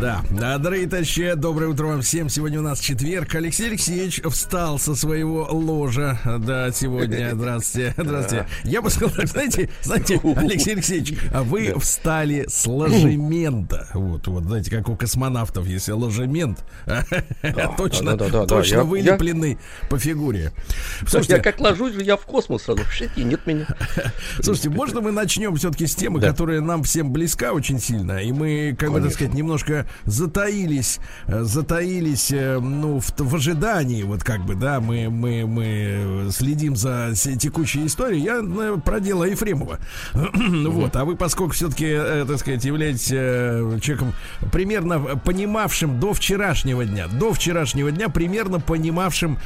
Да, да, дорогие товарищи, доброе утро вам всем. Сегодня у нас четверг. Алексей Алексеевич встал со своего ложа. Да, сегодня. Здравствуйте. Здравствуйте. Я бы сказал, знаете, знаете, Алексей Алексеевич, а вы встали с ложемента. Вот, вот, знаете, как у космонавтов есть ложемент. Точно, точно вылепленный по фигуре. Слушайте, я как ложусь, я в космос сразу. И нет меня. Слушайте, можно мы начнем все-таки с темы, которая нам всем близка очень сильно, и мы, как бы так сказать, немножко затаились, э, затаились, э, ну, в, в ожидании, вот как бы, да, мы, мы, мы следим за текущей историей. Я э, про дело Ефремова. вот, а вы, поскольку все-таки, так сказать, являетесь человеком примерно понимавшим до вчерашнего дня, до вчерашнего дня примерно понимавшим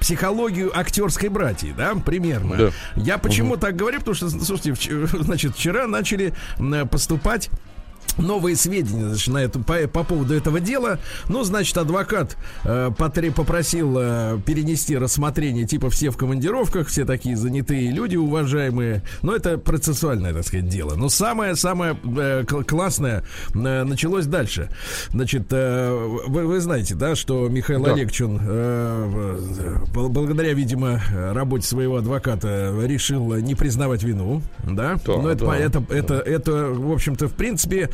психологию актерской братьи, да, примерно. Да. Я почему угу. так говорю, потому что, слушайте, значит, вчера начали поступать новые сведения значит, на эту, по, по поводу этого дела. Ну, значит, адвокат э, потре, попросил э, перенести рассмотрение, типа все в командировках, все такие занятые люди, уважаемые. Но это процессуальное, так сказать, дело. Но самое-самое э, классное э, началось дальше. Значит, э, вы, вы знаете, да, что Михаил да. Олегович, он, э, благодаря, видимо, работе своего адвоката, решил не признавать вину, да? да Но это, да, это, да. это, это, в общем-то, в принципе,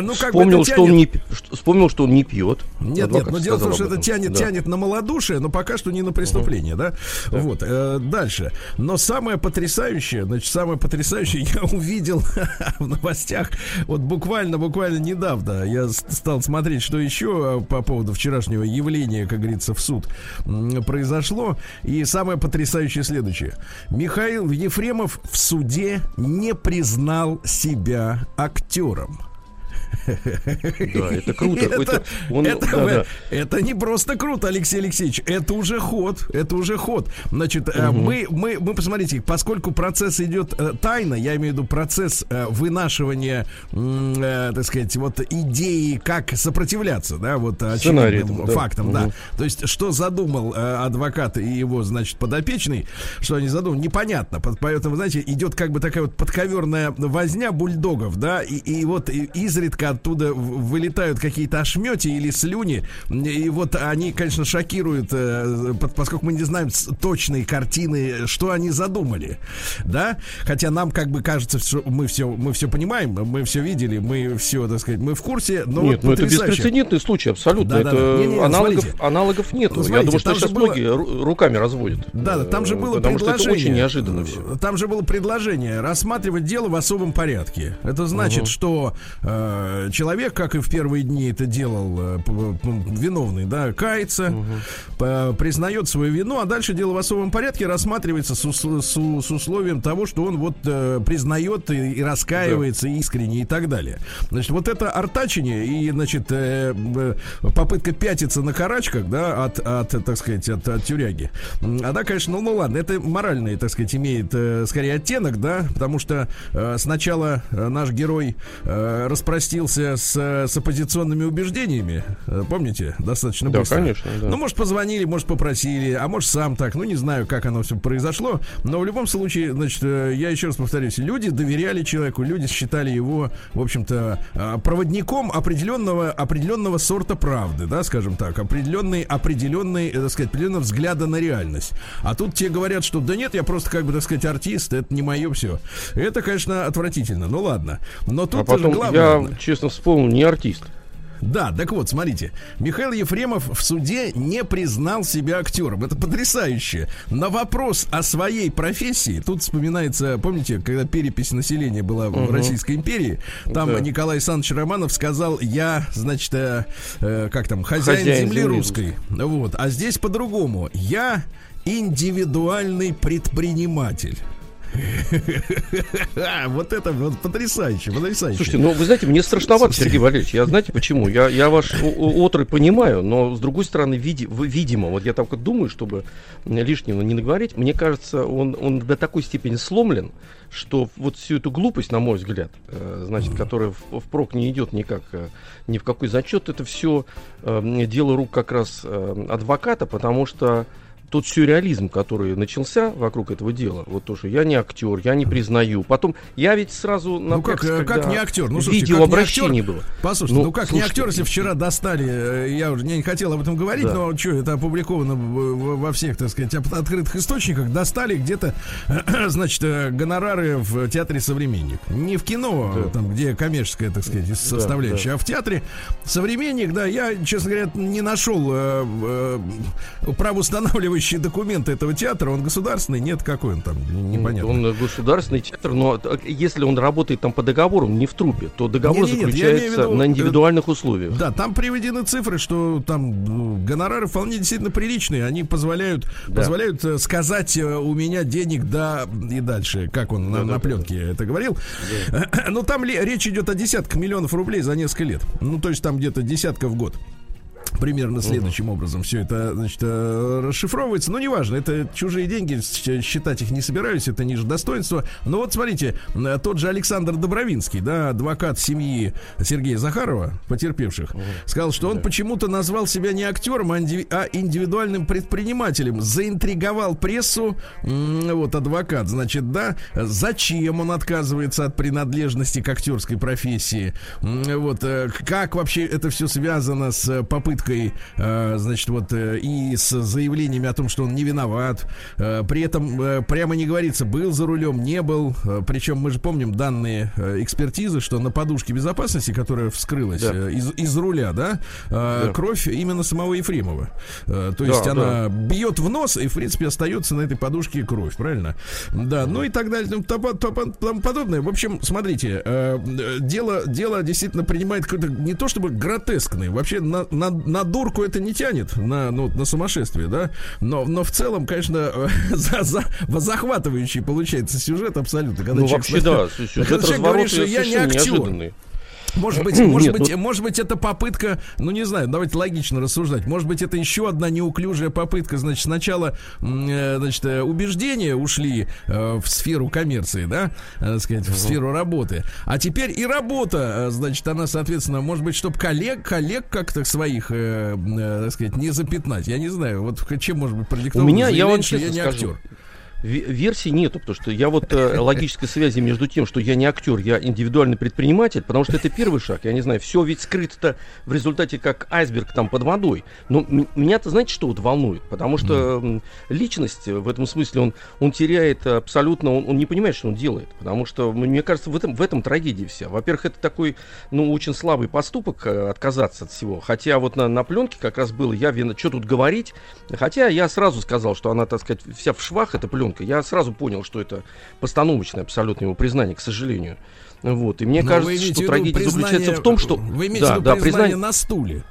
ну, как вспомнил, бы что он не, вспомнил, что он не пьет. Нет, нет, но дело в том, что это тянет, да. тянет на малодушие, но пока что не на преступление, угу. да? да? Вот, э, дальше. Но самое потрясающее, значит, самое потрясающее я увидел в новостях, вот буквально, буквально недавно я стал смотреть, что еще э, по поводу вчерашнего явления, как говорится, в суд произошло. И самое потрясающее следующее. Михаил Ефремов в суде не признал себя актером. Да, это круто. Это, он, это, да, да. это не просто круто, Алексей Алексеевич. Это уже ход. Это уже ход. Значит, угу. мы, мы, мы посмотрите, поскольку процесс идет э, тайно, я имею в виду процесс э, вынашивания, э, так сказать, вот идеи, как сопротивляться, да, вот очевидным да. фактам, угу. да. То есть, что задумал э, адвокат и его, значит, подопечный, что они задумали, непонятно. Поэтому, знаете, идет как бы такая вот подковерная возня бульдогов, да, и, и вот изредка изредка оттуда вылетают какие-то ошмети или слюни. И вот они, конечно, шокируют, э, поскольку мы не знаем точной картины, что они задумали. Да? Хотя нам как бы кажется, что мы все, мы все понимаем, мы все видели, мы все, так сказать, мы в курсе. Но нет, вот ну это беспрецедентный случай, абсолютно. Да, это да, да. Не, не, аналогов, аналогов нет. Ну, Я думаю, что сейчас было... многие руками разводят. Да, да, там же было Потому предложение. Что это очень неожиданно все. Там же было предложение рассматривать дело в особом порядке. Это значит, угу. что э, Э, человек, как и в первые дни это делал э, виновный, да, кается, угу. признает свою вину, а дальше дело в особом порядке рассматривается с, с, с условием того, что он вот э, признает и, и раскаивается да. искренне и так далее. Значит, вот это артачение и, значит, попытка пятиться на карачках, да, от, от так сказать, от, от тюряги. Она, конечно, ну, ну ладно, это моральный, так сказать, имеет скорее оттенок, да, потому что сначала наш герой распростил смирился с, с оппозиционными убеждениями. Э, помните? Достаточно да, быстро. конечно. Да. Ну, может, позвонили, может, попросили, а может, сам так. Ну, не знаю, как оно все произошло. Но в любом случае, значит, э, я еще раз повторюсь, люди доверяли человеку, люди считали его, в общем-то, э, проводником определенного, определенного сорта правды, да, скажем так, определенный, определенный, так сказать, определенного взгляда на реальность. А тут те говорят, что да нет, я просто, как бы, так сказать, артист, это не мое все. Это, конечно, отвратительно. Ну ладно. Но тут а потом главное. Я честно вспомнил, не артист. Да, так вот, смотрите. Михаил Ефремов в суде не признал себя актером. Это потрясающе. На вопрос о своей профессии, тут вспоминается, помните, когда перепись населения была угу. в Российской империи, там да. Николай Александрович Романов сказал, я, значит, э, э, как там, хозяин, хозяин земли, земли русской. Вот. А здесь по-другому. Я индивидуальный предприниматель. Вот это вот потрясающе, потрясающе. Слушайте, ну вы знаете, мне страшновато, Сергей Валерьевич. Я знаете почему? Я, я ваш отрыв понимаю, но с другой стороны, види, видимо, вот я так думаю, чтобы лишнего не наговорить, мне кажется, он, он до такой степени сломлен, что вот всю эту глупость, на мой взгляд, э, значит, которая в, впрок не идет никак, э, ни в какой зачет, это все э, дело рук как раз адвоката, потому что тот сюрреализм, который начался вокруг этого дела, вот то, что я не актер, я не признаю. Потом, я ведь сразу на Ну как, как не актер? Ну, слушайте, видео обращение было. Послушайте, ну, ну как слушайте, не актер, если вчера достали, э, я уже не хотел об этом говорить, да. но что, это опубликовано во всех, так сказать, открытых источниках, достали где-то, значит, э, гонорары в театре «Современник». Не в кино, да. там, где коммерческая, так сказать, составляющая, да, да. а в театре «Современник», да, я, честно говоря, не нашел э, э, правоустанавливающий соответствующие документы этого театра, он государственный, нет, какой он там, непонятно. Он государственный театр, но если он работает там по договору, не в трупе, то договор нет, нет, заключается виду, на индивидуальных условиях. Да, там приведены цифры, что там ну, гонорары вполне действительно приличные, они позволяют, да. позволяют э, сказать э, у меня денег да и дальше, как он да, на, да, на пленке да. это говорил. Да. Ну там ли, речь идет о десятках миллионов рублей за несколько лет. Ну то есть там где-то десятка в год примерно следующим uh-huh. образом все это, значит, э, расшифровывается. Но неважно, это чужие деньги, считать их не собираюсь, это ниже достоинства. Но вот смотрите, э, тот же Александр Добровинский, да, адвокат семьи Сергея Захарова, потерпевших, uh-huh. сказал, что он почему-то назвал себя не актером, а, а индивидуальным предпринимателем. Заинтриговал прессу, вот адвокат, значит, да, зачем он отказывается от принадлежности к актерской профессии, вот, э, как вообще это все связано с попыткой попыткой, э, значит, вот э, и с заявлениями о том, что он не виноват. Э, при этом прямо не говорится, был за рулем, не был. Причем мы же помним данные экспертизы, что на подушке безопасности, которая вскрылась да. из, из руля, да, да, кровь именно самого Ефремова. То есть да, она да. бьет в нос и, в принципе, остается на этой подушке кровь, правильно? Да, ну и так далее, тому подобное. В общем, смотрите, дело, дело действительно принимает какой-то не то чтобы гротескный, вообще на, на, на дурку это не тянет, на, ну, на сумасшествие, да, но, но в целом, конечно, за, за, захватывающий получается сюжет абсолютно. Когда ну, вообще, да, сюжет когда человек говорит, что я не актер. Неожиданный. Может быть, может Нет, быть, ну... может быть, это попытка, ну не знаю, давайте логично рассуждать. Может быть, это еще одна неуклюжая попытка. Значит, сначала, э, значит, э, убеждения ушли э, в сферу коммерции, да, так сказать, в сферу работы. А теперь и работа, значит, она, соответственно, может быть, чтобы коллег, коллег как-то своих, так сказать, не запятнать. Я не знаю, вот чем может быть продиктовано. У меня, я вам честно я не скажу, актер версий нету, потому что я вот э, логической связи между тем, что я не актер, я индивидуальный предприниматель, потому что это первый шаг, я не знаю, все ведь скрыто в результате как айсберг там под водой. Но меня-то, знаете, что вот волнует? Потому что mm. личность в этом смысле, он, он теряет абсолютно, он, он не понимает, что он делает. Потому что, мне кажется, в этом, в этом трагедия вся. Во-первых, это такой, ну, очень слабый поступок э, отказаться от всего. Хотя вот на, на пленке как раз было, я вина, что тут говорить. Хотя я сразу сказал, что она, так сказать, вся в швах, эта пленка ребенка. Я сразу понял, что это постановочное абсолютно его признание, к сожалению. Вот. И мне Но кажется, что трагедия признание... заключается в том, что... Вы имеете да, в виду да, признание, признание на стуле?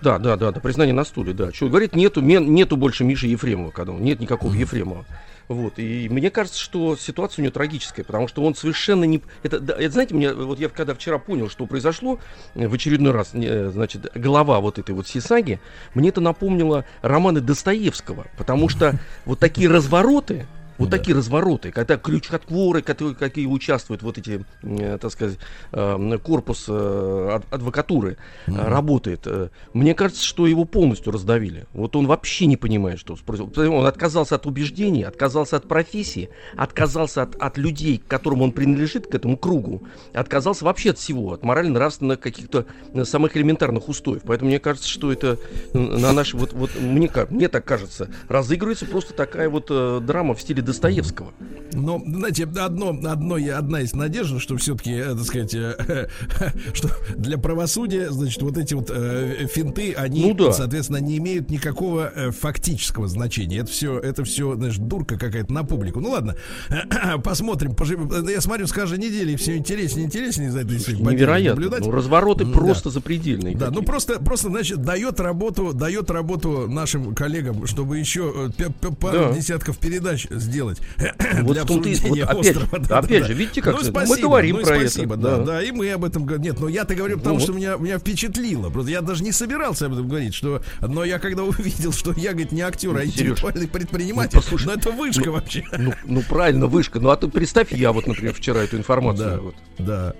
Да, да, да, да, признание на стуле, да. Что говорит, нету, нету больше Миши Ефремова, когда нет никакого Ефремова. Вот. И мне кажется, что ситуация у него трагическая, потому что он совершенно не... Это, это знаете, мне, вот я когда вчера понял, что произошло в очередной раз, значит, голова вот этой вот всей саги, мне это напомнило романы Достоевского, потому что вот такие развороты, вот да. такие развороты, когда крючкотворы, которые, какие участвуют, вот эти, э, так сказать, э, корпус э, адвокатуры угу. работает. Мне кажется, что его полностью раздавили. Вот он вообще не понимает, что. Он отказался от убеждений, отказался от профессии, отказался от, от людей, к которым он принадлежит, к этому кругу, отказался вообще от всего, от морально-нравственных каких-то самых элементарных устоев. Поэтому мне кажется, что это на наш, вот, вот мне, мне так кажется, разыгрывается просто такая вот драма в стиле Достоевского. Но, знаете, одно, одно, одна есть надежда, что все-таки, э, так сказать, э, что для правосудия, значит, вот эти вот э, финты, они, ну, да. соответственно, не имеют никакого э, фактического значения. Это все, это все, знаешь, дурка какая-то на публику. Ну ладно, посмотрим. Пожив... Я смотрю, с каждой недели все интереснее, интереснее за этой Невероятно. Наблюдать. Ну, развороты да. просто запредельные. Да, ну просто, просто, значит, дает работу, дает работу нашим коллегам, чтобы еще э, пару да. десятков передач сделать сделать вот для обсуждения вот, опять, острова. Да, опять да, же, видите, как ну, спасибо, мы говорим ну, про спасибо, это. Да, да, да, и мы об этом говорим. Нет, но я-то говорю потому, ну, что вот. меня, меня впечатлило. Просто я даже не собирался об этом говорить, что, но я когда увидел, что я, говорит, не актер, а интеллектуальный ну, предприниматель, ну, послушай, но это вышка ну, вообще. Ну, ну, правильно, вышка. Ну, а ты представь, я вот, например, вчера эту информацию. Да, вот. да.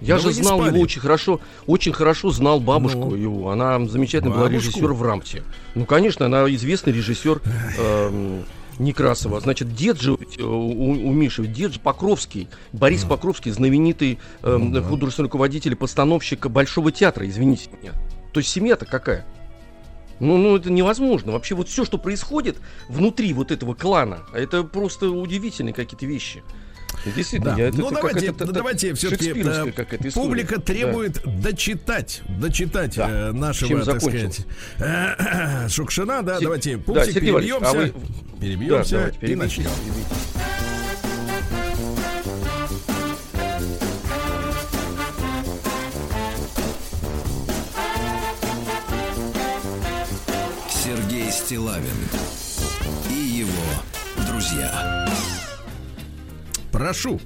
Я Но же знал его очень хорошо, очень хорошо знал бабушку ну, его. Она замечательно бабушку? была режиссер в Рамте. Ну, конечно, она известный режиссер. Э, Некрасова. Значит, дед же э, у, у Миши, дед же Покровский, Борис Покровский, знаменитый э, ну, художественный руководитель, постановщик Большого театра, извините меня. То есть семья-то какая? Ну, ну, это невозможно. Вообще вот все, что происходит внутри вот этого клана, это просто удивительные какие-то вещи. Действительно, да. я, ну, это, давайте, это, ну, давайте все-таки э, публика требует да. дочитать, дочитать да. э, нашего, так сказать, э, Шукшина, да, Се... давайте, пупсик, да, перебьемся, а вы... перебьемся да, давайте, и начнем. Сергей Стилавин и его друзья. Прошу.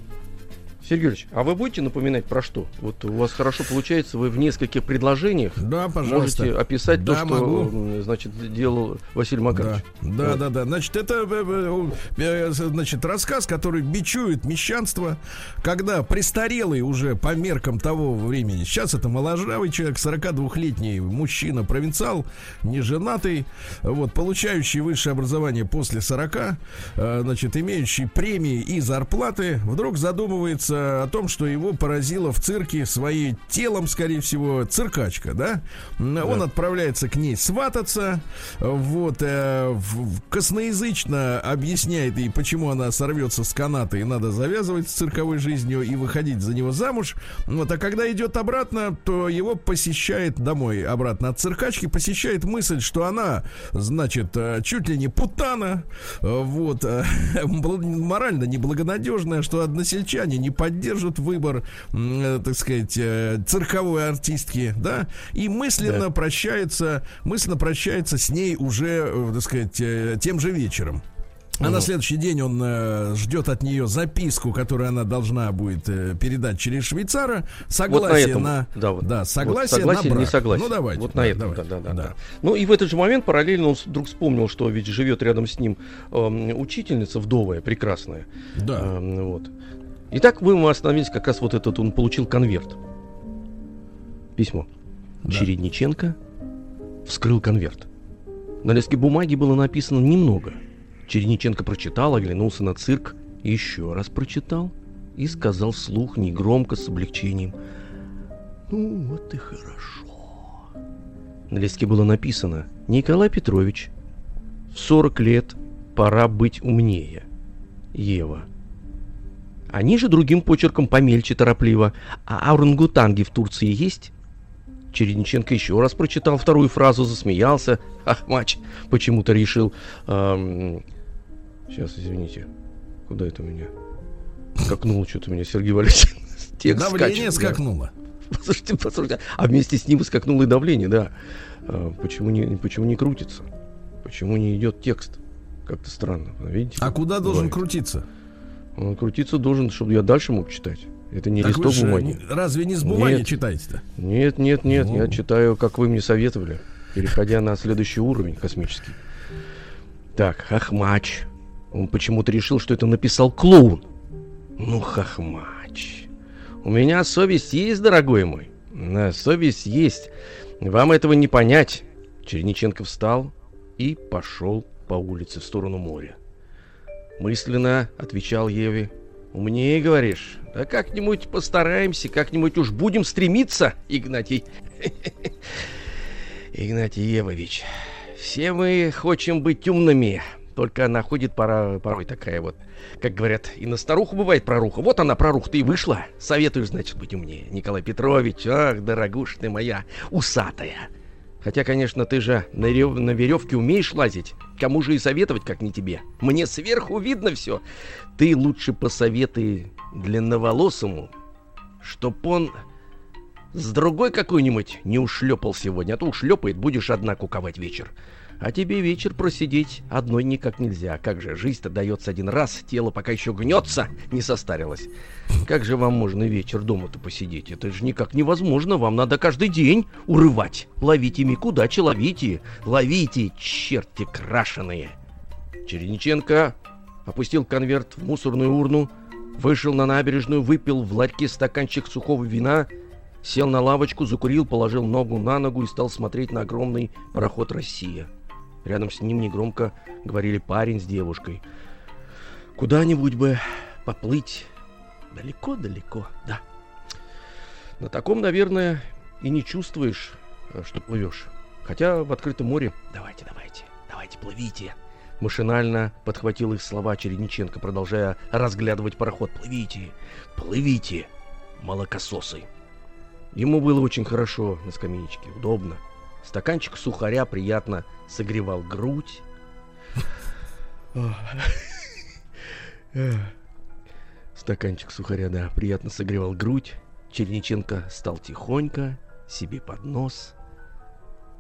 Сергей Юрьевич, а вы будете напоминать про что? Вот у вас хорошо получается, вы в нескольких предложениях да, пожалуйста. можете описать да, то, что значит, делал Василий Макарович. Да, да, да, да. да. Значит, это э, э, э, значит, рассказ, который бичует мещанство, когда престарелый уже по меркам того времени, сейчас это моложавый человек, 42-летний мужчина, провинциал, неженатый, вот, получающий высшее образование после 40, значит, имеющий премии и зарплаты, вдруг задумывается о том, что его поразило в цирке своим телом, скорее всего, циркачка, да? да. Он отправляется к ней свататься, вот, э, косноязычно объясняет ей, почему она сорвется с каната и надо завязывать с цирковой жизнью и выходить за него замуж. Вот, а когда идет обратно, то его посещает домой обратно от циркачки, посещает мысль, что она, значит, э, чуть ли не путана, вот, э, морально неблагонадежная, что односельчане не поддержат выбор, э, так сказать, э, цирковой артистки, да, и мысленно да. прощается, мысленно прощается с ней уже, э, так сказать, тем же вечером. А на следующий день он э, ждет от нее записку, которую она должна будет э, передать через швейцара. Согласие вот на, на да, вот, да, согласие, вот согласие на брак. не согласие. Ну давайте. Вот на да, этом, давайте. да, да, да, да. Ну и в этот же момент параллельно он вдруг вспомнил, что ведь живет рядом с ним э, учительница вдовая, прекрасная. Да. Э, вот. Итак, мы остановились как раз вот этот, он получил конверт. Письмо. Да. Чередниченко вскрыл конверт. На листке бумаги было написано немного. Чередниченко прочитал, оглянулся на цирк, еще раз прочитал и сказал вслух негромко, с облегчением. «Ну, вот и хорошо». На листке было написано «Николай Петрович, в 40 лет пора быть умнее. Ева». Они же другим почерком помельче торопливо. А орангутанги в Турции есть? Чередниченко еще раз прочитал вторую фразу, засмеялся. Ах, мач, почему-то решил... Эм... Сейчас, извините. Куда это у меня? Скакнул что-то у меня, Сергей Валерьевич. Текст Давление скачет, скакнуло. Да. Послушайте, послушайте. А вместе с ним скакнуло и давление, да. А, почему, не, почему не крутится? Почему не идет текст? Как-то странно. Видите? А куда должен крутиться? Он крутиться должен, чтобы я дальше мог читать. Это не так листок бумаги. Разве не с бумаги нет, читаете-то? Нет, нет, нет. Ну. Я читаю, как вы мне советовали, переходя на следующий уровень космический. Так, Хахмач. Он почему-то решил, что это написал клоун. Ну, Хахмач. У меня совесть есть, дорогой мой. Да, совесть есть. Вам этого не понять. Черниченко встал и пошел по улице в сторону моря. Мысленно отвечал Еве. Умнее, говоришь? Да как-нибудь постараемся, как-нибудь уж будем стремиться, Игнатий. Игнатий Евович, все мы хотим быть умными, только находит пора, порой такая вот, как говорят, и на старуху бывает проруха. Вот она, проруха-то и вышла. Советую, значит, быть умнее. Николай Петрович, ах, дорогуш ты моя, усатая. Хотя, конечно, ты же на, рев... на веревке умеешь лазить. Кому же и советовать, как не тебе? Мне сверху видно все. Ты лучше посоветуй длинноволосому, чтоб он с другой какой-нибудь не ушлепал сегодня. А то ушлепает, будешь одна куковать вечер. А тебе вечер просидеть одной никак нельзя. Как же, жизнь-то дается один раз, тело пока еще гнется, не состарилось. Как же вам можно вечер дома-то посидеть? Это же никак невозможно, вам надо каждый день урывать. Ловите микудачи, ловите, ловите, черти крашеные. Черениченко опустил конверт в мусорную урну, вышел на набережную, выпил в ларьке стаканчик сухого вина, сел на лавочку, закурил, положил ногу на ногу и стал смотреть на огромный пароход «Россия». Рядом с ним негромко говорили парень с девушкой. Куда-нибудь бы поплыть. Далеко-далеко, да. На таком, наверное, и не чувствуешь, э, что плывешь. Хотя в открытом море... Давайте, давайте, давайте, плывите. Машинально подхватил их слова Черениченко, продолжая разглядывать пароход. Плывите, плывите, молокососы. Ему было очень хорошо на скамеечке, удобно. Стаканчик сухаря приятно согревал грудь. Стаканчик сухаря, да, приятно согревал грудь. Черниченко стал тихонько себе под нос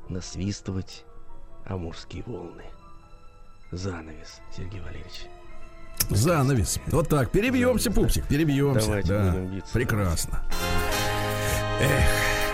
насвистывать амурские волны. Занавес, Сергей Валерьевич. Занавес. Вот так. Перебьемся, пупсик, перебьемся. Давайте да. Прекрасно. Эх.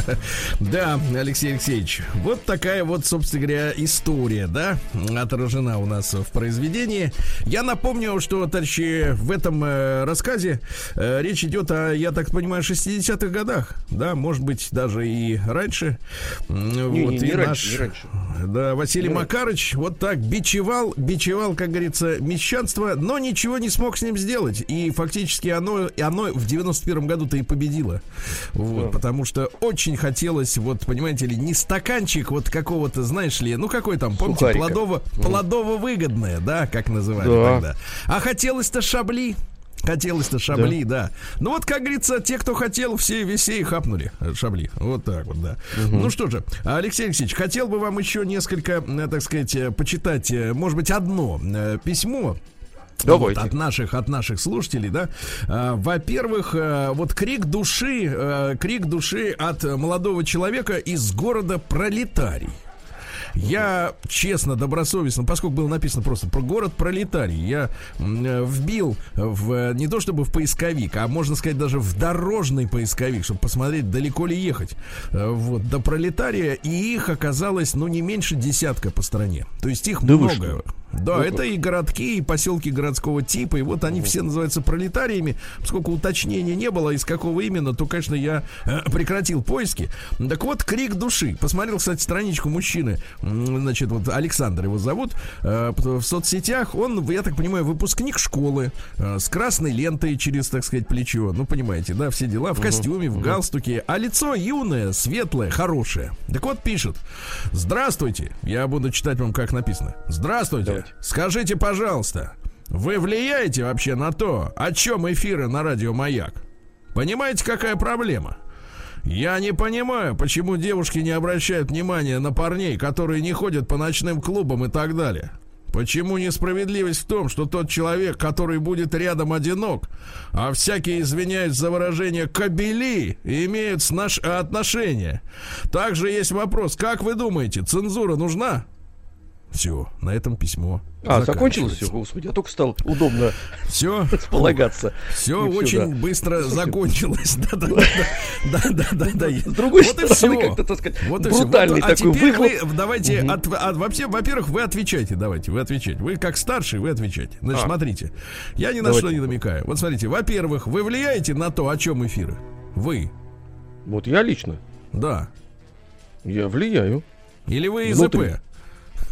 Да, Алексей Алексеевич, вот такая вот, собственно говоря, история, да, отражена у нас в произведении. Я напомню, что, товарищи, в этом э, рассказе э, речь идет о, я так понимаю, 60-х годах, да, может быть, даже и раньше. Не, вот, не, не и раньше, не раньше. Да, Василий Не Макарыч вот так бичевал, бичевал, как говорится, мещанство, но ничего не смог с ним сделать. И фактически оно, оно в 91 году-то и победило. Вот, Да. потому что очень хотелось, вот, понимаете ли, не стаканчик вот какого-то, знаешь ли, ну какой там, помните, плодово, плодово-выгодное, да, как называли Да. тогда. А хотелось-то шабли. Хотелось-то шабли, да. Ну вот, как говорится, те, кто хотел, все весей хапнули шабли. Вот так вот, да. Ну что же, Алексей Алексеевич, хотел бы вам еще несколько, э, так сказать, э, почитать, э, может быть, одно письмо. Давайте. Вот, от наших, от наших слушателей, да. А, Во-первых, э, вот крик души, э, крик души от молодого человека из города Пролетарий. Я честно, добросовестно, поскольку было написано просто про город пролетарий, я э, вбил в не то чтобы в поисковик, а можно сказать даже в дорожный поисковик, чтобы посмотреть, далеко ли ехать. Вот до пролетария, и их оказалось, ну, не меньше десятка по стране. То есть их Да много. что? Да, Ну это и городки, и поселки городского типа, и вот они все называются пролетариями. Поскольку уточнения не было, из какого именно, то, конечно, я э, прекратил поиски. Так вот, крик души. Посмотрел, кстати, страничку мужчины, значит, вот Александр его зовут, э, в соцсетях. Он, я так понимаю, выпускник школы э, с красной лентой через, так сказать, плечо. Ну, понимаете, да, все дела. В костюме, в галстуке. А лицо юное, светлое, хорошее. Так вот, пишет. Здравствуйте. Я буду читать вам, как написано. Здравствуйте. Давайте. Скажите, пожалуйста, вы влияете вообще на то, о чем эфиры на радио Маяк? Понимаете, какая проблема? Я не понимаю, почему девушки не обращают внимания на парней, которые не ходят по ночным клубам и так далее. Почему несправедливость в том, что тот человек, который будет рядом одинок, а всякие, извиняюсь за выражение, кобели, имеют с наш отношения? Также есть вопрос, как вы думаете, цензура нужна? Все, на этом письмо. А, закончилось все, господи, я только стал удобно Все, располагаться. все очень быстро закончилось. Да, да, да, да, да, да. С другой стороны, как-то, так сказать, брутальный а такой теперь выхлоп. вы давайте, от- вообще, во-первых, вы отвечайте, давайте, вы отвечайте. Вы как старший, вы отвечайте. Значит, А. смотрите, я ни на что не намекаю. Вот смотрите, во-первых, вы влияете на то, о чем эфиры? Вы, Вот я лично, да. я влияю. Или вы из Внутри. ИП?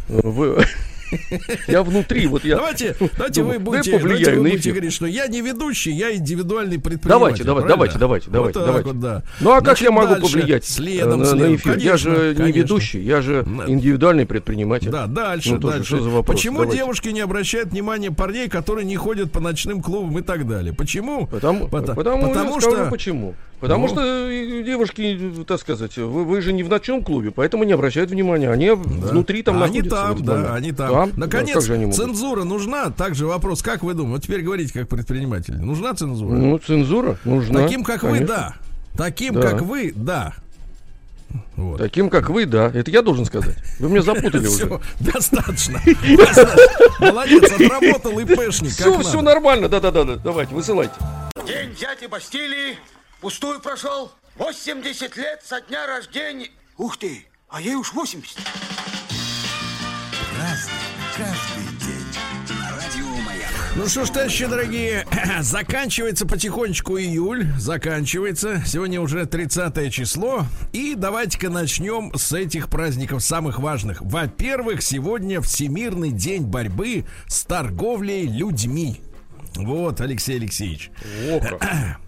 Вы- Я внутри, вот я... Давайте, давайте думаю, вы будете, давайте вы будете говорить, что я не ведущий, я индивидуальный предприниматель. Давайте, давай- правильно? давайте, давайте, Вот давайте, давайте. вот, да. Ну а как Значит, я могу дальше. повлиять Следом, э, на, следом. на эфир? я Конечно, же не конечно. ведущий, я же индивидуальный предприниматель. Да, дальше, Ну, дальше. что за вопрос? Почему Давайте. девушки не обращают внимания парней, которые не ходят по ночным клубам и так далее? Почему? Потому, потому, потому я что- скажу почему. Потому ну. что э, девушки, так сказать, вы, вы же не в ночном клубе, поэтому не обращают внимания. Они да. внутри там а Они там, да, они там. там? Наконец, да, они цензура нужна. Также вопрос, как вы думаете? Вот теперь говорите, как предприниматель. Нужна цензура? Ну, цензура нужна. Таким, как конечно. вы, да. Таким, да. как вы, да. Вот. Таким, как вы, да. Это я должен сказать. Вы меня запутали уже. Все, достаточно. Молодец, отработал ИПшник. Все, все нормально. Да-да-да. Давайте, высылайте. День дяди Бастилии пустую прошел. 80 лет со дня рождения. Ух ты, а ей уж 80. Разный, каждый ну что ж, товарищи дорогие, заканчивается потихонечку июль, заканчивается. Сегодня уже 30 число. И давайте-ка начнем с этих праздников самых важных. Во-первых, сегодня Всемирный день борьбы с торговлей людьми. Вот, Алексей Алексеевич. О,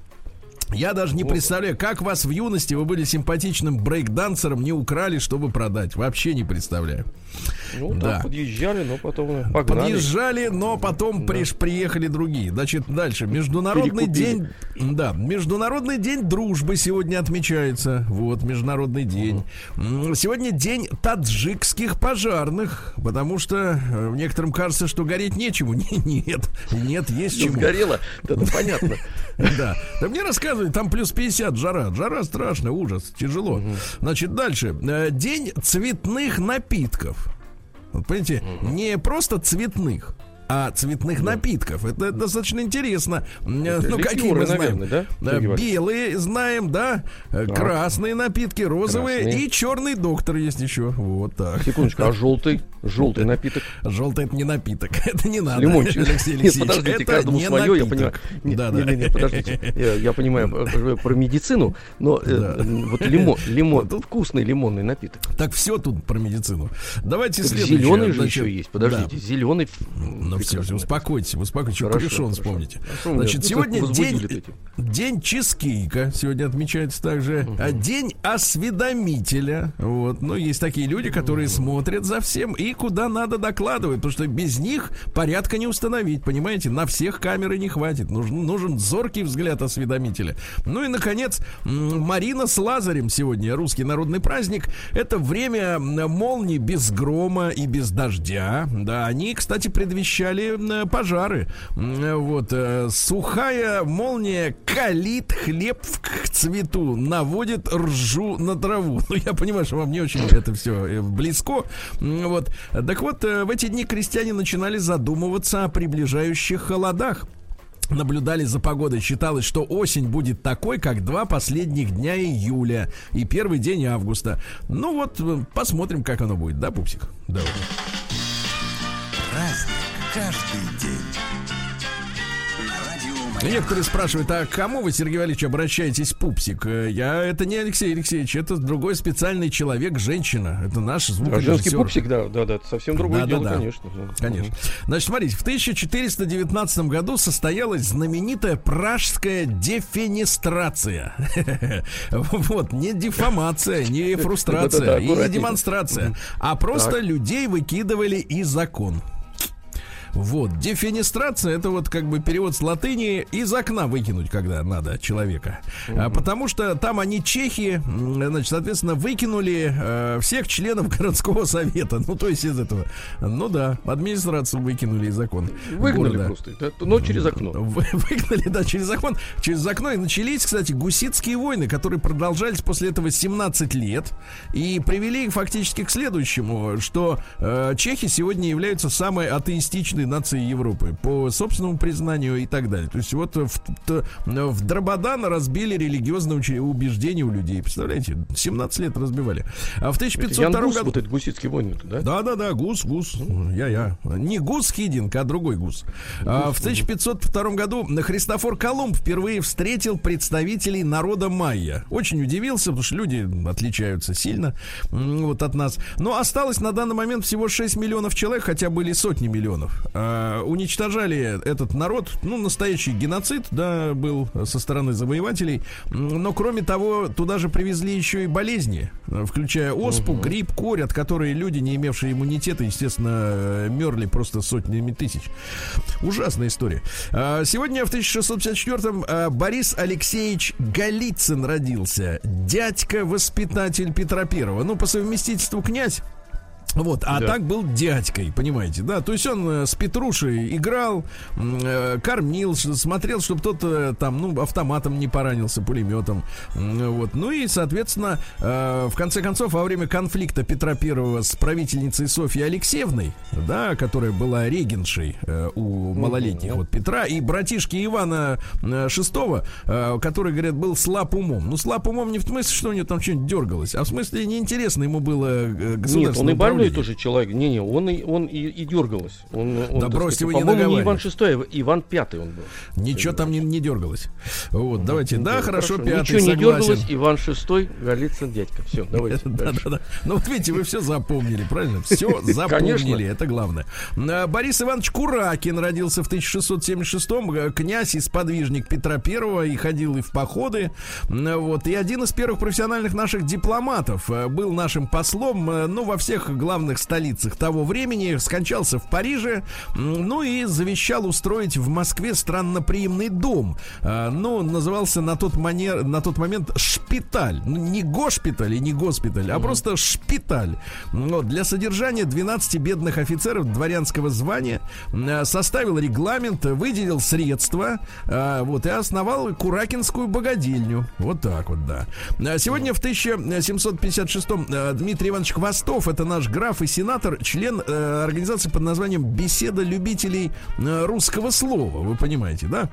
Я даже не представляю, как вас в юности вы были симпатичным брейкдансером, не украли, чтобы продать. Вообще не представляю. Ну, да. подъезжали, но потом погнали. Подъезжали, но потом да. приш, приехали другие. Значит, дальше. Международный Перекупили. день... Да, Международный день дружбы сегодня отмечается. Вот, Международный день. Угу. Сегодня день таджикских пожарных, потому что э, некоторым кажется, что гореть нечему. Нет, нет, есть чему. Сгорело? Да, ну понятно. Да. Да мне рассказывали, там плюс 50 жара. Жара страшная, ужас, тяжело. Значит, дальше. Э, день цветных напитков. Вот понимаете, не просто цветных, а цветных да. напитков. Это достаточно интересно. Это ну, какие мы знаем? Наверное, да? Белые знаем, да? Так. Красные напитки, розовые Красные. и черный доктор есть еще. Вот так. Секундочку, а желтый? Желтый напиток? Желтый это не напиток. Это не надо. Лимончик. Алексей Алексеевич. Нет, подождите, это каждому не свое, напиток. я понимаю. Да, да. Не, не, не, подождите. Я, я понимаю э, про медицину, но э, да. вот лимон, лимон, тут вкусный лимонный напиток. Так все тут про медицину. Давайте так следующее. Зеленый же еще есть. Подождите, да. зеленый. Ну все, успокойтесь, успокойтесь. Хорошо, Капюшон вспомните. Значит, сегодня день, день чизкейка. Сегодня отмечается также. Угу. День осведомителя. Вот. Ну, есть такие люди, которые смотрят за всем и куда надо докладывать, потому что без них порядка не установить, понимаете? На всех камеры не хватит. Нужен, нужен зоркий взгляд осведомителя. Ну и, наконец, Марина с Лазарем сегодня, русский народный праздник. Это время молнии без грома и без дождя. Да, они, кстати, предвещали пожары. Вот, э, сухая молния калит хлеб к цвету, наводит ржу на траву. Ну, я понимаю, что вам не очень это все э, близко. Вот, так вот, э, в эти дни крестьяне начинали задумываться о приближающих холодах наблюдали за погодой. Считалось, что осень будет такой, как два последних дня июля и первый день августа. Ну вот, э, посмотрим, как оно будет, да, пупсик? Давай. Праздник каждый день. Некоторые спрашивают, а к кому вы, Сергей Валерьевич, обращаетесь, пупсик? Э, я, это не Алексей Алексеевич, это другой специальный человек, женщина. Это наш звукорежиссер. А женский пупсик, да, да, да, это совсем другое да, дело, да, да. конечно. Конечно. Значит, смотрите, в 1419 году состоялась знаменитая пражская дефенестрация. Вот, не дефамация, не фрустрация и не демонстрация, а просто людей выкидывали из закон. Вот. Дефенестрация это вот как бы перевод с латыни из окна выкинуть, когда надо человека. А, потому что там они чехи, значит, соответственно, выкинули э, всех членов городского совета. Ну, то есть из этого. Ну да, администрацию выкинули из закона. Выгнали города. просто. Да, но через окно. Вы, выгнали, да, через закон. Через окно. И начались, кстати, гуситские войны, которые продолжались после этого 17 лет. И привели их фактически к следующему, что э, чехи сегодня являются самой атеистичной нации Европы по собственному признанию и так далее. То есть вот в, в Драбадан разбили религиозные убеждения у людей. Представляете? 17 лет разбивали. А в 1502 году... вот этот гусицкий войны, да? Да, да, да, гус, гус. Я-я. Не гус Хидинг, а другой гус. гус а в 1502 году Христофор Колумб впервые встретил представителей народа майя. Очень удивился, потому что люди отличаются сильно вот от нас. Но осталось на данный момент всего 6 миллионов человек, хотя были сотни миллионов. Э, уничтожали этот народ, ну, настоящий геноцид, да, был со стороны завоевателей, но кроме того, туда же привезли еще и болезни, включая оспу, угу. грипп, корь, от которой люди, не имевшие иммунитета, естественно, мерли просто сотнями тысяч. Ужасная история. Сегодня в 1654-м а, Борис Алексеевич Голицын родился, дядька-воспитатель Петра Первого, ну, по совместительству князь. Вот, а да. так был дядькой, понимаете, да? То есть он э, с Петрушей играл, э, кормил, смотрел, чтобы тот э, там, ну, автоматом не поранился, пулеметом. Вот. Ну и, соответственно, в конце концов, во время конфликта Петра Первого с правительницей Софьей Алексеевной, да, которая была регеншей у малолетних вот Петра, и братишки Ивана Шестого, который, говорят, был слаб умом. Ну, слаб умом не в смысле, что у него там что-нибудь дергалось, а в смысле неинтересно ему было государственное Нет, он и больной тоже человек. Не-не, он и, он и, и дергалось. Он, он, да бросьте вы не По-моему, не Иван VI, а Иван Пятый он был. Ничего там не, не дергалось. Вот, давайте. Да, хорошо, пятый, Ничего не дергалось, Иван VI, Голицын, дядька. Все, давайте Да, да, да. Ну, вот видите, вы все запомнили, правильно? Все запомнили, это главное. А, Борис Иванович Куракин родился в 1676-м, э, князь и сподвижник Петра Первого, и ходил и в походы. Вот, и один из первых профессиональных наших дипломатов э, был нашим послом, э, ну, во всех главных столицах того времени, скончался в Париже, ну и завещал устроить в Москве странноприимный дом. Ну, назывался на тот, манер, на тот момент шпиталь. Ну, не госпиталь и не госпиталь, а просто шпиталь. Вот, для содержания 12 бедных офицеров дворянского звания а, составил регламент, выделил средства, а, вот, и основал Куракинскую богадельню. Вот так вот, да. Сегодня в 1756 Дмитрий Иванович Хвостов, это наш граф и сенатор, член э, организации под названием Беседа любителей э, русского слова. Вы понимаете, да?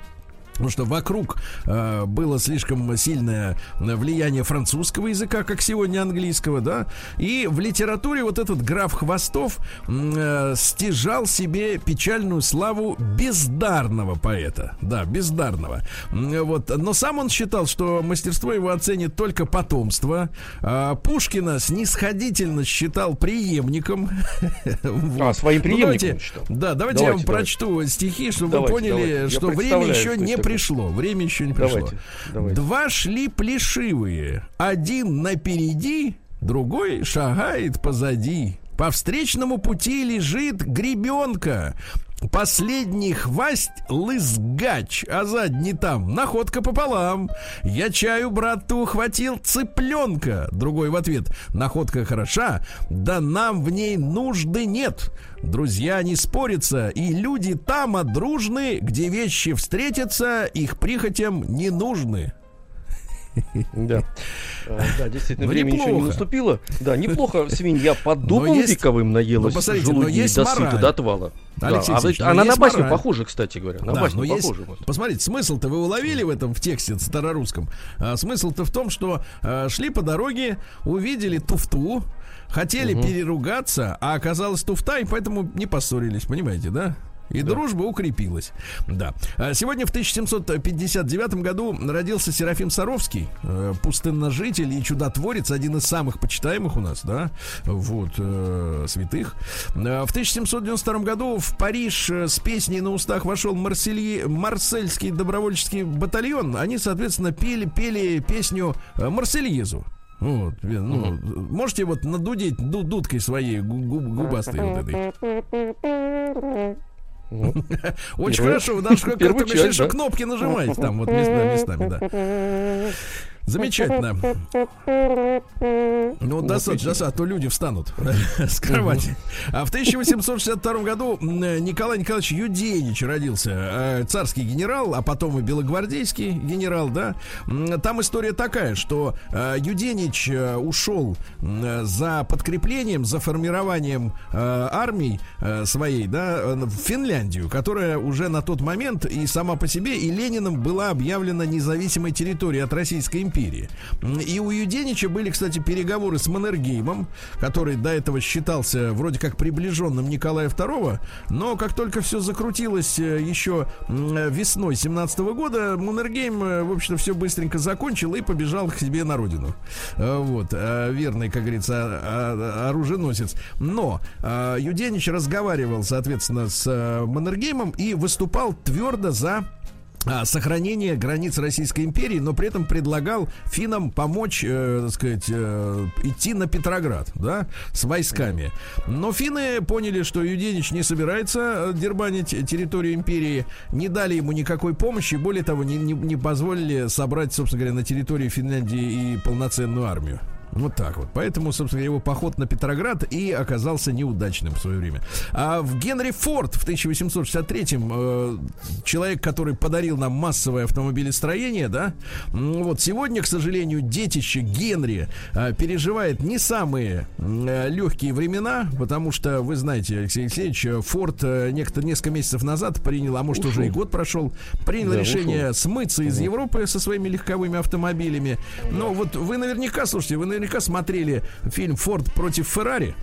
Потому что вокруг э, было слишком сильное влияние французского языка, как сегодня английского, да. И в литературе вот этот граф Хвостов э, стяжал себе печальную славу бездарного поэта. Да, бездарного. Вот. Но сам он считал, что мастерство его оценит только потомство. А Пушкина снисходительно считал преемником. А, своим ну, преемником Да, давайте я вам прочту стихи, чтобы вы поняли, что время еще не пришло, время еще не пришло. Давайте, давайте. Два шли плешивые, один напереди, другой шагает позади. По встречному пути лежит гребенка. Последний хвасть лызгач, а задний там находка пополам. Я чаю, брат-то ухватил цыпленка. Другой в ответ, находка хороша, да нам в ней нужды нет. Друзья не спорятся, и люди там дружны, где вещи встретятся, их прихотям не нужны. Да. А, да, действительно, время еще не наступило. Да, неплохо свинья под дубом вековым наелась желудей до отвала. Алексей а она на басню похожа, кстати говоря. На басню похожа. Посмотрите, смысл-то вы уловили в этом в тексте старорусском. А, смысл-то в том, что а, шли по дороге, увидели туфту, хотели переругаться, а оказалось туфта, и поэтому не поссорились, понимаете, да? И да. дружба укрепилась. Да. А сегодня в 1759 году родился Серафим Саровский, э, пустынножитель и чудотворец, один из самых почитаемых у нас, да, вот, э, святых. Э, в 1792 году в Париж с песней на устах вошел Марселье, Марсельский добровольческий батальон. Они, соответственно, пели, пели песню Марсельезу. Вот, ну, uh можете вот надудить дудкой своей губастой вот этой. Очень хорошо, вы даже как-то кнопки нажимаете там вот местами, да. Замечательно. Ну, достаточно, достаточно, а то люди встанут с кровати. А в 1862 году Николай Николаевич Юденич родился. Э, царский генерал, а потом и белогвардейский генерал, да. Там история такая, что э, Юденич э, ушел за подкреплением, за формированием армий своей, да, в Финляндию, которая уже на тот момент и сама по себе, и Лениным была объявлена независимой территорией от Российской империи империи. И у Юденича были, кстати, переговоры с Маннергеймом, который до этого считался вроде как приближенным Николая II, но как только все закрутилось э, еще весной 17 года, Маннергейм, э, в общем-то, все быстренько закончил и побежал к себе на родину. Э, вот, верный, как говорится, оруженосец. Но Юденич разговаривал, соответственно, с Маннергеймом и выступал твердо за сохранение границ Российской империи, но при этом предлагал финнам помочь, э, так сказать, э, идти на Петроград, да, с войсками. Но финны поняли, что Юденич не собирается э, дербанить территорию империи, не дали ему никакой помощи, более того, не, не, не позволили собрать, собственно говоря, на территории Финляндии и полноценную армию. Вот так вот. Поэтому, собственно, его поход на Петроград и оказался неудачным в свое время. А в Генри Форд в 1863-м, э, человек, который подарил нам массовое автомобилестроение, да, вот сегодня, к сожалению, детище Генри э, переживает не самые э, легкие времена, потому что, вы знаете, Алексей Алексеевич, Форд э, некто, несколько месяцев назад принял, а может ушел. уже и год прошел, принял да, решение ушел. смыться из Европы со своими легковыми автомобилями. Но вот вы наверняка, слушайте, вы наверняка наверняка смотрели фильм «Форд против Феррари».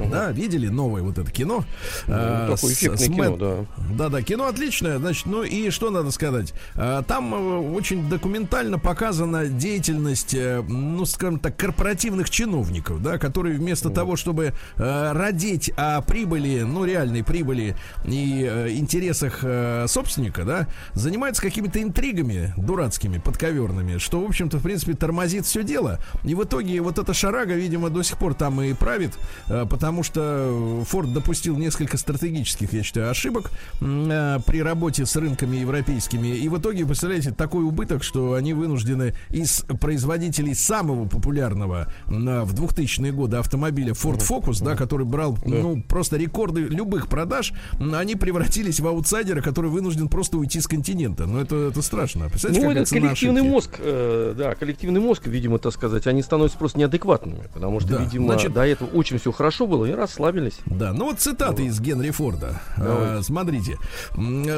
Угу. Да, видели новое вот это кино? Ну, а, такое эффектное с, кино, да. Да, да, кино отличное. Значит, ну и что надо сказать? А, там э, очень документально показана деятельность, ну, скажем так, корпоративных чиновников, да, которые вместо угу. того, чтобы а, родить о прибыли, ну, реальной прибыли и а, интересах а, собственника, да, занимаются какими-то интригами дурацкими, подковерными, что, в общем-то, в принципе, тормозит все дело. И в итоге вот эта шарага, видимо, до сих пор там и правит, потому потому что Форд допустил несколько стратегических, я считаю, ошибок э, при работе с рынками европейскими. И в итоге, представляете, такой убыток, что они вынуждены из производителей самого популярного э, в 2000-е годы автомобиля Ford Focus, да, который брал ну, просто рекорды любых продаж, они превратились в аутсайдера, который вынужден просто уйти с континента. Ну, это, это страшно. Представляете, ну, это коллективный ошибки? мозг, э, да, коллективный мозг, видимо, так сказать, они становятся просто неадекватными, потому что, да. видимо, Значит, до этого очень все хорошо было, было и расслабились. Да, ну вот цитаты вот. из Генри Форда. А, смотрите.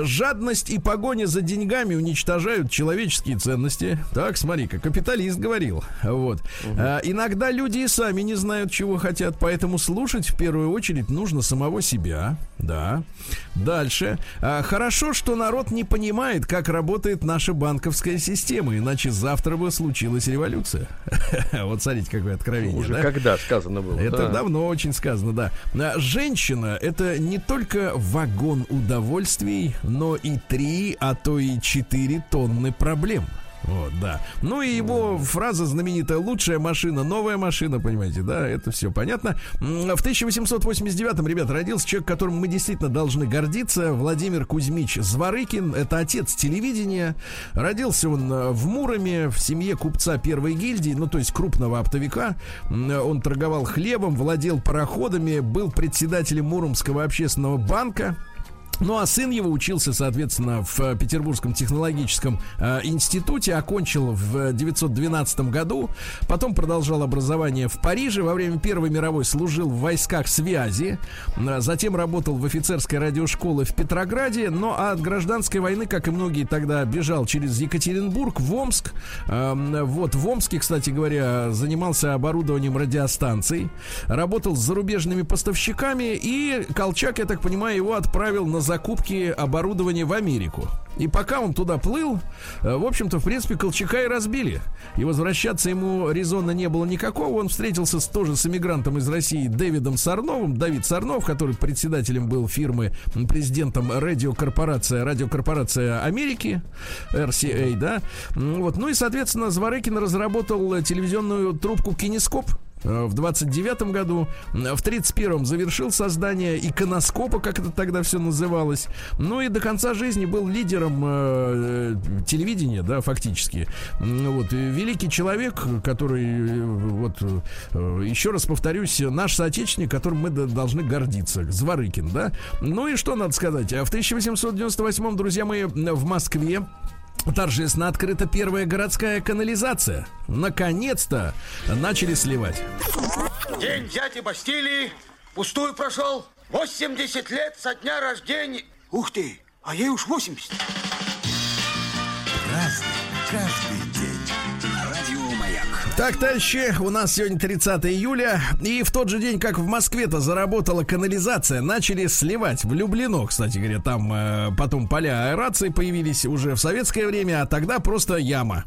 Жадность и погоня за деньгами уничтожают человеческие ценности. Так, смотри-ка, капиталист говорил. Вот. Угу. А, иногда люди и сами не знают, чего хотят, поэтому слушать в первую очередь нужно самого себя. Да. Дальше. А, хорошо, что народ не понимает, как работает наша банковская система, иначе завтра бы случилась революция. Вот смотрите, какое откровение. Уже когда сказано было. Это давно очень сказано да. А женщина — это не только вагон удовольствий, но и три, а то и четыре тонны проблем. Вот, да. Ну и его фраза знаменитая «лучшая машина, новая машина», понимаете, да, это все понятно. В 1889-м, ребят, родился человек, которым мы действительно должны гордиться, Владимир Кузьмич Зворыкин, это отец телевидения. Родился он э, в Муроме, в семье купца первой гильдии, ну, то есть крупного оптовика. Он торговал хлебом, владел пароходами, был председателем Муромского общественного банка. Ну а сын его учился, соответственно, в э, Петербургском технологическом э, институте, окончил в 912 году, потом продолжал образование в Париже, во время Первой мировой служил в войсках связи, э, затем работал в офицерской радиошколе в Петрограде, но от гражданской войны, как и многие тогда, бежал через Екатеринбург в Омск. Э, вот в Омске, кстати говоря, занимался оборудованием радиостанций, работал с зарубежными поставщиками, и Колчак, я так понимаю, его отправил на закупки оборудования в Америку. И пока он туда плыл, э, в общем-то, в принципе, Колчака и разбили. И возвращаться ему резонно не было никакого. Он встретился с, тоже с эмигрантом из России Дэвидом Сарновым. Давид Сарнов, который председателем был фирмы, президентом радиокорпорация, радиокорпорация Америки, RCA, да. Вот. Ну и, соответственно, Зворыкин разработал телевизионную трубку «Кинескоп», Э, в 29 году, в 31-м завершил создание иконоскопа, как это тогда все называлось. Ну и до конца жизни был лидером э, телевидения, да, фактически. Вот, великий человек, который, э, вот, э, еще раз повторюсь, наш соотечественник, которым мы должны гордиться, Зворыкин, да. Ну и что надо сказать, в 1898, друзья мои, в Москве торжественно открыта первая городская канализация. Наконец-то начали сливать. День дяди Бастилии пустую прошел. 80 лет со дня рождения. Ух ты, а ей уж 80. Разный, каждый. Так, товарищи, у нас сегодня 30 июля, и в тот же день, как в Москве-то заработала канализация, начали сливать в Люблино, кстати говоря, там э, потом поля аэрации появились уже в советское время, а тогда просто яма.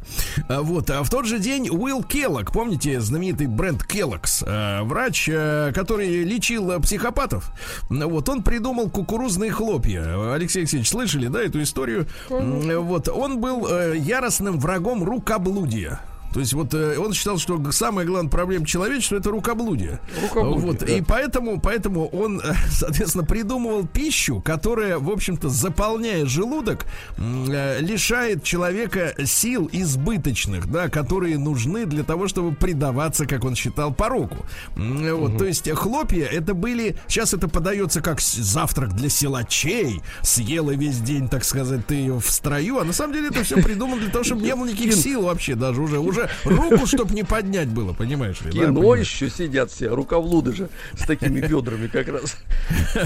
А, вот, а в тот же день Уилл Келлок, помните знаменитый бренд Келлокс, э, врач, э, который лечил э, психопатов, вот, он придумал кукурузные хлопья. Алексей Алексеевич, слышали, да, эту историю? Вот, он был э, яростным врагом рукоблудия. То есть вот э, он считал, что самая главная проблема человечества это рукоблудие. Рукоблудие, вот. да. И поэтому, поэтому он, э, соответственно, придумывал пищу, которая, в общем-то, заполняя желудок, э, лишает человека сил избыточных, да, которые нужны для того, чтобы предаваться, как он считал, пороку. М, Вот, то есть э, хлопья это были, сейчас это подается как завтрак для силачей, съела весь день, так сказать, ты в строю, а на самом деле это все придумано для того, чтобы не было никаких сил вообще даже уже, уже руку, чтобы не поднять было, понимаешь ли? да, Кино понимаешь? еще сидят все, рукоблуды же с такими бедрами как раз.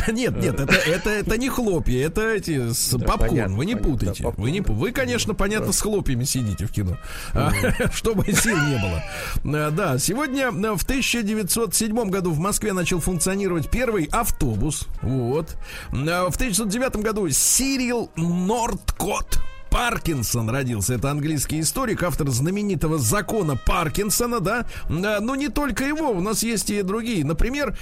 Нет, нет, это, это, это не хлопья, это эти с Да, попкорн. понятно, вы не понятно, путайте. да, вы, не, вы, конечно, понятно, с хлопьями сидите в кино. Чтобы сил не было. А, Да, сегодня а, в 1907 году в Москве начал функционировать первый автобус. Вот. А, В 1909 году Сирил Нордкот. Паркинсон родился. Это английский историк, автор знаменитого закона Паркинсона, да. Но не только его, у нас есть и другие. Например,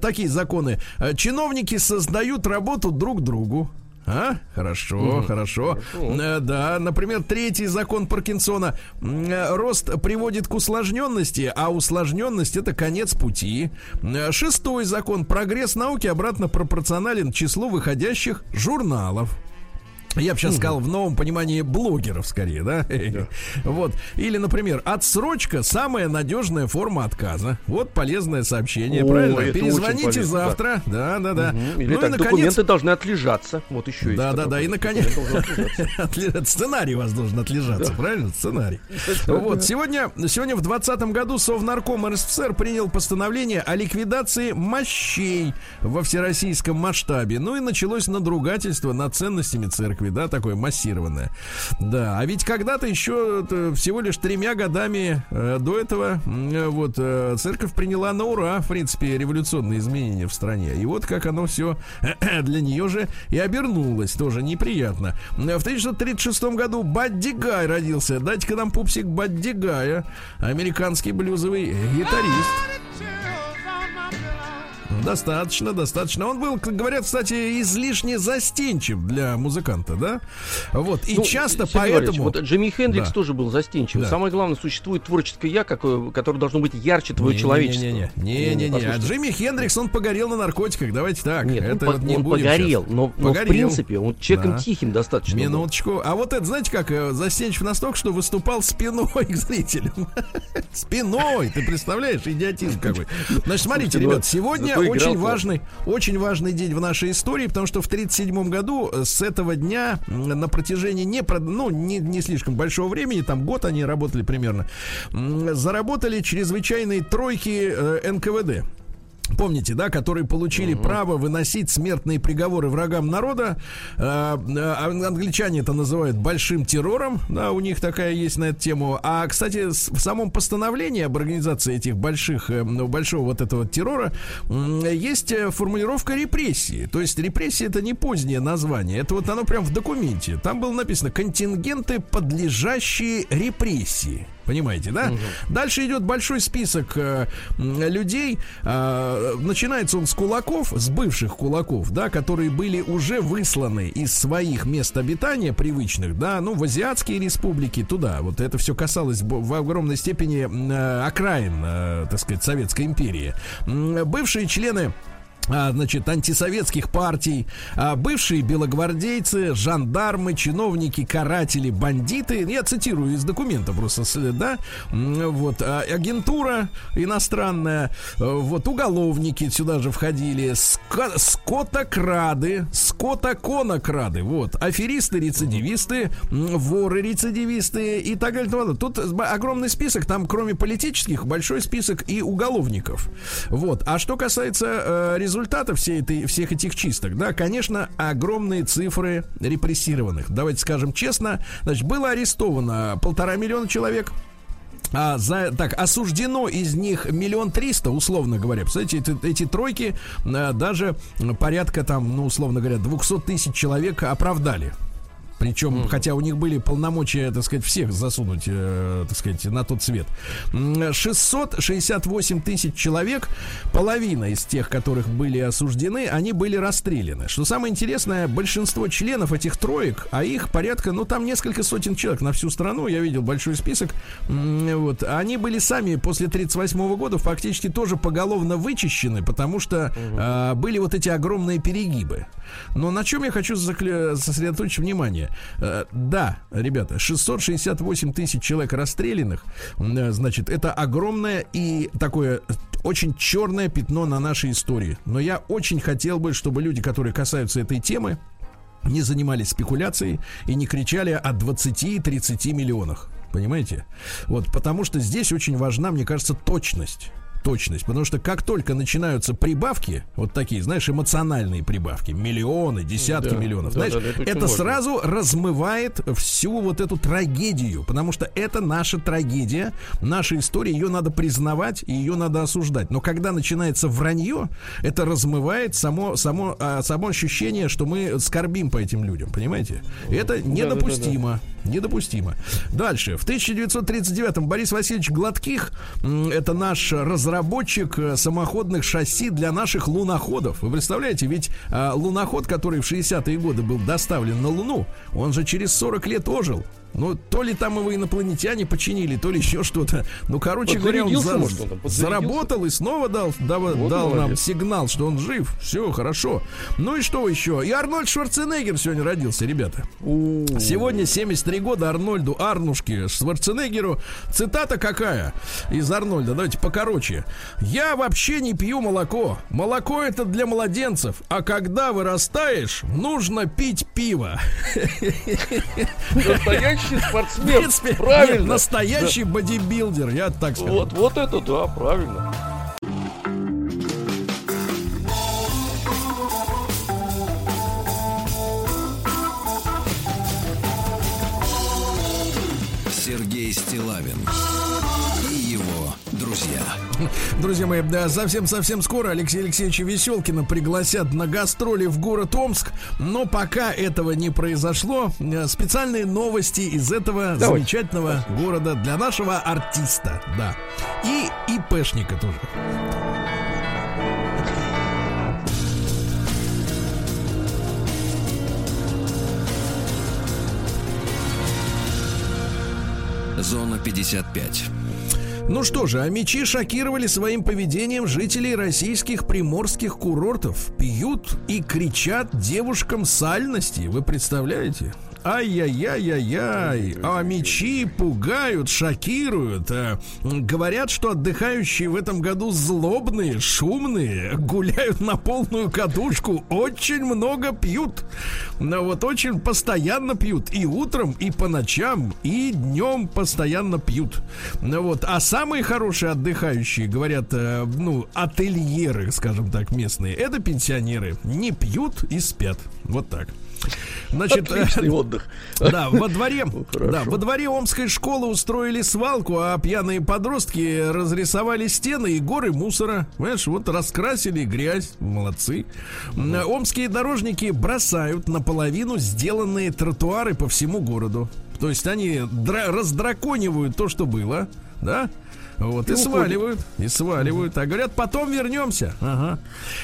такие законы. Э, Чиновники создают работу друг другу. А? Хорошо, хорошо. Э, Да, например, третий закон Паркинсона. Э, Рост приводит к усложненности, а усложненность это конец пути. Шестой закон. Прогресс науки обратно пропорционален числу выходящих журналов. Я бы сейчас сказал в новом понимании блогеров скорее, да? Вот. Или, например, отсрочка самая надежная форма отказа. Вот полезное соочление, О, правильно? Перезвоните полезно, завтра. Да, да, да. Или Ну и наконец. документы должны отлежаться. Вот еще есть. Да, да, да. И наконец. Сценарий у вас должен отлежаться, правильно? Сценарий. Вот, сегодня, сегодня в 2020 году Совнарком РСФСР принял постановление о ликвидации мощей во всероссийском масштабе. Ну и началось надругательство над ценностями церкви, да, такое массированное. Да, а ведь когда-то еще э, всего лишь тремя годами э, до этого э, вот церковь приняла на ура, в принципе, революционные изменения в стране. И вот как оно все для нее же и обернулось, тоже неприятно. В 1936 году Бадди Гай родился. Дайте-ка нам пупсик Бадди Гая, американский блюзовый гитарист. Достаточно, достаточно. Он был, как говорят, кстати, излишне застенчив для музыканта, да? Вот. И Ну, часто Сергей поэтому... Вот Джимми Хендрикс Да. тоже был застенчив. Да. Самое главное, существует творческое я, какое, которое должно быть ярче твоего человечества. Не-не-не. Ну, Не-не-не. А послушайте. Джимми Хендрикс, он погорел на наркотиках. Давайте так. Нет, это он, вот не он будем погорел, но, но в Погорел. принципе он человеком Да. тихим достаточно. был. Минуточку. А вот это, знаете, как э, застенчив настолько, что выступал спиной к зрителям. Спиной, ты представляешь, идиотизм какой. Значит, смотрите, Слушайте, ну, ребят, сегодня играл очень важный, очень важный день в нашей истории, потому что в 1937 году э, с этого дня на протяжении не, ну, не, не слишком большого времени, там год они работали примерно, заработали чрезвычайные тройки э, НКВД. Помните, да, которые получили право выносить смертные приговоры врагам народа. Э, э, англичане это называют большим террором. Да, у них такая есть на эту тему. А, кстати, в самом постановлении об организации этих больших, э, ну, большого вот этого террора есть э, формулировка репрессии. То есть репрессии это не позднее название. Это вот оно прям в документе. Там было написано контингенты, подлежащие репрессии. Понимаете, да? Дальше идет большой список э, людей. Э, начинается он с кулаков, с бывших кулаков, да, которые были уже высланы из своих мест обитания привычных, да, ну, в азиатские республики, туда. Вот это все касалось в огромной степени э, окраин, э, так сказать, Советской империи. Бывшие члены значит, антисоветских партий, а, бывшие белогвардейцы, жандармы, чиновники, каратели, бандиты. Я цитирую из документа просто, да, вот, а, агентура иностранная, вот, уголовники сюда же входили, скотокрады, скотоконокрады, вот, аферисты, рецидивисты, воры, рецидивисты и так далее. подобное. Тут огромный список, там кроме политических большой список и уголовников. Вот. А что касается э, результатов всей этой, всех этих чисток, да, конечно, огромные цифры репрессированных. Давайте скажем честно, значит, было арестовано полтора миллиона человек. а за, так, осуждено из них миллион триста, условно говоря. Представляете, эти, эти тройки а, даже порядка там, ну, условно говоря, 200 тысяч человек оправдали. Причем, mm. хотя у них были полномочия, так сказать, всех засунуть, э, так сказать, на тот свет. 668 тысяч человек, половина из тех, которых были осуждены, они были расстреляны. Что самое интересное, большинство членов этих троек, а их порядка, ну, там несколько сотен человек на всю страну, я видел большой список, вот, они были сами после 38 года фактически тоже поголовно вычищены, потому что mm-hmm. э, были вот эти огромные перегибы. Но на чем я хочу сосредоточить внимание? Э, да, ребята, 668 тысяч человек расстрелянных, э, значит, это огромное и такое очень черное пятно на нашей истории. Но я очень хотел бы, чтобы люди, которые касаются этой темы, не занимались спекуляцией и не кричали о 20-30 миллионах. Понимаете? Вот, потому что здесь очень важна, мне кажется, точность точность. Потому что как только начинаются прибавки, вот такие, знаешь, эмоциональные прибавки, миллионы, десятки да, миллионов, да, знаешь, да, это, это сразу размывает всю вот эту трагедию. Потому что это наша трагедия, наша история, ее надо признавать и ее надо осуждать. Но когда начинается вранье, это размывает само, само, а, само ощущение, что мы скорбим по этим людям, понимаете? Это недопустимо. Да, да, да. Недопустимо. Дальше. В 1939-м Борис Васильевич Гладких, это наш разработчик э, самоходных шасси для наших луноходов. Вы представляете, ведь а, луноход, который в 60-е годы был доставлен на Луну, он же через 40 лет ожил. Ну, то ли там его инопланетяне починили, то ли еще что-то. Ну, короче говоря, он, за, заработал и снова дал, дал, вот дал нам сигнал, что он жив. Все, хорошо. Ну и что еще? И Арнольд Шварценеггер сегодня родился, ребята. У-у-у. Сегодня 73 года Арнольду Арнушке Шварценеггеру. Цитата какая из Арнольда? Давайте покороче. Я вообще не пью молоко. Молоко это для младенцев. А когда вырастаешь, нужно пить пиво. Настоящий спортсмен. принципе, правильно. Настоящий бодибилдер, я так скажу. Вот, вот это да, правильно. Друзья мои, да, совсем-совсем скоро Алексея Алексеевича Веселкина пригласят на гастроли в город Омск. Но пока этого не произошло, э, специальные новости из этого Давай. замечательного города для нашего артиста. Да. И ИПшника тоже. Зона 55. Ну что же, а мечи шокировали своим поведением жителей российских приморских курортов. Пьют и кричат девушкам сальности. Вы представляете? Ай-яй-яй-яй-яй. А мечи пугают, шокируют. А, говорят, что отдыхающие в этом году злобные, шумные, гуляют на полную кадушку, очень много пьют. Но вот очень постоянно пьют. И утром, и по ночам, и днем постоянно пьют. Ну вот. А самые хорошие отдыхающие, говорят, э, ну, ательеры, скажем так, местные, это пенсионеры. Не пьют и спят. Вот так. Значит, Отличный отдых. Да, во дворе, ну, да, во дворе Омской школы устроили свалку, а пьяные подростки разрисовали стены и горы мусора. Понимаешь, вот раскрасили грязь. Молодцы. Омские дорожники бросают наполовину сделанные тротуары по всему городу. То есть они раздраконивают то, что было, да? Вот, и, и сваливают, и сваливают. А говорят, потом вернемся. Ага.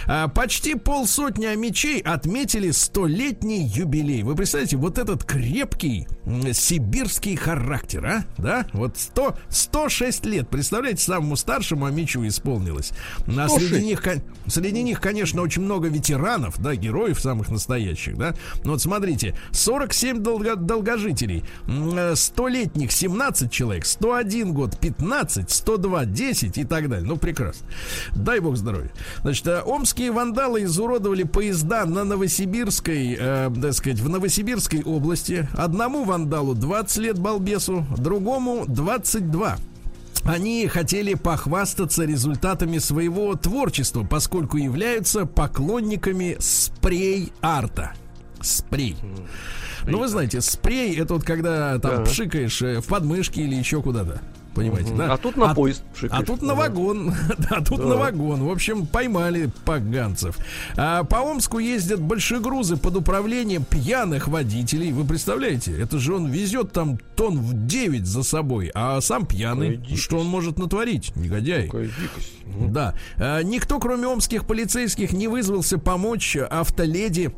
А, почти полсотни мечей отметили столетний юбилей. Вы представляете, вот этот крепкий сибирский характер, а? Да? Вот 100, 106 лет. Представляете, самому старшему Амичу исполнилось. А среди них, среди них, конечно, очень много ветеранов, да, героев самых настоящих, да. Но вот смотрите, 47 долго, долгожителей, 100-летних 17 человек, 101 год 15, 102 10 и так далее. Ну, прекрасно. Дай бог здоровья. Значит, э, омские вандалы изуродовали поезда на Новосибирской, э, так сказать, в Новосибирской области. Одному вандалу 20 лет балбесу, другому 22 они хотели похвастаться результатами своего творчества, поскольку являются поклонниками спрей-арта. Спрей. Ну, вы знаете, спрей это вот когда там да. пшикаешь э, в подмышки или еще куда-то. Понимаете, да? А тут на а, поезд. А тут на вагон, а тут на вагон. В общем, поймали поганцев. А по Омску ездят большегрузы под управлением пьяных водителей. Вы представляете? Это же он везет там тон в 9 за собой, а сам пьяный. Что он может натворить, негодяй? Да. А, никто, кроме омских полицейских, не вызвался помочь автоледи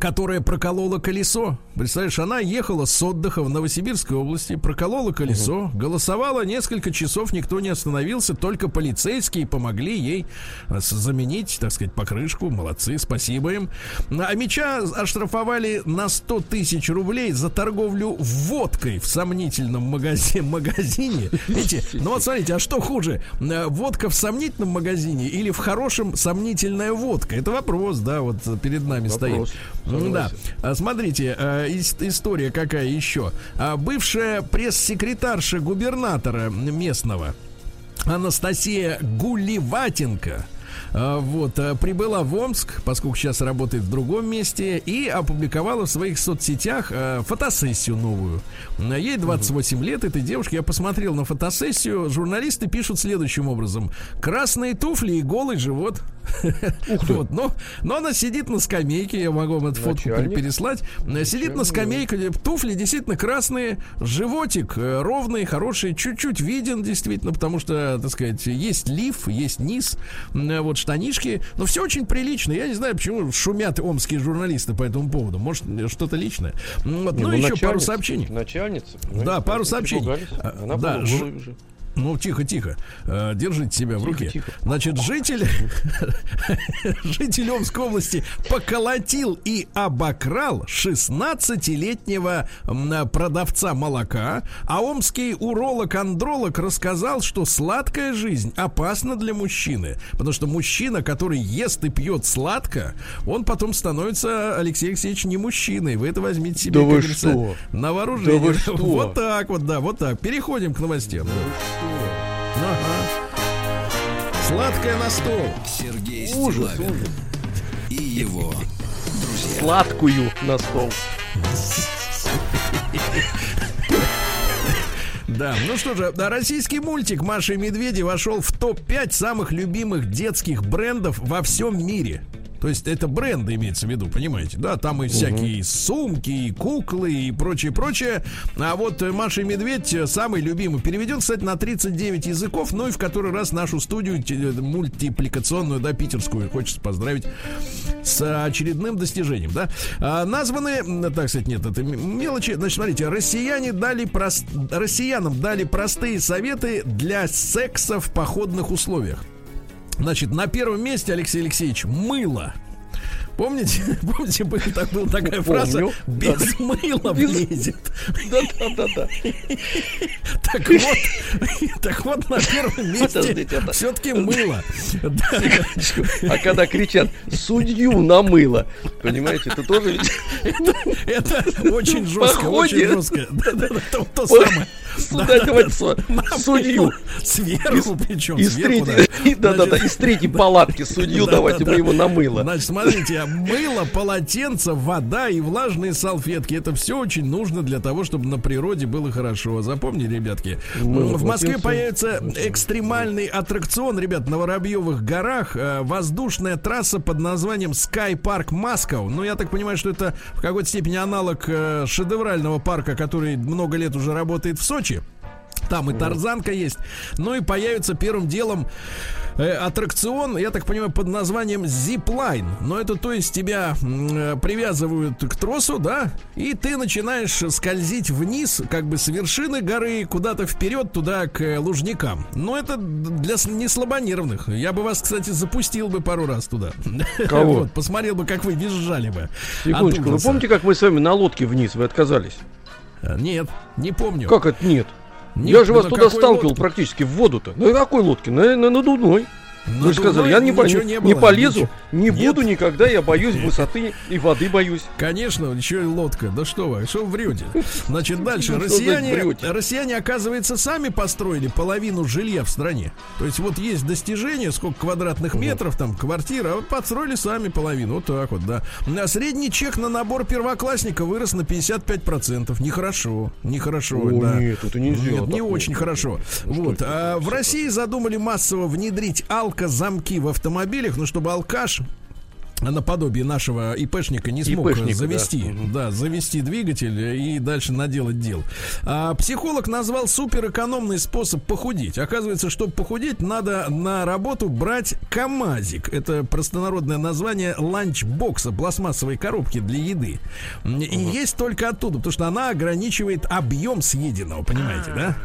которая проколола колесо. Представляешь, она ехала с отдыха в Новосибирской области, проколола колесо, угу. голосовала несколько часов, никто не остановился, только полицейские помогли ей э, заменить, так сказать, покрышку. Молодцы, спасибо им. А меча оштрафовали на 100 тысяч рублей за торговлю водкой в сомнительном магазине. магазине. Видите, ну вот смотрите, а что хуже? Э, водка в сомнительном магазине или в хорошем сомнительная водка? Это вопрос, да, вот перед нами вопрос. стоит. Да. А, смотрите, э, история какая еще. А, бывшая пресс-секретарша губернатора местного Анастасия Гуливатенко вот, э, прибыла в Омск, поскольку сейчас работает в другом месте, и опубликовала в своих соцсетях э, фотосессию новую. Ей 28 лет, этой девушке. Я посмотрел на фотосессию. Журналисты пишут следующим образом. Красные туфли и голый живот. Вот, но, но она сидит на скамейке, я могу вам эту фотку переслать. Сидит на скамейке, туфли действительно красные, животик э, ровный, хороший, чуть-чуть виден действительно, потому что, так сказать, есть лиф, есть низ, вот штанишки, но все очень прилично. Я не знаю, почему шумят омские журналисты по этому поводу. Может, что-то личное. Вот, не, ну, ну, еще пару сообщений. Начальница. Да, пару сообщений. Она да, ж... уже. Ну, тихо, тихо. Э, держите себя в руке. Тихо. Значит, житель, житель Омской области поколотил и обокрал 16-летнего продавца молока, а омский уролог-андролог рассказал, что сладкая жизнь опасна для мужчины, потому что мужчина, который ест и пьет сладко, он потом становится, Алексей Алексеевич, не мужчиной. Вы это возьмите себе, да вы что? на вооружение. Да вы что? Вот так вот, да, вот так. Переходим к новостям. Да. Ага. Сладкое на стол. Сергей Стилавин и его друзья. Сладкую на стол. Да, ну что же, российский мультик Маша и Медведи вошел в топ-5 самых любимых детских брендов во всем мире. То есть это бренды имеется в виду, понимаете? Да, там и всякие угу. сумки, и куклы, и прочее, прочее. А вот Маша и Медведь самый любимый. Переведен, кстати, на 39 языков, ну и в который раз нашу студию мультипликационную, да, питерскую, хочется поздравить с очередным достижением, да. А, названы, так сказать, нет, это мелочи. Значит, смотрите, россияне дали прост... россиянам дали простые советы для секса в походных условиях. Значит, на первом месте, Алексей Алексеевич, мыло. Помните, помните, была, так, была такая Помню. фраза «без да, мыла без... влезет». Да-да-да. Так вот, так вот на первом месте все-таки мыло. А когда кричат «судью на мыло», понимаете, это тоже... Это очень жестко, очень жестко. То самое. Сюда давайте судью. Сверху причем. Из третьей, палатки судью давайте мы его на мыло. Значит, смотрите, мыло, полотенце, вода и влажные салфетки. Это все очень нужно для того, чтобы на природе было хорошо. Запомнили, ребятки? Ну, в Москве появится экстремальный аттракцион, ребят, на Воробьевых горах. Э, воздушная трасса под названием Sky Park Moscow. Ну, я так понимаю, что это в какой-то степени аналог э, шедеврального парка, который много лет уже работает в Сочи. Там и тарзанка есть. Ну и появится первым делом э, аттракцион, я так понимаю, под названием Zipline. Но это то есть тебя э, привязывают к тросу, да, и ты начинаешь скользить вниз, как бы с вершины горы куда-то вперед, туда к лужникам. Но это для неслабонервных. Я бы вас, кстати, запустил бы пару раз туда. Кого? вот, посмотрел бы, как вы визжали бы. Секундочку, вы помните, как мы с вами на лодке вниз, вы отказались? Э, нет, не помню. Как это нет? Нет, Я же вас туда сталкивал лодке? практически в воду-то. На какой лодке? На, на надувной. Ну, Вы сказали, я не, не, не, не полезу, не Нет. буду никогда, я боюсь высоты и воды боюсь. Конечно, еще и лодка. Да что вы, что вы врете? Значит, дальше. Россияне, россияне, оказывается, сами построили половину жилья в стране. То есть вот есть достижение, сколько квадратных метров, там, квартира, а построили сами половину. Вот так вот, да. А средний чек на набор первоклассника вырос на 55%. Нехорошо, нехорошо, О, да. Нет, это нельзя. Нет, не очень хорошо. Вот. А в России задумали массово внедрить алкозамки в автомобилях, ну, чтобы алкаш наподобие нашего ИПшника не смог ИПшника, завести, да. да, завести двигатель и дальше наделать дел. А, психолог назвал суперэкономный способ похудеть. Оказывается, чтобы похудеть, надо на работу брать КАМАЗик. Это простонародное название ланчбокса, пластмассовой коробки для еды. И угу. есть только оттуда, потому что она ограничивает объем съеденного, понимаете, да?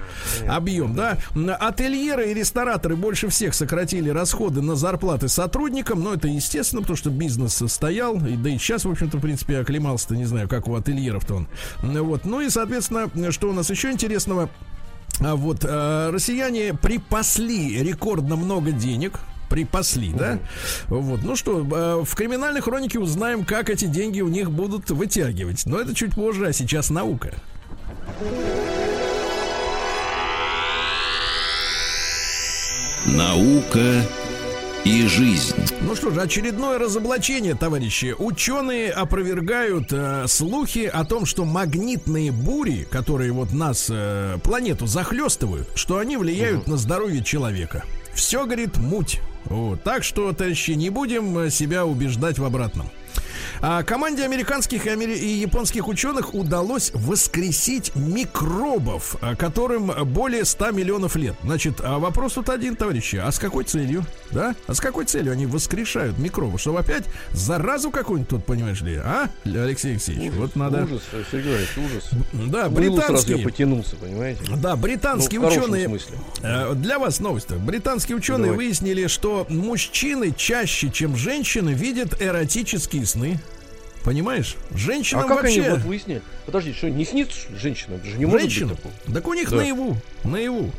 Объем, да. Ательеры и рестораторы больше всех сократили расходы на зарплаты сотрудникам, но это естественно, потому что бизнес состоял, и, да и сейчас, в общем-то, в принципе, оклемался-то, не знаю, как у ательеров-то он. Вот. Ну и, соответственно, что у нас еще интересного? А вот э, россияне припасли рекордно много денег припасли, да? Вот. Ну что, э, в криминальной хронике узнаем, как эти деньги у них будут вытягивать. Но это чуть позже, а сейчас наука. Наука и жизнь. Ну что же, очередное разоблачение, товарищи. Ученые опровергают э, слухи о том, что магнитные бури, которые вот нас, э, планету захлестывают, что они влияют угу. на здоровье человека. Все, говорит, муть. Вот. Так что, товарищи, не будем э, себя убеждать в обратном. А команде американских и, амери... и японских ученых удалось воскресить микробов, а, которым более 100 миллионов лет. Значит, а вопрос тут один, товарищи. А с какой целью? Да? А с какой целью они воскрешают микробы? Чтобы опять заразу какую-нибудь тут, понимаешь ли? А, Алексей Алексеевич? Ужас, вот надо... Ужас, Сергей Иванович, ужас. Да, британские... потянулся, понимаете? Да, британские ну, ученые... Э, для вас новость -то. Британские ученые Давай. выяснили, что мужчины чаще, чем женщины, видят эротические сны. Понимаешь? Женщинам а как вообще... они вот выяснили? Подожди, что не снится женщинам? Это же не может быть такого. Так у них да. наяву. Наяву.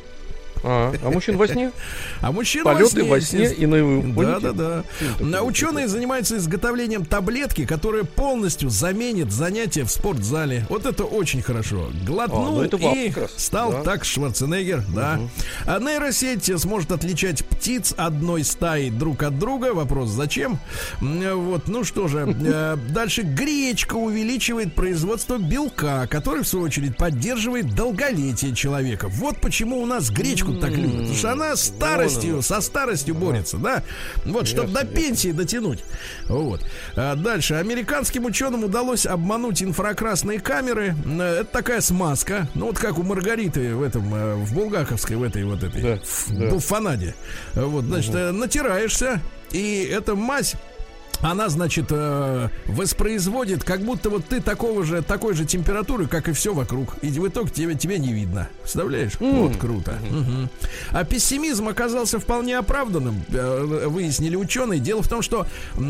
А, а мужчин во сне? А мужчин Полеты во сне, во сне и наяву. Да, да, да. Ученые занимаются изготовлением таблетки, которая полностью заменит занятия в спортзале. Вот это очень хорошо. Глотнул а, ну и стал да. так Шварценеггер, да. Угу. А нейросеть сможет отличать птиц одной стаи друг от друга. Вопрос зачем? Вот, ну что же. Э, дальше гречка увеличивает производство белка, который в свою очередь поддерживает долголетие человека. Вот почему у нас гречку девушку так любят. Потому что она старостью, со старостью борется, да? Вот, чтобы до пенсии дотянуть. Вот. А дальше. Американским ученым удалось обмануть инфракрасные камеры. Это такая смазка. Ну, вот как у Маргариты в этом, э, в Булгаковской, в этой вот этой, да, в, да. в фанаде. Вот, значит, угу. натираешься, и эта мазь она, значит, э, воспроизводит, как будто вот ты такого же, такой же температуры, как и все вокруг. И в итоге тебе, тебе не видно. Представляешь? Mm. Вот круто. Mm-hmm. Угу. А пессимизм оказался вполне оправданным, э, выяснили ученые. Дело в том, что э,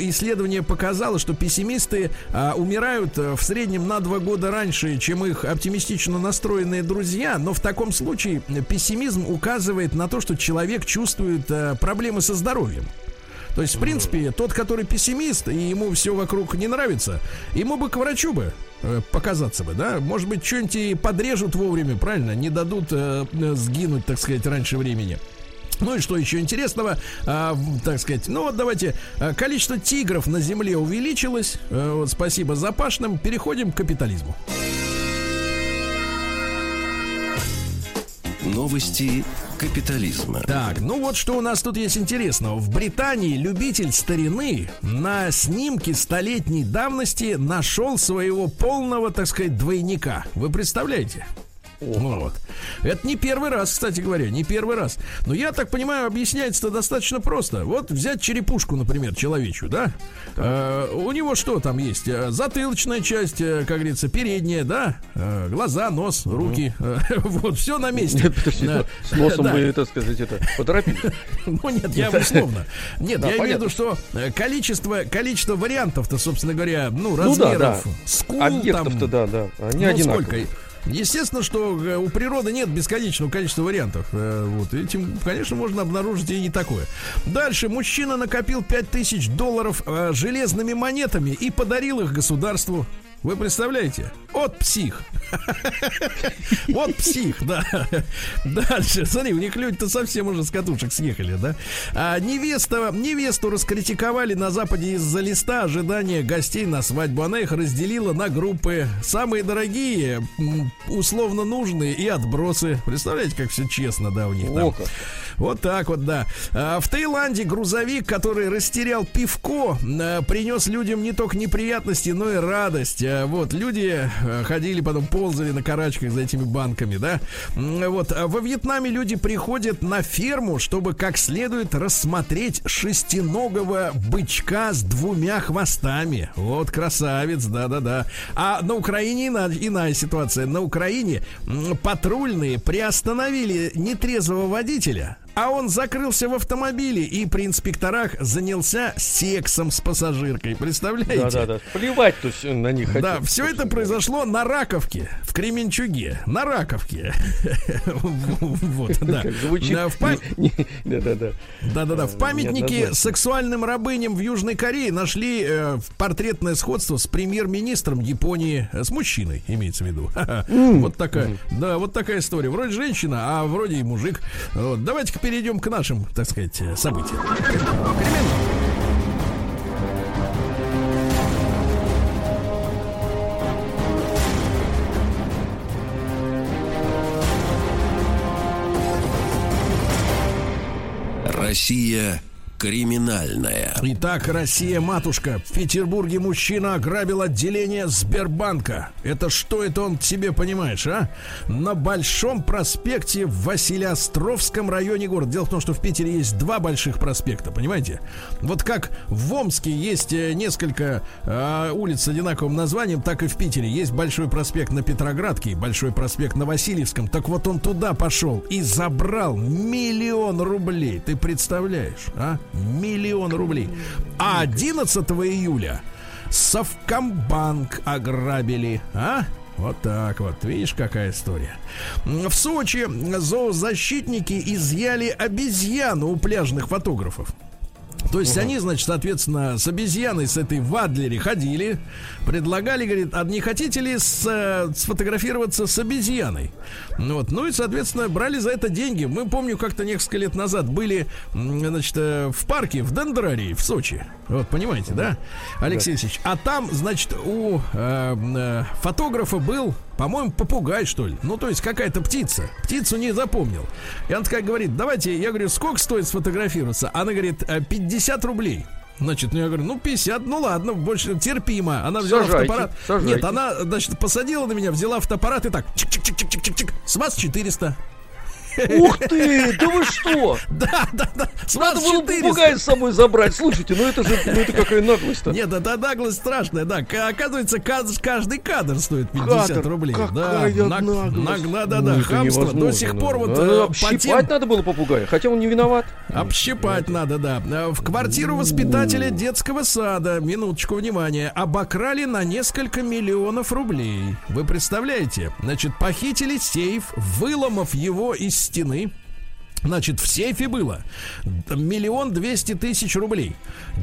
исследование показало, что пессимисты э, умирают в среднем на два года раньше, чем их оптимистично настроенные друзья. Но в таком случае пессимизм указывает на то, что человек чувствует э, проблемы со здоровьем. То есть, в принципе, тот, который пессимист, и ему все вокруг не нравится, ему бы к врачу бы э, показаться бы, да? Может быть, что-нибудь и подрежут вовремя, правильно? Не дадут э, сгинуть, так сказать, раньше времени. Ну и что еще интересного, а, так сказать, ну вот давайте, а, количество тигров на земле увеличилось, вот спасибо запашным, переходим к капитализму. Новости капитализма. Так, ну вот что у нас тут есть интересного. В Британии любитель старины на снимке столетней давности нашел своего полного, так сказать, двойника. Вы представляете? Ну вот. Это не первый раз, кстати говоря, не первый раз. Но я так понимаю, объясняется-то достаточно просто. Вот взять черепушку, например, человечью, да? Э, у него что там есть? Э, затылочная часть, э, как говорится, передняя, да? Э, глаза, нос, руки. Э, вот, все на месте. Нет, с носом вы, так сказать, это поторопились. Ну нет, я условно. Нет, я имею в виду, что э, количество, количество вариантов-то, собственно говоря, ну, размеров, ну, да. скул Объектов-то, да, да, они ну, одинаковые. Естественно, что э, у природы нет бесконечного количества вариантов. Э, вот, этим, конечно, можно обнаружить и не такое. Дальше. Мужчина накопил 5000 долларов э, железными монетами и подарил их государству. Вы представляете? От псих. Вот псих, да. Дальше, смотри, у них люди-то совсем уже с катушек съехали, да. А невеста, невесту раскритиковали на Западе из-за листа ожидания гостей на свадьбу. Она их разделила на группы. Самые дорогие, условно нужные и отбросы. Представляете, как все честно, да, у них там. Вот так вот, да. А, в Таиланде грузовик, который растерял пивко, а, принес людям не только неприятности, но и радость. А, вот, люди ходили, потом ползали на карачках за этими банками, да. Вот, во Вьетнаме люди приходят на ферму, чтобы как следует рассмотреть шестиногого бычка с двумя хвостами. Вот, красавец, да-да-да. А на Украине иная ситуация. На Украине патрульные приостановили нетрезвого водителя, а он закрылся в автомобиле и при инспекторах занялся сексом с пассажиркой. Представляете? Да, да, да. Плевать то есть на них. Да, все это произошло на Раковке, в Кременчуге. На Раковке. Вот, да. В Да-да-да. Да-да-да. В памятнике сексуальным рабыням в Южной Корее нашли э, портретное сходство с премьер-министром Японии, э, с мужчиной, имеется в виду. Вот такая, да, вот такая история. Вроде женщина, а вроде и мужик. Давайте-ка перейдем к нашим, так сказать, э, событиям. Россия криминальная. Итак, Россия, матушка. В Петербурге мужчина ограбил отделение Сбербанка. Это что это он себе понимаешь, а? На Большом проспекте в Василиостровском районе города. Дело в том, что в Питере есть два больших проспекта, понимаете? Вот как в Омске есть э, несколько э, улиц с одинаковым названием, так и в Питере есть большой проспект на Петроградке, большой проспект на Васильевском. Так вот он туда пошел и забрал миллион рублей. Ты представляешь, а? Миллион рублей. А 11 июля Совкомбанк ограбили, а? Вот так вот, видишь, какая история. В Сочи зоозащитники изъяли обезьяну у пляжных фотографов. То есть угу. они, значит, соответственно, с обезьяной, с этой в Адлере ходили, предлагали, говорит, а не хотите ли с, э, сфотографироваться с обезьяной? Вот. Ну и, соответственно, брали за это деньги. Мы, помню, как-то несколько лет назад были, значит, э, в парке, в Дендрарии, в Сочи. Вот, понимаете, да, Алексей да. Алексеевич? А там, значит, у э, э, фотографа был по-моему, попугай, что ли. Ну, то есть какая-то птица. Птицу не запомнил. И он такая говорит, давайте, я говорю, сколько стоит сфотографироваться? Она говорит, 50 «Э, рублей. Значит, ну я говорю, ну 50, ну ладно, больше терпимо. Она взяла сажайте, фотоаппарат. Сажайте. Нет, она, значит, посадила на меня, взяла фотоаппарат и так, чик-чик-чик-чик-чик, с вас 400. Ух ты, да вы что? Да, да, да. Надо было попугая с собой забрать. Слушайте, ну это же, ну это какая наглость-то. Нет, это наглость страшная, да. Оказывается, каждый кадр стоит 50 кадр, рублей. Какая да, наглость. Да, да, да, хамство. До сих пор вот... Э, общипать надо было попугая, хотя он не виноват. Общипать надо, да. В квартиру воспитателя детского сада, минуточку внимания, обокрали на несколько миллионов рублей. Вы представляете? Значит, похитили сейф, выломав его из стены. Значит, в сейфе было миллион двести тысяч рублей,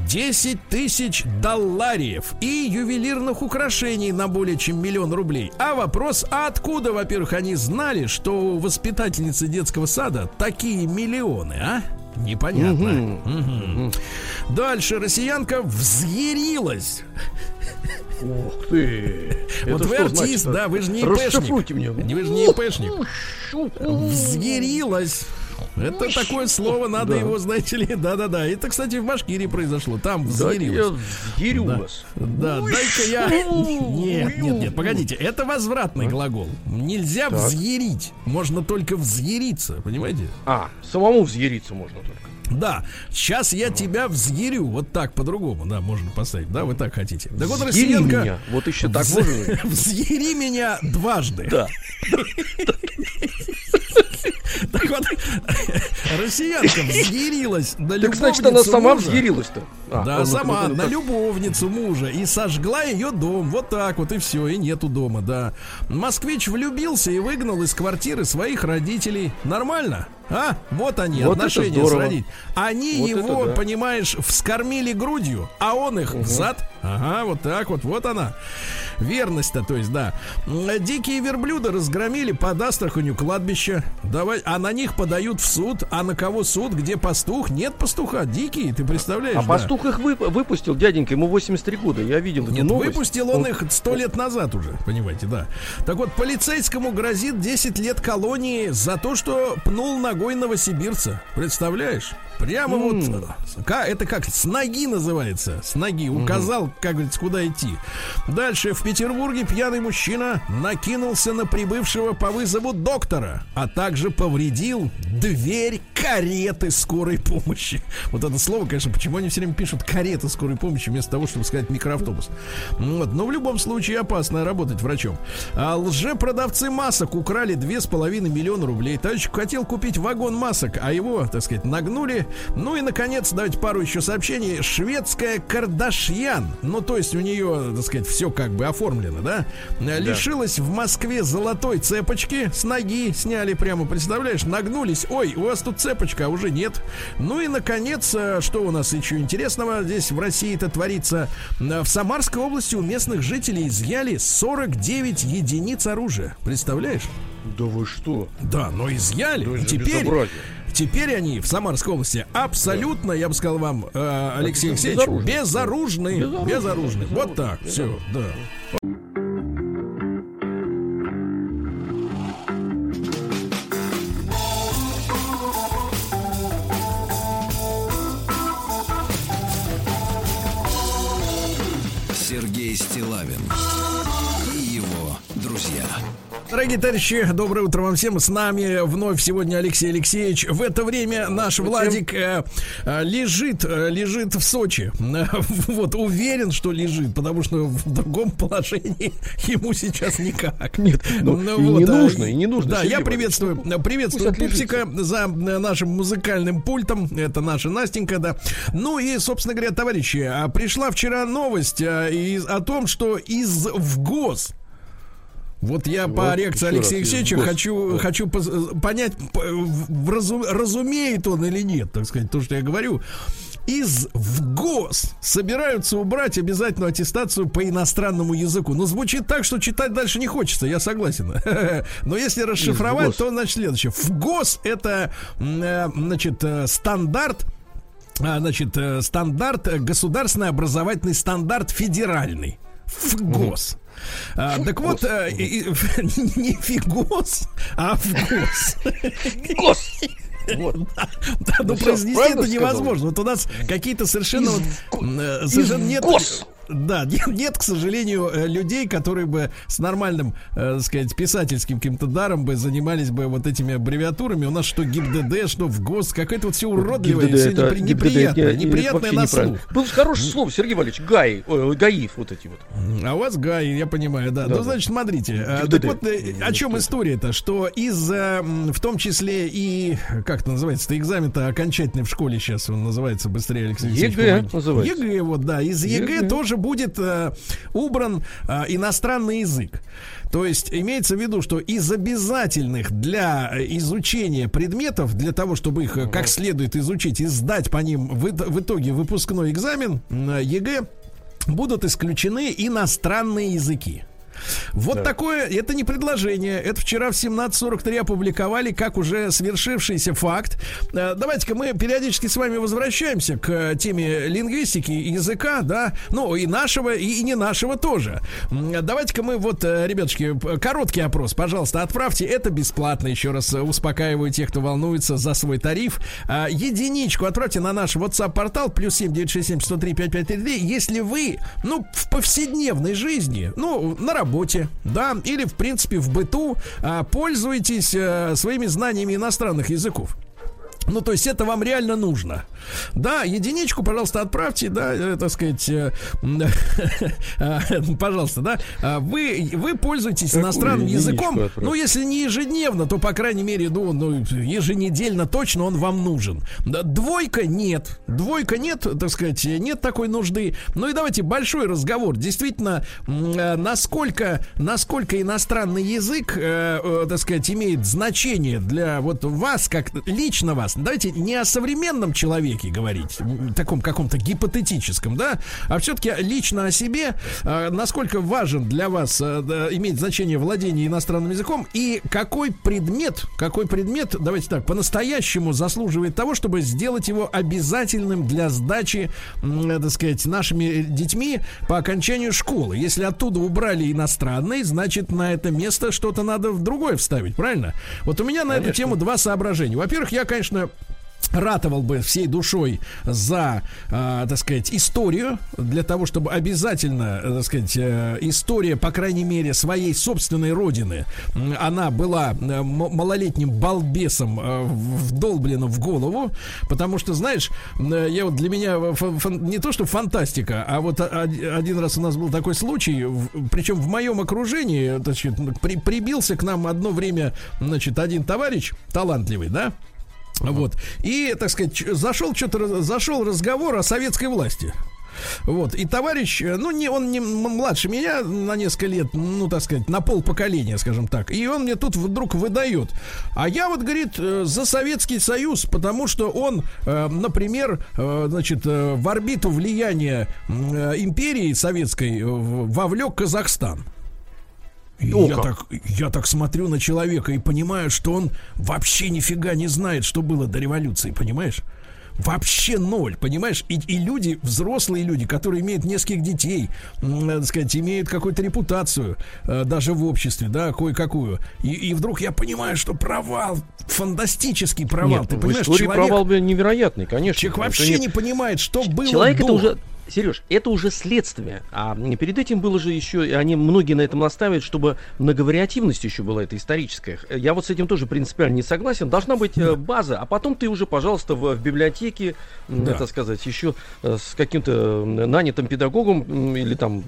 десять тысяч доллариев и ювелирных украшений на более чем миллион рублей. А вопрос, а откуда, во-первых, они знали, что у воспитательницы детского сада такие миллионы, а? Непонятно. Угу. Угу. Дальше россиянка взъярилась. Ух ты! Вот Это вы артист, значит, да, вы же не ИПшник. мне. Вы же не ИПшник. Взъярилась. Это такое слово, надо да. его, знаете ли, да-да-да. Это, кстати, в Башкирии произошло. Там. Да, я взъярю да. Да, дай-ка я... Нет, нет, нет, погодите. Это возвратный а? глагол. Нельзя так. взъярить. Можно только взъяриться, понимаете? А, самому взъяриться можно только. Да, сейчас я тебя взъярю. Вот так по-другому, да, можно поставить. Да, вы так хотите. Так вот, Россиянка... меня. Вот еще так вз... можно. Взъяри меня дважды. Да. Так вот, россиянка взъярилась на Так значит, она сама взъярилась-то. А, да, сама, на любовницу мужа. И сожгла ее дом. Вот так вот, и все, и нету дома, да. Москвич влюбился и выгнал из квартиры своих родителей. Нормально? А, вот они, вот отношения с родителями. Они вот его, да. понимаешь, вскормили грудью, а он их угу. зад. Ага, вот так вот, вот она. Верность-то, то есть, да. Дикие верблюды разгромили под Астраханью кладбище. Давай, а на них подают в суд. А на кого суд? Где пастух? Нет пастуха. Дикие, ты представляешь? А да? пастух их вып- выпустил, дяденька, ему 83 года. Я видел Нет, новость. выпустил он, он их сто лет назад уже, понимаете, да. Так вот, полицейскому грозит 10 лет колонии за то, что пнул ногой новосибирца. Представляешь? Прямо mm. вот, это как с ноги называется, с ноги указал, mm-hmm. как говорится, куда идти. Дальше в Петербурге пьяный мужчина накинулся на прибывшего по вызову доктора, а также повредил дверь кареты скорой помощи. Вот это слово, конечно, почему они все время пишут карета скорой помощи вместо того, чтобы сказать микроавтобус. Вот, но в любом случае опасно работать врачом. А лжепродавцы масок украли 2,5 миллиона рублей. Товарищ хотел купить вагон масок, а его, так сказать, нагнули ну и, наконец, давайте пару еще сообщений. Шведская Кардашьян, ну, то есть у нее, так сказать, все как бы оформлено, да? да. Лишилась в Москве золотой цепочки, с ноги сняли прямо, представляешь, нагнулись. Ой, у вас тут цепочка, а уже нет. Ну и, наконец, э, что у нас еще интересного здесь в России это творится? В Самарской области у местных жителей изъяли 49 единиц оружия. Представляешь? Да вы что? Да, но изъяли. Да, теперь, Теперь они в Самарской области абсолютно, я бы сказал вам, э, Алексей Алексеевич, безоружны. Безоружны. безоружны. Вот так, все, да. Сергей Стилавин и его друзья. Дорогие товарищи, доброе утро вам всем. С нами вновь сегодня Алексей Алексеевич. В это время наш Владик э, э, лежит, э, лежит в Сочи. Вот, уверен, что лежит, потому что в другом положении ему сейчас никак. Нет, ну, ну, и вот, не нужно, и не нужно. Да, я приветствую, приветствую Пупсика за нашим музыкальным пультом. Это наша Настенька, да. Ну и, собственно говоря, товарищи, а пришла вчера новость о том, что из ВГОС вот я вот, по реакции Алексея Алексеевича хочу, да. хочу понять, разум, разумеет он или нет, так сказать, то, что я говорю. Из ВГОС собираются убрать обязательную аттестацию по иностранному языку. Ну, звучит так, что читать дальше не хочется, я согласен. Но если расшифровать, то, значит, следующее. ВГОС это, э, значит, э, стандарт а, значит, э, стандарт, государственный образовательный стандарт федеральный. ФГОС. А, так вот, а, и, не фигос, а ФГОС. ФГОС. Вот. Да, да, ну, ну произнести это невозможно. Вот у нас какие-то совершенно, из, вот, э, совершенно нет. Гос. Да, нет, нет, к сожалению, э, людей, которые бы с нормальным, э, сказать, писательским каким-то даром бы занимались бы вот этими аббревиатурами. У нас что ГИБДД, что ФГОС, какое-то вот все уродливое, ГИБДД, все это, непри- неприятное, ГИБДД, неприятное на слух. Было хорошее слово, Сергей Валерьевич, ГАИ, э, ГАИФ вот эти вот. А у вас ГАИ, я понимаю, да. да ну, значит, смотрите, ГИБДД. так вот, э, о чем история-то, что из, в том числе и, как это называется, экзамен-то окончательный в школе сейчас, он называется быстрее, Алексей ЕГЭ называется. ЕГЭ, вот, да, из ЕГЭ, ЕГЭ тоже будет э, убран э, иностранный язык. То есть имеется в виду, что из обязательных для изучения предметов, для того, чтобы их как следует изучить и сдать по ним в, в итоге выпускной экзамен э, ЕГЭ, будут исключены иностранные языки. Вот да. такое, это не предложение. Это вчера в 17.43 опубликовали как уже свершившийся факт. Э, давайте-ка мы периодически с вами возвращаемся к теме лингвистики языка, да, ну и нашего, и, и не нашего тоже. Давайте-ка мы вот, э, ребятушки, короткий опрос, пожалуйста, отправьте. Это бесплатно, еще раз успокаиваю тех, кто волнуется за свой тариф. Э, единичку отправьте на наш WhatsApp-портал плюс 7967 103 5533, если вы, ну, в повседневной жизни, ну, на работе, работе, да, или в принципе в быту а, пользуйтесь а, своими знаниями иностранных языков. Ну, то есть это вам реально нужно. Да, единичку, пожалуйста, отправьте, да, э, так сказать, э, э, пожалуйста, да. А вы, вы пользуетесь Какую иностранным языком, отправить? ну, если не ежедневно, то, по крайней мере, ну, ну, еженедельно точно он вам нужен. Двойка нет. Двойка нет, так сказать, нет такой нужды. Ну и давайте большой разговор. Действительно, насколько, насколько иностранный язык, э, так сказать, имеет значение для вот вас, как лично вас, давайте не о современном человеке говорить, таком каком-то гипотетическом, да, а все-таки лично о себе, э, насколько важен для вас э, иметь значение владения иностранным языком и какой предмет, какой предмет, давайте так, по-настоящему заслуживает того, чтобы сделать его обязательным для сдачи, э, так сказать, нашими детьми по окончанию школы. Если оттуда убрали иностранный, значит, на это место что-то надо в другое вставить, правильно? Вот у меня на Конечно. эту тему два соображения. Во-первых, я, конечно, ратовал бы всей душой за, э, так сказать, историю, для того, чтобы обязательно, э, так сказать, э, история, по крайней мере, своей собственной родины, она была э, малолетним балбесом э, вдолблена в голову, потому что, знаешь, э, я вот для меня не то, что фантастика, а вот один раз у нас был такой случай, причем в моем окружении, значит, при, прибился к нам одно время, значит, один товарищ талантливый, да, вот. И, так сказать, зашел что-то, зашел разговор о советской власти. Вот. И товарищ, ну, не, он не младше меня на несколько лет, ну, так сказать, на пол поколения, скажем так. И он мне тут вдруг выдает. А я вот, говорит, э, за Советский Союз, потому что он, э, например, э, значит, в орбиту влияния империи советской вовлек Казахстан. Я так, я так смотрю на человека и понимаю, что он вообще нифига не знает, что было до революции, понимаешь? Вообще ноль, понимаешь? И, и люди, взрослые люди, которые имеют нескольких детей, так сказать, имеют какую-то репутацию, э, даже в обществе, да, кое-какую. И, и вдруг я понимаю, что провал, фантастический провал. Нет, Ты понимаешь, человек, провал невероятный, конечно. Человек вообще не, не понимает, что было Человек до. это уже Сереж, это уже следствие. А перед этим было же еще, и они многие на этом настаивают, чтобы многовариативность еще была эта историческая. Я вот с этим тоже принципиально не согласен. Должна быть э, база, а потом ты уже, пожалуйста, в, в библиотеке, да. это сказать, еще э, с каким-то нанятым педагогом или там,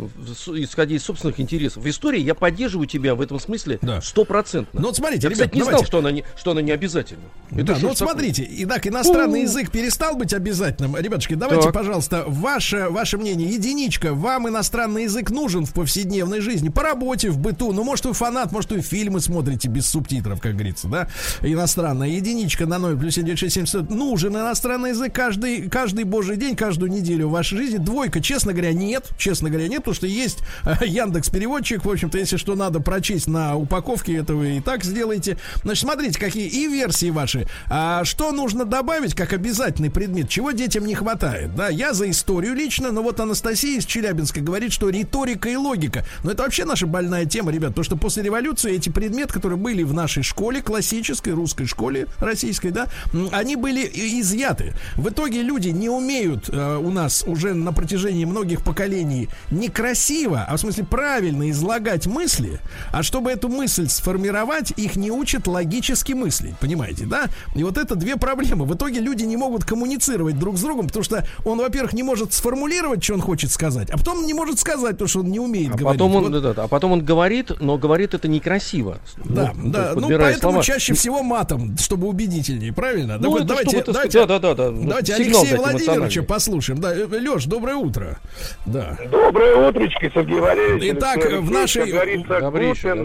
исходя из собственных интересов. В истории я поддерживаю тебя в этом смысле стопроцентно. Ну вот смотрите, я, ребят, кстати, не давайте. знал, что она не, что она не обязательна. Это да, ну вот смотрите, итак, иностранный язык перестал быть обязательным. Ребятушки, давайте, так. пожалуйста, ваше ваше мнение, единичка, вам иностранный язык нужен в повседневной жизни, по работе, в быту, ну, может, вы фанат, может, вы фильмы смотрите без субтитров, как говорится, да, иностранная единичка на 0 плюс 967 нужен иностранный язык каждый, каждый божий день, каждую неделю в вашей жизни, двойка, честно говоря, нет, честно говоря, нет, потому что есть э, Яндекс переводчик, в общем-то, если что надо прочесть на упаковке, это вы и так сделаете. Значит, смотрите, какие и версии ваши. А что нужно добавить как обязательный предмет, чего детям не хватает, да, я за историю лично логично, но вот Анастасия из Челябинска говорит, что риторика и логика. Но это вообще наша больная тема, ребят, потому что после революции эти предметы, которые были в нашей школе, классической русской школе, российской, да, они были изъяты. В итоге люди не умеют э, у нас уже на протяжении многих поколений некрасиво, а в смысле правильно излагать мысли, а чтобы эту мысль сформировать, их не учат логически мыслить, понимаете, да? И вот это две проблемы. В итоге люди не могут коммуницировать друг с другом, потому что он, во-первых, не может сформулировать сформулировать, что он хочет сказать, а потом не может сказать, потому что он не умеет а говорить. Потом он, вот. да, да, а потом он говорит, но говорит это некрасиво. Да, ну, да. Ну, поэтому слова. чаще всего матом, чтобы убедительнее, правильно? Ну, так давайте, чтобы, давайте, да, да, да, да. давайте Алексея Владимировича послушаем. Да, Леш, доброе утро. Да. Доброе утречко, Сергей Валерьевич. Итак, в нашей... Добрейшее,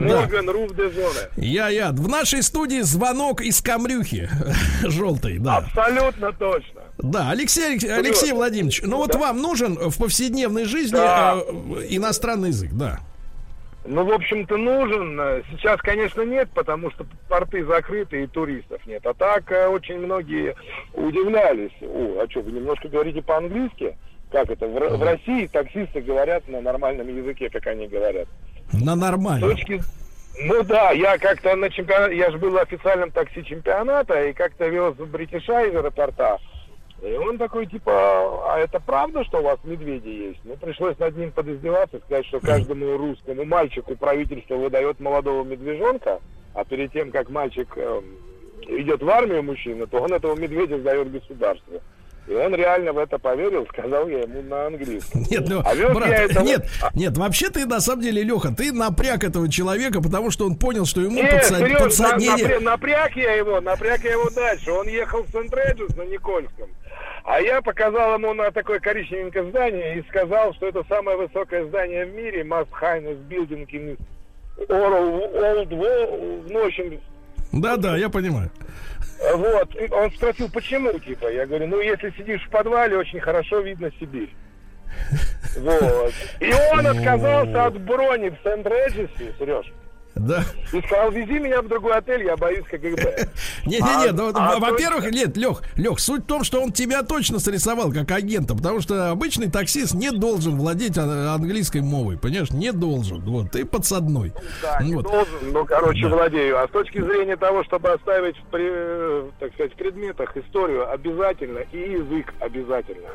Я, я. В нашей студии звонок из Камрюхи. Желтый, да. Абсолютно точно. Да, Алексей, Алексей Владимирович, ну вот вам нужен в повседневной жизни да. э, иностранный язык, да. Ну, в общем-то, нужен. Сейчас, конечно, нет, потому что порты закрыты и туристов нет. А так э, очень многие удивлялись. О, а что, вы немножко говорите по-английски? Как это? В, в России таксисты говорят на нормальном языке, как они говорят. На нормальном? Точки... Ну да, я как-то на чемпионате, я же был официальным такси чемпионата, и как-то вез Бритиша из аэропорта. И он такой, типа, а это правда, что у вас медведи есть? Ну, пришлось над ним подиздеваться, сказать, что каждому русскому мальчику правительство выдает молодого медвежонка, а перед тем, как мальчик э, идет в армию мужчина, то он этого медведя сдает государству. И он реально в это поверил, сказал я ему на английском. Нет, ну, а брат, это... нет, нет, вообще ты на самом деле, Леха, ты напряг этого человека, потому что он понял, что ему нет, подсад... Сереж, подсаднение... напряг, напряг я его, напряг я его дальше. Он ехал в Сент-Реджес на Никольском. А я показал ему на такое коричневенькое здание и сказал, что это самое высокое здание в мире, Must Highness Building in Old World, ну, в общем... Да-да, я понимаю. Вот. Он спросил, почему, типа. Я говорю, ну, если сидишь в подвале, очень хорошо видно Сибирь. Вот. И он отказался от брони в Сент-Реджисе, Сереж. Да. И сказал, вези меня в другой отель, я боюсь КГБ. Не-не-не, а, ну, а во-первых, нет, Лех, Лех, суть в том, что он тебя точно срисовал как агента, потому что обычный таксист не должен владеть английской мовой, понимаешь, не должен. Вот, ты подсадной. Да, не должен, но, короче, владею. А с точки зрения того, чтобы оставить, при, так сказать, в предметах историю обязательно и язык обязательно.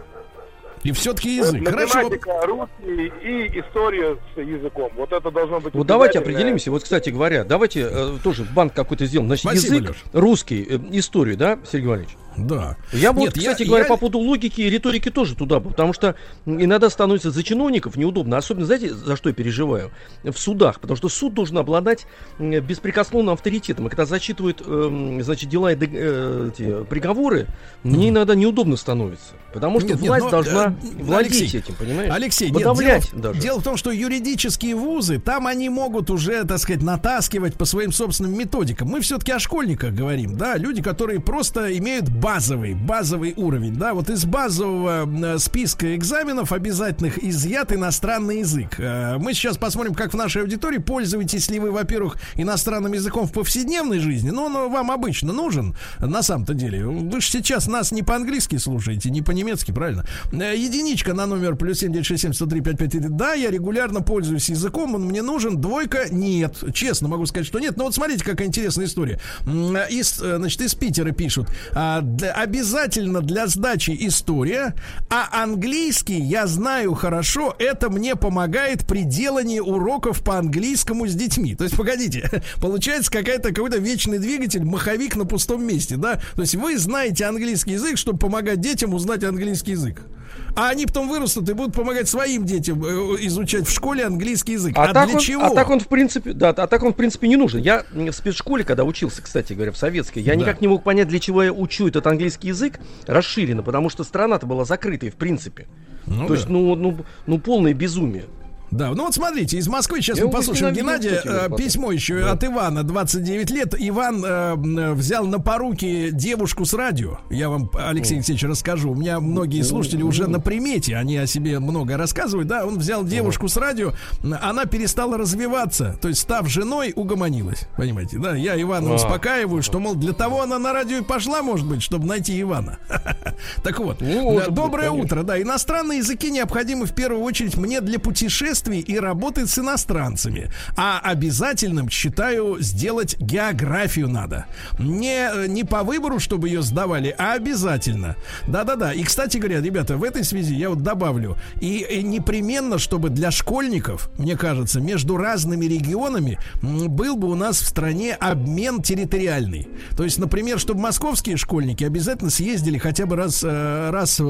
И все-таки язык. Вот, Хорошо. русский и история с языком. Вот это должно быть. Вот давайте определимся. Вот, кстати говоря, давайте э, тоже банк какой-то сделаем. Значит, Спасибо, язык Леш. русский, э, историю, да, Сергей Валерьевич? Да. Я бы, Нет, вот, кстати я, говоря, я... по поводу логики и риторики тоже туда потому что иногда становится за чиновников неудобно. Особенно, знаете, за что я переживаю? В судах. Потому что суд должен обладать беспрекословным авторитетом. И когда зачитывают, э, значит, дела и э, эти, приговоры, mm. мне иногда неудобно становится. Потому что нет, власть нет, но, должна э, владеть Алексей, этим, понимаешь? Алексей, Подавлять нет, дело, даже. дело в том, что юридические вузы, там они могут уже, так сказать, натаскивать по своим собственным методикам. Мы все-таки о школьниках говорим, да, люди, которые просто имеют базовый, базовый уровень, да, вот из базового э, списка экзаменов обязательных изъят иностранный язык. Э, мы сейчас посмотрим, как в нашей аудитории пользуетесь ли вы, во-первых, иностранным языком в повседневной жизни, но он вам обычно нужен, на самом-то деле. Вы же сейчас нас не по-английски слушаете, не по-немецки, правильно? Э, единичка на номер плюс 7967 Да, я регулярно пользуюсь языком, он мне нужен. Двойка нет. Честно могу сказать, что нет. Но вот смотрите, какая интересная история. Из, значит, из Питера пишут. А, обязательно для сдачи история, а английский я знаю хорошо, это мне помогает при делании уроков по английскому с детьми. То есть, погодите, получается какая-то какой-то вечный двигатель, маховик на пустом месте, да? То есть вы знаете английский язык, чтобы помогать детям узнать английский язык. А они потом вырастут и будут помогать своим детям э, изучать в школе английский язык. А, а так для он, чего? А так он в принципе, да, а так он в принципе не нужен. Я в спецшколе, когда учился, кстати говоря, в советской, я да. никак не мог понять, для чего я учу этот английский язык расширенно, потому что страна-то была закрытой в принципе. Ну, То да. есть, ну, ну, ну полное безумие. Да, ну вот смотрите, из Москвы сейчас Я мы послушаем Геннадия. Э, письмо еще да. от Ивана, 29 лет. Иван э, взял на поруки девушку с радио. Я вам, Алексей Алексеевич, расскажу. У меня многие слушатели уже на примете, они о себе много рассказывают. Да, он взял девушку с радио, она перестала развиваться. То есть, став женой, угомонилась. Понимаете, да? Я Ивана а. успокаиваю, что, мол, для того она на радио и пошла, может быть, чтобы найти Ивана. Так вот, доброе утро. Да, иностранные языки необходимы в первую очередь мне для путешествий путешествий и работы с иностранцами. А обязательным считаю сделать географию надо. Не, не по выбору, чтобы ее сдавали, а обязательно. Да-да-да. И, кстати говоря, ребята, в этой связи я вот добавлю. И, и непременно, чтобы для школьников, мне кажется, между разными регионами был бы у нас в стране обмен территориальный. То есть, например, чтобы московские школьники обязательно съездили хотя бы раз, э, раз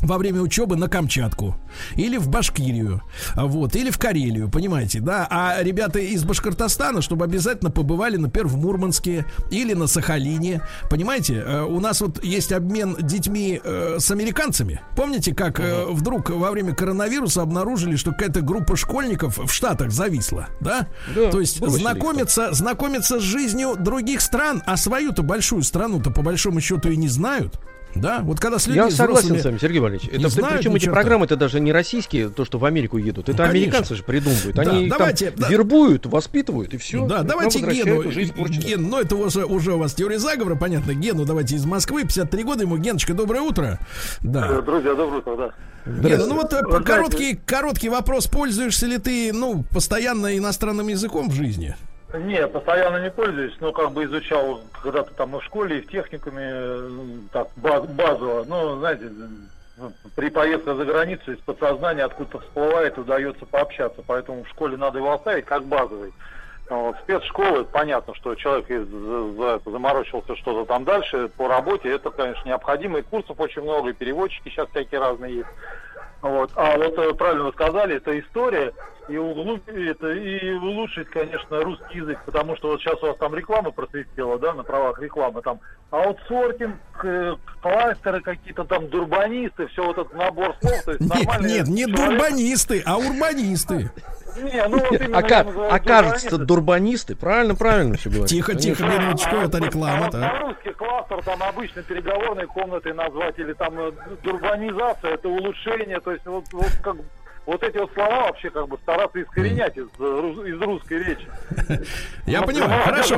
во время учебы на Камчатку. Или в Башкирию, вот, или в Карелию, понимаете, да, а ребята из Башкортостана, чтобы обязательно побывали, например, в Мурманске или на Сахалине, понимаете, э, у нас вот есть обмен детьми э, с американцами, помните, как э, вдруг во время коронавируса обнаружили, что какая-то группа школьников в Штатах зависла, да, да то есть знакомиться, знакомиться с жизнью других стран, а свою-то большую страну-то по большому счету и не знают, да, вот когда с людьми Я согласен с вами, Сергей Валерьевич. Это, знают, причем эти программы это даже не российские, то, что в Америку едут. Это ну, американцы же придумывают. Да, Они давайте, их там да. вербуют, воспитывают, и все. Да, давайте Гену. Ген, ну это уже, уже у вас теория заговора, понятно. Гену давайте из Москвы, 53 года ему. Геночка, доброе утро. Да. Э, друзья, доброе утро, да. Гена, ну вот Вы короткий, короткий вопрос. Пользуешься ли ты, ну, постоянно иностранным языком в жизни? Нет, постоянно не пользуюсь, но как бы изучал когда-то там и в школе, и в техникуме, так, базово. Ну, знаете, при поездке за границу из подсознания откуда-то всплывает, удается пообщаться, поэтому в школе надо его оставить как базовый. Вот, спецшколы, понятно, что человек заморочился что-то там дальше по работе, это, конечно, необходимо, и курсов очень много, и переводчики сейчас всякие разные есть. Вот. А вот э, правильно вы сказали, это история, и, углуб... это, и улучшить, конечно, русский язык, потому что вот сейчас у вас там реклама просвистела, да, на правах рекламы, там аутсортинг, э, кластеры какие-то там, дурбанисты, все вот этот набор слов, то есть Нет, нет, не человек... дурбанисты, а урбанисты. Не, ну вот а, как, а кажется, дурбанисты, правильно, правильно все говорят. Тихо, тихо, минуточку, это реклама, да. По-русски кластер там обычно переговорной комнатой назвать, или там э, дурбанизация, это улучшение, то есть вот, вот как вот эти вот слова вообще как бы стараться искоренять из, из русской речи. Я понимаю, хорошо.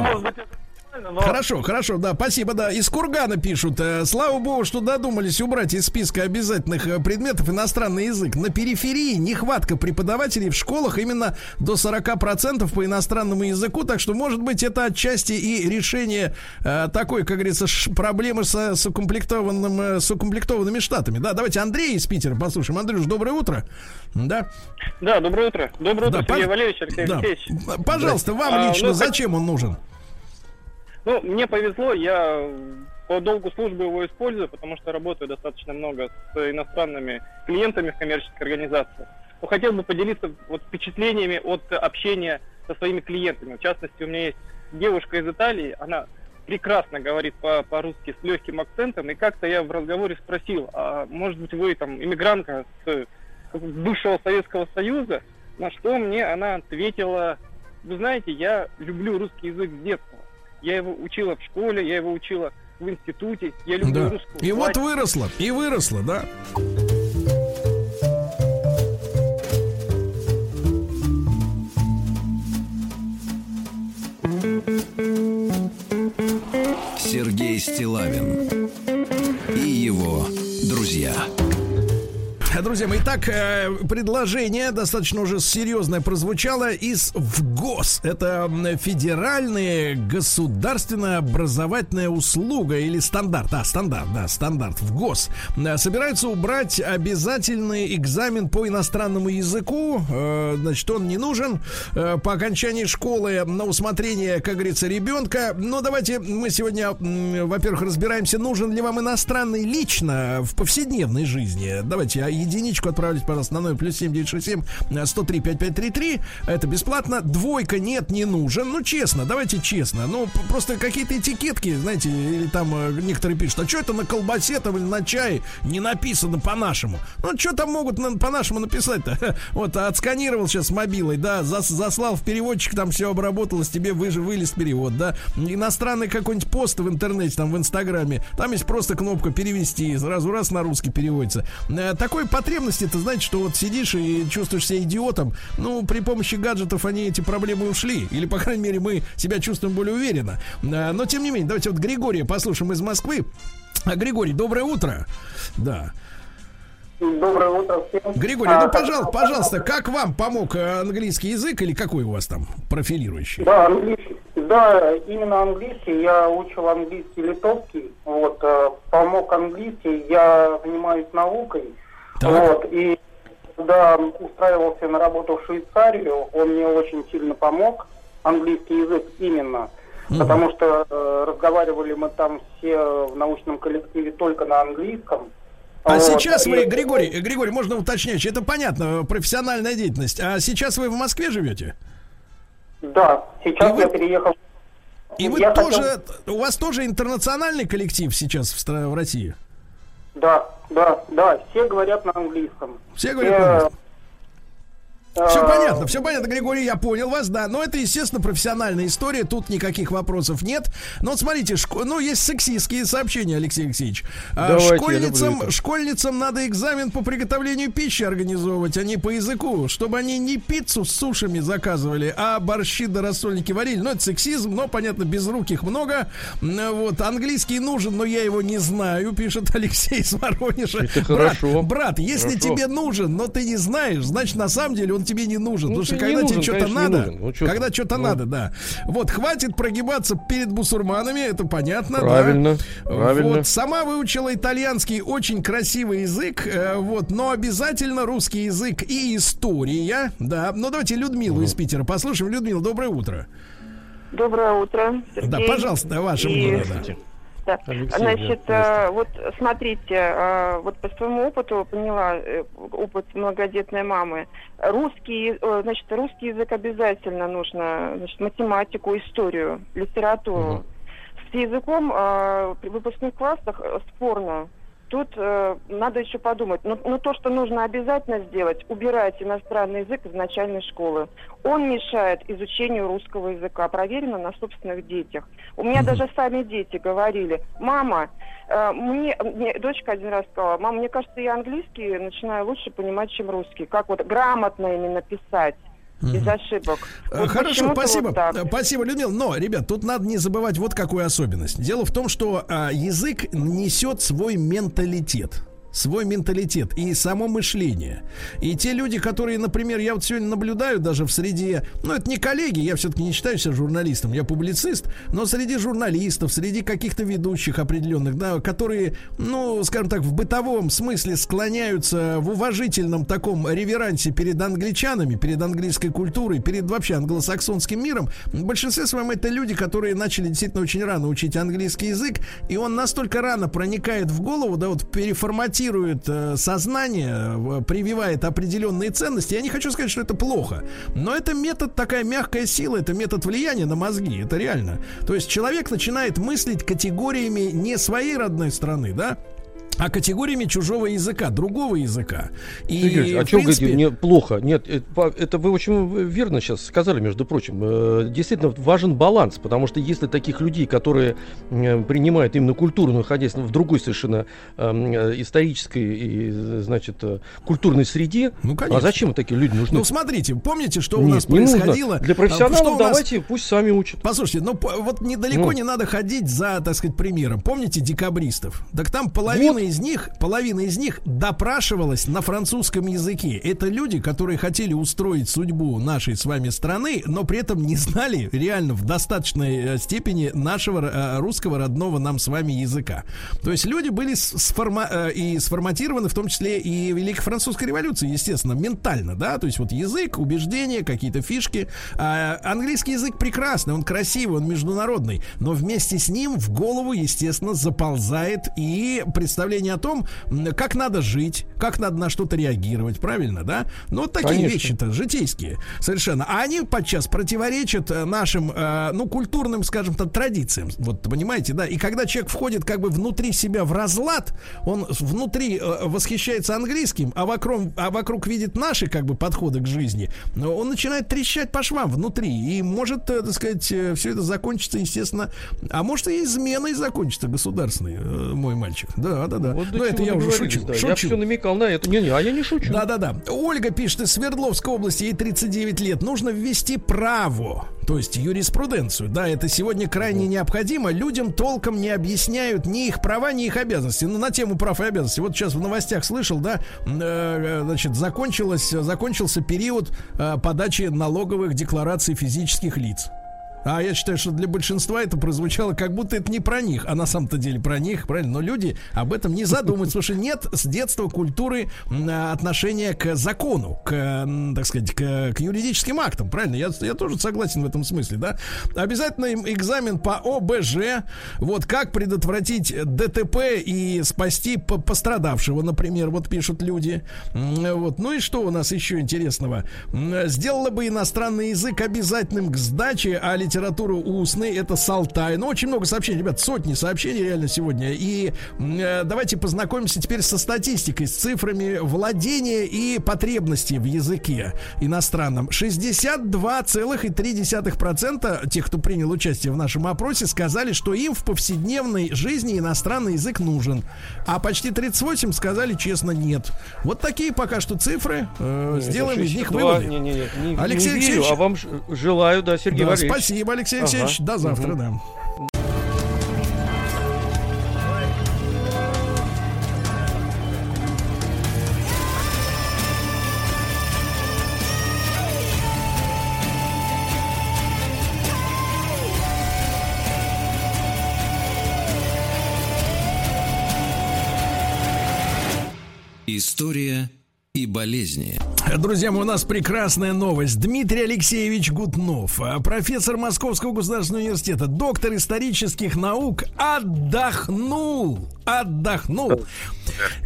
Но... Хорошо, хорошо, да, спасибо, да. Из Кургана пишут. Э, слава богу, что додумались убрать из списка обязательных э, предметов иностранный язык. На периферии нехватка преподавателей в школах именно до 40% по иностранному языку, так что, может быть, это отчасти и решение э, такой, как говорится, проблемы с, с, укомплектованным, э, с укомплектованными штатами. Да, давайте Андрей из Питера послушаем. Андрюш, доброе утро. Да. Да, доброе утро. Доброе утро, да, Сергей по... Валерьевич, Алексей да. Алексеевич. Пожалуйста, вам а, лично ну, зачем он нужен? Ну, мне повезло, я по долгу службы его использую, потому что работаю достаточно много с иностранными клиентами в коммерческих организациях. Но хотел бы поделиться вот впечатлениями от общения со своими клиентами. В частности, у меня есть девушка из Италии, она прекрасно говорит по- по-русски с легким акцентом, и как-то я в разговоре спросил, а может быть вы там иммигрантка с бывшего Советского Союза, на что мне она ответила, вы знаете, я люблю русский язык с детства. Я его учила в школе, я его учила в институте. Я люблю да. русскую И вот выросла, и выросла, да. Сергей Стилавин и его друзья. Друзья мои, так, э, предложение достаточно уже серьезное прозвучало из ВГОС. Это федеральная государственная образовательная услуга или стандарт. Да, стандарт, да, стандарт ВГОС. Э, собирается убрать обязательный экзамен по иностранному языку. Э, значит, он не нужен по окончании школы на усмотрение, как говорится, ребенка. Но давайте мы сегодня, во-первых, разбираемся, нужен ли вам иностранный лично в повседневной жизни. Давайте единичку отправить, пожалуйста, на номер плюс 7967 103 5533. Это бесплатно. Двойка нет, не нужен. Ну, честно, давайте честно. Ну, просто какие-то этикетки, знаете, или там э, некоторые пишут, а что это на колбасе там или на чае не написано по-нашему? Ну, что там могут на, по-нашему написать-то? Вот, отсканировал сейчас мобилой, да, зас, заслал в переводчик, там все обработалось, тебе вы, вылез перевод, да. Иностранный какой-нибудь пост в интернете, там в Инстаграме, там есть просто кнопка перевести, сразу раз на русский переводится. Э, такой потребности, это знаете, что вот сидишь и чувствуешь себя идиотом. Ну, при помощи гаджетов они эти проблемы ушли. Или, по крайней мере, мы себя чувствуем более уверенно. А, но, тем не менее, давайте вот Григория послушаем из Москвы. А, Григорий, доброе утро. Да. Доброе утро всем. Григорий, ну, пожалуйста, пожалуйста, как вам помог э, английский язык или какой у вас там профилирующий? Да, английский. Да, именно английский. Я учил английский литовский. Вот, э, помог английский. Я занимаюсь наукой. Так. Вот, и когда устраивался на работу в Швейцарию, он мне очень сильно помог, английский язык именно, угу. потому что э, разговаривали мы там все в научном коллективе только на английском. А вот. сейчас вы, Григорий, Григорий, можно уточнять, это понятно, профессиональная деятельность. А сейчас вы в Москве живете? Да, сейчас и я вы... переехал. И вы я тоже, хотел... у вас тоже интернациональный коллектив сейчас в, в России? Да, да, да, все говорят на английском. Все говорят на английском. Все понятно, все понятно, Григорий, я понял вас, да. Но это, естественно, профессиональная история, тут никаких вопросов нет. Но вот смотрите, шко... ну, есть сексистские сообщения, Алексей Алексеевич. А Давайте, школьницам, школьницам надо экзамен по приготовлению пищи организовывать, а не по языку, чтобы они не пиццу с сушами заказывали, а борщи да рассольники варили. Ну, это сексизм, но, понятно, без рук их много. Вот, английский нужен, но я его не знаю, пишет Алексей из Воронежа. Это брат, хорошо. Брат, если хорошо. тебе нужен, но ты не знаешь, значит, на самом деле он он тебе не нужен. Ну, потому что когда тебе нужен, что-то конечно, не надо. Ну, чё когда ты? что-то Ну. надо, да. Вот, хватит прогибаться перед бусурманами, это понятно, да. Правильно, правильно. Вот, сама выучила итальянский, очень красивый язык, э, вот, но обязательно русский язык и история, да. Ну, давайте Людмилу из Питера послушаем. Людмила, доброе утро. Доброе утро, Сергей. Да, пожалуйста, ваше И- мнение, Алексей, Значит, да, э, вот смотрите, э, вот по своему опыту поняла, э, опыт многодетной мамы. Русский, э, значит, русский язык обязательно нужно, значит, математику, историю, литературу. С языком э, при выпускных классах э, спорно. Тут э, надо еще подумать. Но, но то, что нужно обязательно сделать, убирать иностранный язык из начальной школы. Он мешает изучению русского языка. Проверено на собственных детях. У меня даже сами дети говорили, мама, э, мне, мне дочка один раз сказала, мама, мне кажется, я английский начинаю лучше понимать, чем русский. Как вот грамотно именно писать. Без ошибок. Э, Вот Хорошо, спасибо. вот так. Э, Спасибо, Людмила. Но, ребят, тут надо не забывать вот какую особенность. Дело в том, что а, язык несет свой менталитет свой менталитет и само мышление. И те люди, которые, например, я вот сегодня наблюдаю даже в среде, ну это не коллеги, я все-таки не считаю себя журналистом, я публицист, но среди журналистов, среди каких-то ведущих определенных, да, которые, ну, скажем так, в бытовом смысле склоняются в уважительном таком реверансе перед англичанами, перед английской культурой, перед вообще англосаксонским миром, в большинстве своем это люди, которые начали действительно очень рано учить английский язык, и он настолько рано проникает в голову, да, вот переформатирует э, сознание, прививает определенные ценности. Я не хочу сказать, что это плохо, но это метод, такая мягкая сила, это метод влияния на мозги, это реально. То есть человек начинает мыслить категориями не своей родной страны, да, а категориями чужого языка, другого языка. И, Сергей а что вы принципе, говорите, не, плохо? Нет, это, по- это вы очень верно сейчас сказали, между прочим. Э, Действительно важен баланс, потому что если таких людей, которые э, принимают именно культуру, находясь в другой совершенно эм, э, исторической и, э, значит, э, культурной среде, Ну, а конечно. зачем такие люди нужны? Ну, смотрите, помните, что у Нет, нас не нужно. происходило? Для А, профессионалов у нас- давайте, пусть сами учат. Послушайте, ну вот недалеко Ну. не надо ходить за, так сказать, примером. Помните декабристов? Так там половина Вот. Из них, половина из них допрашивалась на французском языке. Это люди, которые хотели устроить судьбу нашей с вами страны, но при этом не знали реально в достаточной э, степени нашего э, русского родного нам с вами языка. То есть люди были сформа- э, и сформатированы, в том числе и Великой Французской революции, естественно, ментально, да, то есть вот язык, убеждения, какие-то фишки. А английский язык прекрасный, он красивый, он международный, но вместе с ним в голову, естественно, заползает и представление о том, как надо жить, как надо на что-то реагировать, правильно, да? Ну, вот такие вещи-то житейские совершенно. А они подчас противоречат э, нашим, э, ну, культурным, скажем так, традициям. Вот, понимаете, да? И когда человек входит как бы внутри себя в разлад, он внутри э, восхищается английским, а вокруг, а вокруг видит наши как бы подходы к жизни, он начинает трещать по швам внутри. И может, э, так сказать, все это закончится, естественно, а может и изменой закончится государственной, э, мой мальчик. Да, да, да. Вот Но это я уже шучу. да. Я шучу. все намекал на это. Не, не, а я не шучу. Да-да-да. Ольга пишет из Свердловской области, ей 39 лет. Нужно ввести право, то есть юриспруденцию. Да, это сегодня крайне необходимо. Людям толком не объясняют ни их права, ни их обязанности. Ну, на тему прав и обязанностей. Вот сейчас в новостях слышал, да, э, значит, закончилось, закончился период э, подачи налоговых деклараций физических лиц. А я считаю, что для большинства это прозвучало, как будто это не про них, а на самом-то деле про них, правильно? Но люди об этом не задумываются, потому что нет с детства культуры а, отношения к закону, к, так сказать, к, к юридическим актам, правильно? Я, я тоже согласен в этом смысле, да? Обязательно им экзамен по ОБЖ, вот как предотвратить ДТП и спасти по- пострадавшего, например, вот пишут люди. Вот. Ну и что у нас еще интересного? Сделала бы иностранный язык обязательным к сдаче, а литературу устной это Салтай. Ну, очень много сообщений, ребят, сотни сообщений реально сегодня. И э, давайте познакомимся теперь со статистикой, с цифрами владения и потребностей в языке иностранном. 62,3% тех, кто принял участие в нашем опросе, сказали, что им в повседневной жизни иностранный язык нужен. А почти 38 сказали честно нет. Вот такие пока что цифры. Э, сделаем из них 62, выводы. Не, не, не, не, Алексей не верю, Алексеевич. а вам желаю, да, Сергей Да, Валерьевич. спасибо, Спасибо, Алексей Алексеевич. До завтра, угу. да. История и болезни. Друзья мои, у нас прекрасная новость. Дмитрий Алексеевич Гутнов, а, профессор Московского государственного университета, доктор исторических наук, отдохнул. Отдохнул.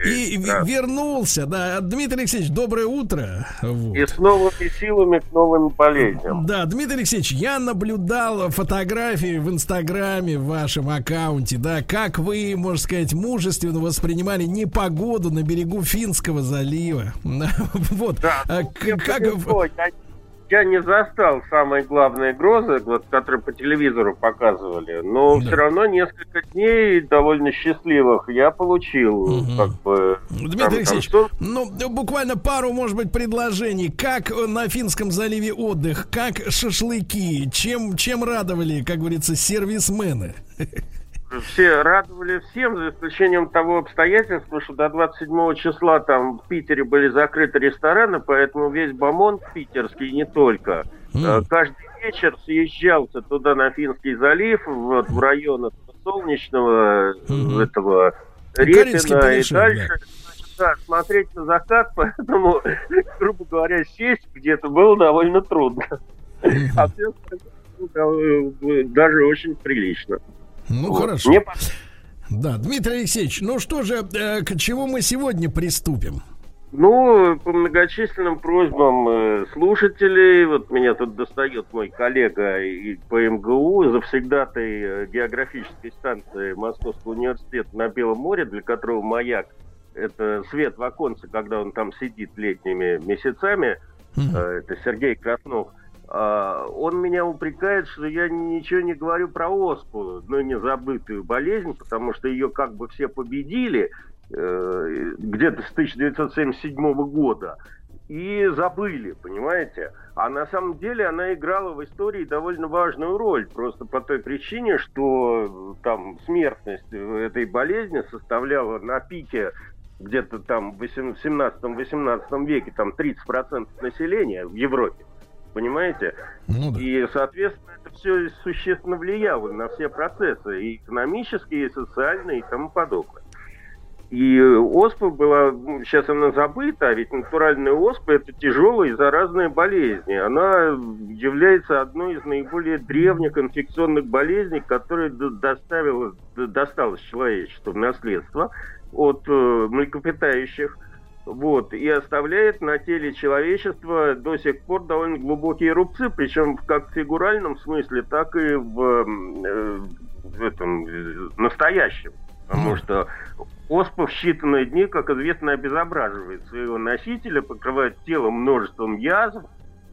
И вернулся, да. Дмитрий Алексеевич, доброе утро. Вот. И с новыми силами к новым болезням. Да, Дмитрий Алексеевич, я наблюдал фотографии в Инстаграме, в вашем аккаунте, да, как вы, можно сказать, мужественно воспринимали непогоду на берегу Финского залива. Вот. Да, а, как... Я, не застал самые главные грозы, вот, которые по телевизору показывали, но да. все равно несколько дней довольно счастливых я получил. Угу. Как бы, Дмитрий там, Алексеевич, там, что... ну буквально пару, может быть, предложений. Как на Финском заливе отдых, как шашлыки, чем, чем радовали, как говорится, сервисмены? все радовали всем, за исключением того обстоятельства, что до 27 числа там в Питере были закрыты рестораны, поэтому весь Бамонт питерский, не только, mm. каждый вечер съезжался туда на Финский залив, вот в район Солнечного, mm-hmm. этого Репина и дальше. Да. Да, смотреть на закат, поэтому, грубо говоря, сесть где-то было довольно трудно. А все э, даже очень прилично. Ну, вот. хорошо. Мне... Да, Дмитрий Алексеевич, ну что же, э, к чему мы сегодня приступим? Ну, по многочисленным просьбам э, слушателей, вот меня тут достает мой коллега по МГУ, завсегдатой э, географической станции Московского университета на Белом море, для которого маяк – это свет в оконце, когда он там сидит летними месяцами, mm-hmm. это Сергей Краснов – он меня упрекает, что я ничего не говорю про оспу, но не забытую болезнь, потому что ее как бы все победили э, где-то с 1977 года и забыли, понимаете? А на самом деле она играла в истории довольно важную роль, просто по той причине, что там смертность этой болезни составляла на пике где-то там в 17-18 веке там 30% населения в Европе понимаете? Ну, да. И, соответственно, это все существенно влияло на все процессы, и экономические, и социальные, и тому подобное. И оспа была, ну, сейчас она забыта, а ведь натуральная оспа это тяжелая и заразная болезнь. Она является одной из наиболее древних инфекционных болезней, которая доставила, досталась человечеству в наследство от э, млекопитающих вот, и оставляет на теле человечества до сих пор довольно глубокие рубцы, причем как в фигуральном смысле, так и в, э, в этом э, настоящем. Потому что оспа в считанные дни, как известно, обезображивает своего носителя, покрывает тело множеством язв,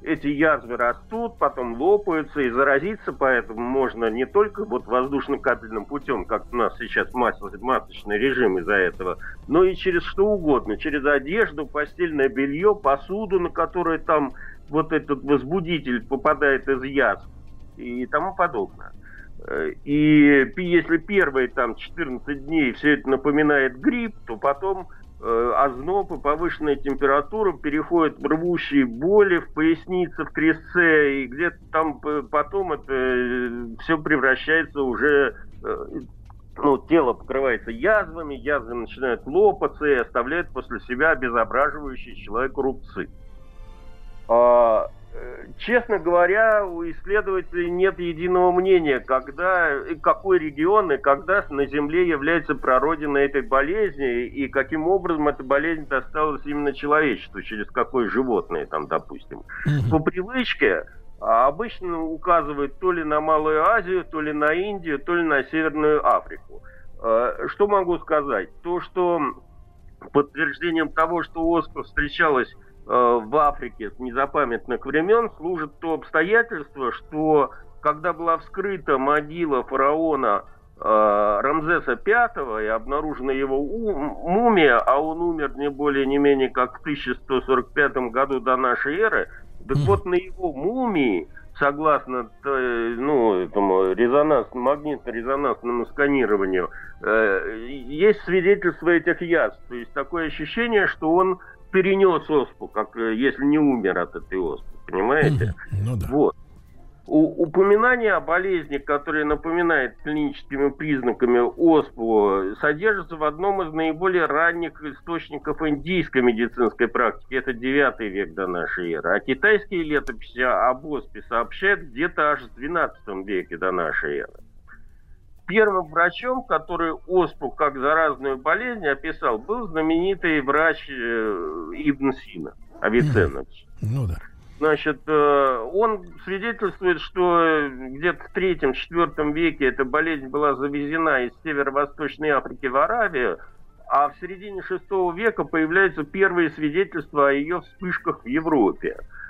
эти язвы растут, потом лопаются, и заразиться поэтому можно не только вот воздушно-капельным путем, как у нас сейчас масочный режим из-за этого, но и через что угодно, через одежду, постельное белье, посуду, на которой там вот этот возбудитель попадает из язв и тому подобное. И если первые там 14 дней все это напоминает грипп, то потом озноб и повышенная температура переходит в рвущие боли в пояснице, в крестце, и где-то там потом это э, все превращается уже э, ну, тело покрывается язвами, язвы начинают лопаться и оставляют после себя обезображивающие человеку рубцы. А, Честно говоря, у исследователей нет единого мнения, когда, какой регион и когда на Земле является прародиной этой болезни и каким образом эта болезнь досталась именно человечеству, через какое животное там, допустим. По привычке а, обычно указывают то ли на Малую Азию, то ли на Индию, то ли на Северную Африку. А, что могу сказать? То, что подтверждением того, что оспа встречалась Э, в Африке с незапамятных времен служит то обстоятельство, что когда была вскрыта могила фараона э, Рамзеса V и обнаружена его мумия, а он умер не более не менее как в 1145 году до нашей эры, так вот на его мумии, согласно ну, этому резонанс, магнитно-резонансному сканированию, э, есть свидетельство этих язв. То есть такое ощущение, что он перенес оспу, как э, если не умер от этой оспы, понимаете? Ну да. Вот. У, упоминание о болезни, которая напоминает клиническими признаками оспу, содержится в одном из наиболее ранних источников индийской медицинской практики. Это 9 век до нашей эры. А китайские летописи об оспе сообщают где-то аж в 12 веке до нашей эры. Первым врачом, который оспу как заразную болезнь описал, был знаменитый врач э, Ибн Сина, Авиценна. Ну да. Значит, э, он свидетельствует, что где-то в третьем-четвертом веке эта болезнь была завезена из северо-восточной Африки в Аравию, а в середине шестого века появляются первые свидетельства о ее вспышках в Европе. Э,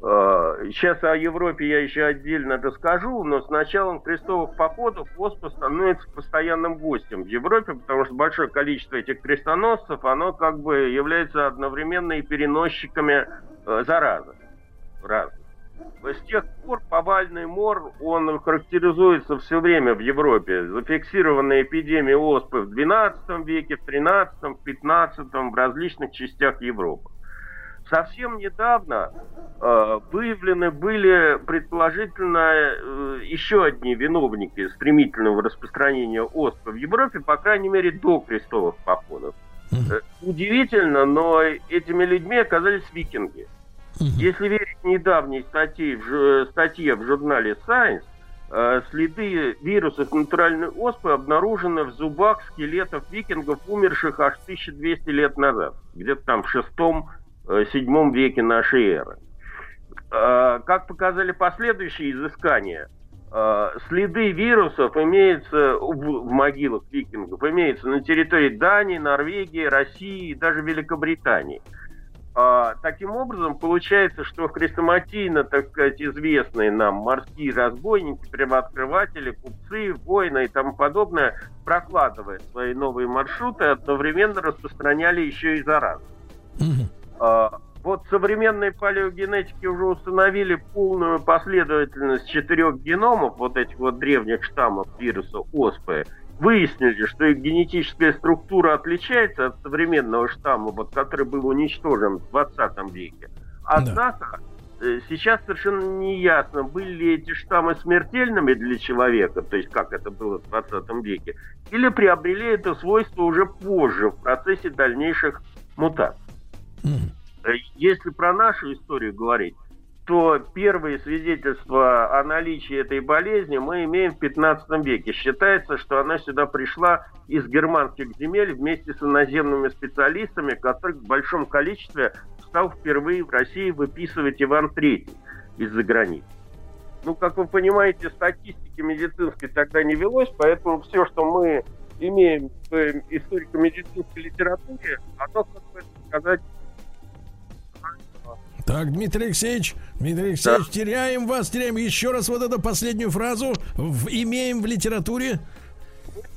сейчас о Европе я еще отдельно расскажу, но с началом крестовых походов оспа становится постоянным гостем в Европе, потому что большое количество этих крестоносцев, оно как бы является одновременно и переносчиками э, заразы разных. С тех пор повальный мор, он характеризуется все время в Европе. Зафиксированные эпидемии оспы в XII веке, в XIII, в XV, в различных частях Европы. Совсем недавно э, выявлены были, предположительно, э, еще одни виновники стремительного распространения оспы в Европе, по крайней мере, до крестовых походов. Э, удивительно, но этими людьми оказались викинги. Если верить недавней статье в, статье в журнале Science, э, следы вирусов натуральной оспы обнаружены в зубах скелетов викингов, умерших аж 1200 лет назад, где-то там в шестом-седьмом веке нашей эры. Э, как показали последующие изыскания, э, следы вирусов имеются в могилах викингов, имеются на территории Дании, Норвегии, России и даже Великобритании – таким образом, получается, что хрестоматийно, так сказать, известные нам морские разбойники, первооткрыватели, купцы, воины и тому подобное, прокладывая свои новые маршруты, одновременно распространяли еще и заразу. Вот современные палеогенетики уже установили полную последовательность четырех геномов вот этих вот древних штаммов вируса оспы – выяснили, что их генетическая структура отличается от современного штамма, вот, который был уничтожен в 20 веке. Однако да. Э, сейчас совершенно не ясно, были ли эти штаммы смертельными для человека, то есть как это было в 20 веке, или приобрели это свойство уже позже, в процессе дальнейших мутаций. Mm. Если про нашу историю говорить, что первые свидетельства о наличии этой болезни мы имеем в 15 веке. Считается, что она сюда пришла из германских земель вместе с иноземными специалистами, которых в большом количестве стал впервые в России выписывать Иван III из-за границы. Ну, как вы понимаете, статистики медицинской тогда не велось, поэтому все, что мы имеем в историко-медицинской литературе, оно, как бы сказать, так, Дмитрий Алексеевич, Дмитрий Алексеевич, да. теряем вас, теряем еще раз вот эту последнюю фразу. В, имеем в литературе?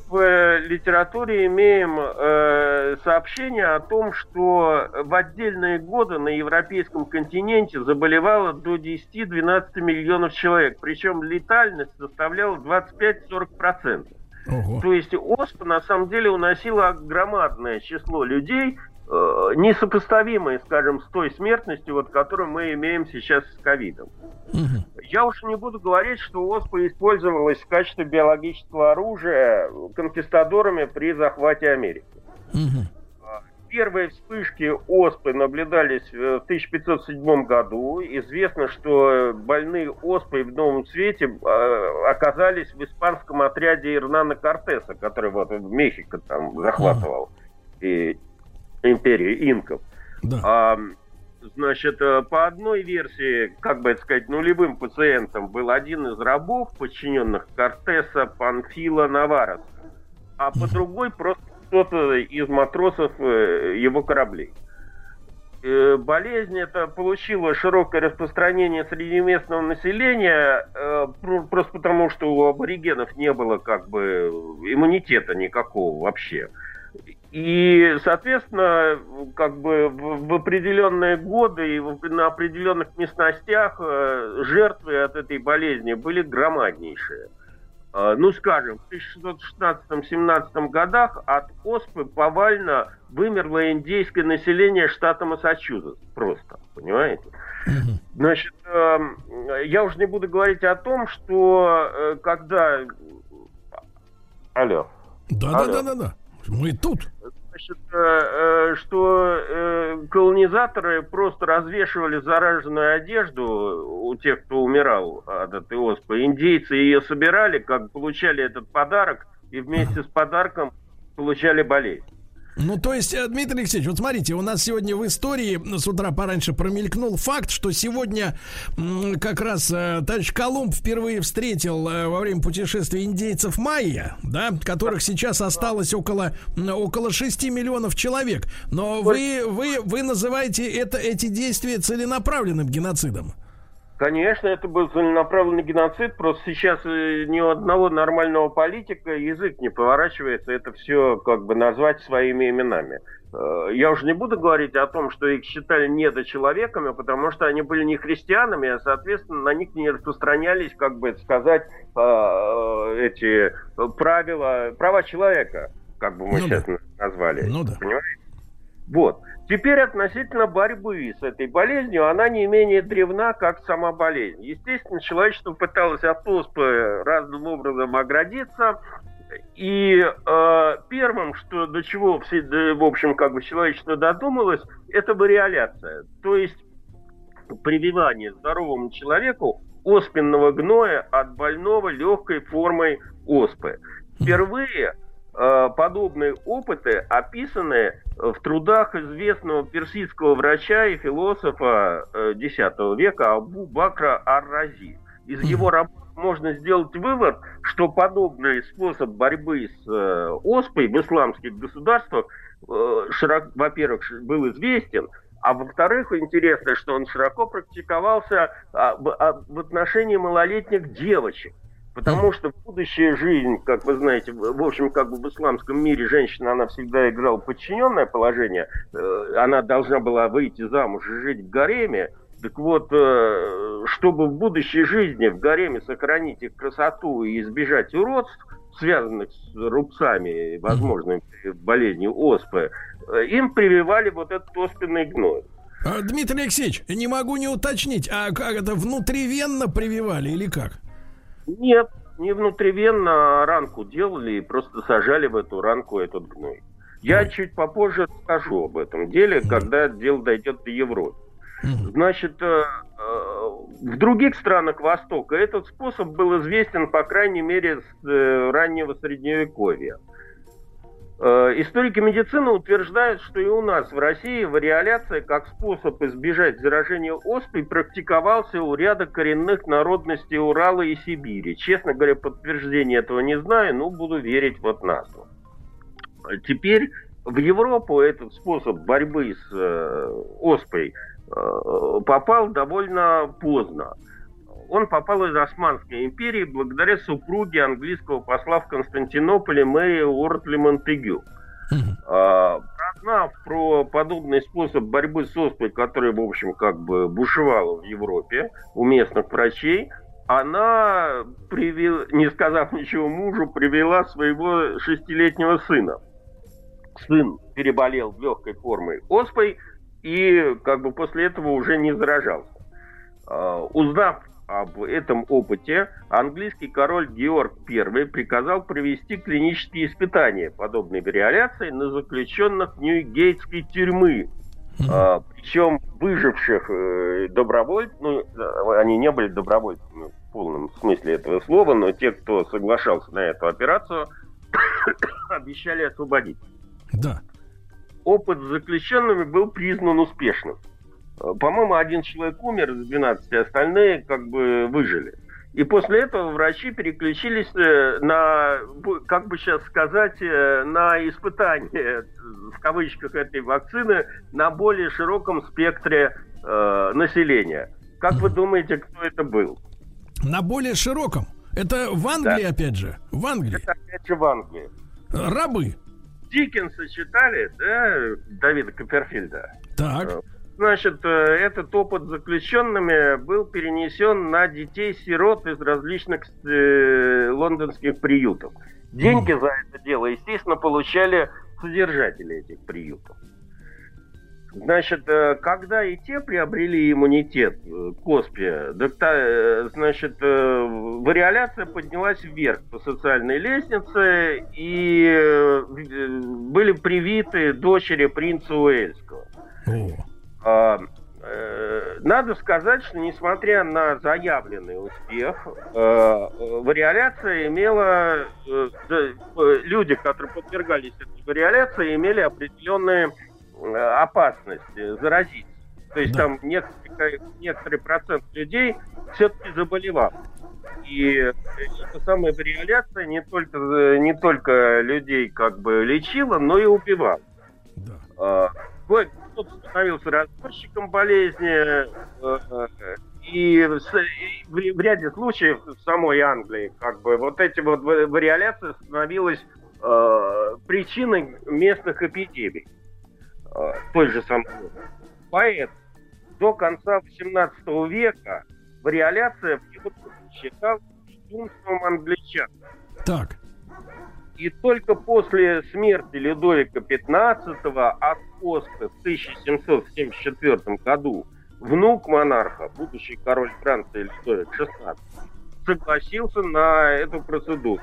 В э, литературе имеем э, сообщение о том, что в отдельные годы на европейском континенте заболевало до 10-12 миллионов человек. Причем летальность составляла 25-40%. Ого. То есть оспа на самом деле уносила громадное число людей, несопоставимые, скажем, с той смертностью, вот, которую мы имеем сейчас с ковидом. Угу. Я уж не буду говорить, что оспа использовалась в качестве биологического оружия конкистадорами при захвате Америки. Угу. Первые вспышки оспы наблюдались в 1507 году. Известно, что больные оспой в Новом Свете э, оказались в испанском отряде Ирнана Кортеса, который вот в Мехико там захватывал. И империи инков. Да. А, значит, э, по одной версии, как бы это сказать, нулевым пациентом был один из рабов, подчиненных Кортеса Панфила Наварес, а по другой просто кто-то из матросов э, его кораблей. Э, болезнь это получила широкое распространение среди местного населения, просто потому что у аборигенов не было как бы иммунитета никакого вообще. И, соответственно, как бы в, определенные годы и на определенных местностях э, жертвы от этой болезни были громаднейшие. Э, ну, скажем, в 1616-17 годах от оспы повально вымерло индейское население штата Массачусетс. Просто, понимаете? Значит, эм, я уже не буду говорить о том, что э, когда... Алло. Да-да-да-да-да. Мы тут. Значит, э, э, что колонизаторы просто развешивали зараженную одежду у тех, кто умирал от этой оспы. Индейцы ее собирали, как получали этот подарок, и вместе с подарком получали болезнь. Ну, то есть, э, Дмитрий Алексеевич, вот смотрите, у нас сегодня в истории с утра пораньше промелькнул факт, что сегодня как раз э, товарищ Колумб впервые встретил э, во время путешествия индейцев майя, да, которых сейчас осталось около, около 6 миллионов человек. Но вы, вы, вы называете это, эти действия целенаправленным геноцидом. Конечно, это был целенаправленный геноцид, просто сейчас э, ни у одного нормального политика язык не поворачивается это все как бы назвать своими именами. Э, я уже не буду говорить о том, что их считали недочеловеками, потому что они были не христианами, а, соответственно, на них не распространялись, как бы сказать, э, эти правила, права человека, как бы мы ну сейчас да. назвали. Ну да. Понимаете? Вот. Теперь относительно борьбы с этой болезнью, она не менее древна, как сама болезнь. Естественно, человечество пыталось от оспы разным образом оградиться, и э, первым, что до чего в общем, как бы человечество додумалось, это вариоляция. То есть прививание здоровому человеку оспенного гноя от больного легкой формой оспы. Впервые подобные опыты описаны в трудах известного персидского врача и философа X э, века Абу Бакра Ар-Рази. Из его работы можно сделать вывод, что подобный способ борьбы с э, оспой в исламских государствах, во-первых, был известен, а во-вторых, интересно, что он широко практиковался а, а, в отношении малолетних девочек. Потому что будущая жизнь, как вы знаете, в общем, как бы в исламском мире женщина, она всегда играла подчиненное положение. Э, она должна была выйти замуж и жить в гареме. Так вот, э, чтобы в будущей жизни в гареме сохранить их красоту и избежать уродств, связанных с рубцами, возможной болезнью оспы, э, им прививали вот этот оспенный гной. А, Дмитрий Алексеевич, не могу не уточнить, а как это внутривенно прививали или как? Нет, не внутривенно, а ранку делали и просто сажали в эту ранку этот гной. Я чуть попозже скажу об этом деле, когда дело дойдет до Европы. Значит, э, э, в других странах Востока этот способ был известен, по крайней мере, с э, раннего Средневековья. Э, историки медицины утверждают, что и у нас в России вариоляция как способ избежать заражения оспой практиковался у ряда коренных народностей Урала и Сибири. Честно говоря, подтверждения этого не знаю, но буду верить вот на слово. Теперь в Европу этот способ борьбы с э, оспой э, попал довольно поздно он попал из Османской империи благодаря супруге английского посла в Константинополе Мэри Уортли Монтегю. А, прознав про подобный способ борьбы с оспой, который, в общем, как бы бушевал в Европе у местных врачей, она, привел, не сказав ничего мужу, привела своего шестилетнего сына. Сын переболел легкой формой оспой и как бы после этого уже не заражался. А, узнав об этом опыте английский король Георг I приказал провести клинические испытания подобной вариоляции на заключенных Ньюгейтской тюрьмы. А, причем выживших э, добровольцев, ну, они не были добровольцами в полном смысле этого слова, но те, кто соглашался на эту операцию, обещали освободить. Да. Опыт с заключенными был признан успешным. По-моему, один человек умер из 12, остальные как бы выжили. И после этого врачи переключились э, на, как бы сейчас сказать, э, на испытание, в кавычках, этой вакцины на более широком спектре э, населения. Как вы думаете, кто это был? На более широком? Это в Англии, да. опять же? В Англии? Это опять же в Англии. Рабы? Диккенса читали, да, Давида Копперфильда? Так. Значит, э, этот опыт с заключенными был перенесен на детей-сирот из различных э, лондонских приютов. Деньги за это дело, естественно, получали содержатели этих приютов. Значит, э, когда и те приобрели иммунитет э, к оспе, э, значит, вариоляция поднялась вверх по социальной лестнице и были привиты дочери принца Уэльского. Надо сказать, что несмотря на заявленный успех, вариоляция имела... Люди, которые подвергались этой вариоляции, имели определенные Э, опасность заразить. То есть да. там некоторый, некоторый процент людей все-таки заболевал. И эта самая вариоляция не только, не только людей как бы лечила, но и убивала. Да. А, кто-то становился разборщиком болезни, э, и в, ряде случаев в самой Англии как бы вот эти вот вариоляции становилась э, причиной местных эпидемий той же самой. Поэтому до конца XVIII века вариоляция считалась единством англичан. Так. И только после смерти Людовика XV от оспы в 1774 году внук монарха, будущий король Франции Людовик XVI, согласился на эту процедуру.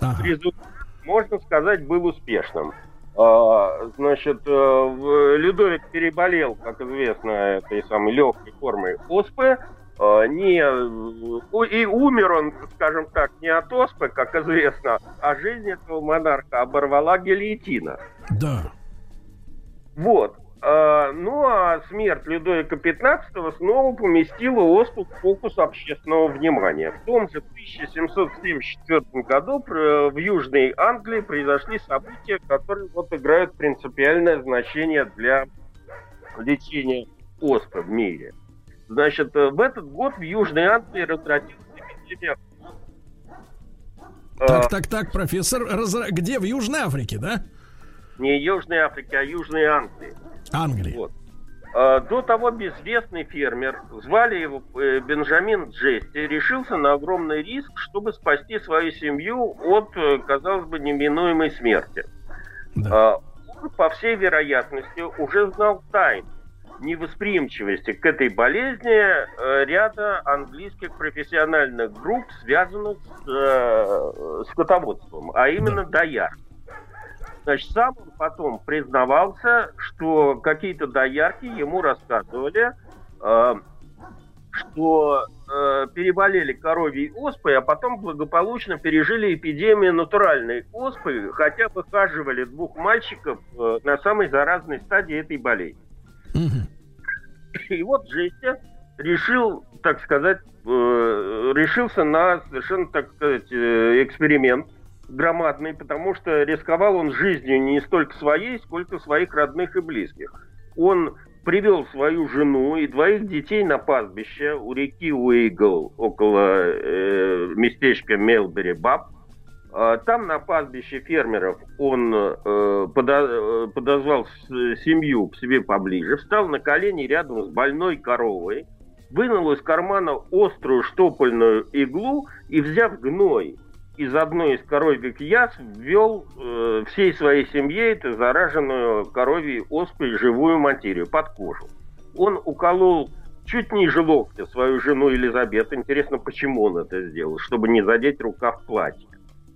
Ага. Результат, можно сказать, был успешным. А, значит, э, Людовик переболел, как известно, этой самой легкой формой оспы. А, не, и умер он, скажем так, не от оспы, как известно, а жизнь этого монарха оборвала гильотина. Да. Вот. А, ну а смерть Людовика XV снова поместила оспу в фокус общественного внимания. В том же 1774 году в Южной Англии произошли события, которые вот играют принципиальное значение для лечения оспы в мире. Значит, э, в этот год в Южной Англии разразилась эпидемия так, так, так, профессор, раз... где? В Южной Африке, да? Не Южной Африке, а Южной Англии. Англии. Вот. А, до того безвестный фермер, звали его э, Бенджамин Джести, решился на огромный риск, чтобы спасти свою семью от, э, казалось бы, неминуемой смерти. Да. Он, по всей вероятности, уже знал тайну невосприимчивости к этой болезни э, ряда английских профессиональных групп, связанных с скотоводством, а именно да. доярки. Значит, сам он потом признавался, что какие-то доярки ему рассказывали, э, что э, переболели коровьей оспой, а потом благополучно пережили эпидемию натуральной оспы, хотя выхаживали двух мальчиков э, на самой заразной стадии этой болезни. И вот Джесси решил, так сказать, э, решился на совершенно, так сказать, э, эксперимент громадный, потому что рисковал он жизнью не столько своей, сколько своих родных и близких. Он привел свою жену и двоих детей на пастбище у реки Уэйгл около э, местечка Мелбери-Баб. А, там на пастбище фермеров он э, подо, подозвал семью к себе поближе, встал на колени рядом с больной коровой, вынул из кармана острую штопольную иглу и, взяв гной из одной из коровьих язв ввел э, всей своей семье эту зараженную коровьей оспой живую материю под кожу. Он уколол чуть ниже локтя свою жену Елизавету. Интересно, почему он это сделал? Чтобы не задеть рукав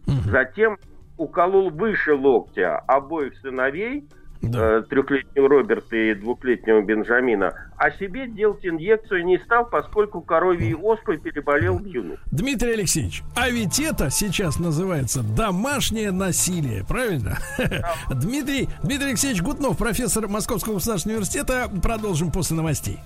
Затем уколол выше локтя обоих сыновей – да. Э, трехлетнего Роберта и двухлетнего Бенджамина, а себе делать инъекцию не стал, поскольку коровьей оспой переболел юность. Дмитрий Алексеевич, а ведь это сейчас называется домашнее насилие, правильно? Да. Дмитрий, Дмитрий Алексеевич Гутнов, профессор Московского государственного университета. Продолжим после новостей.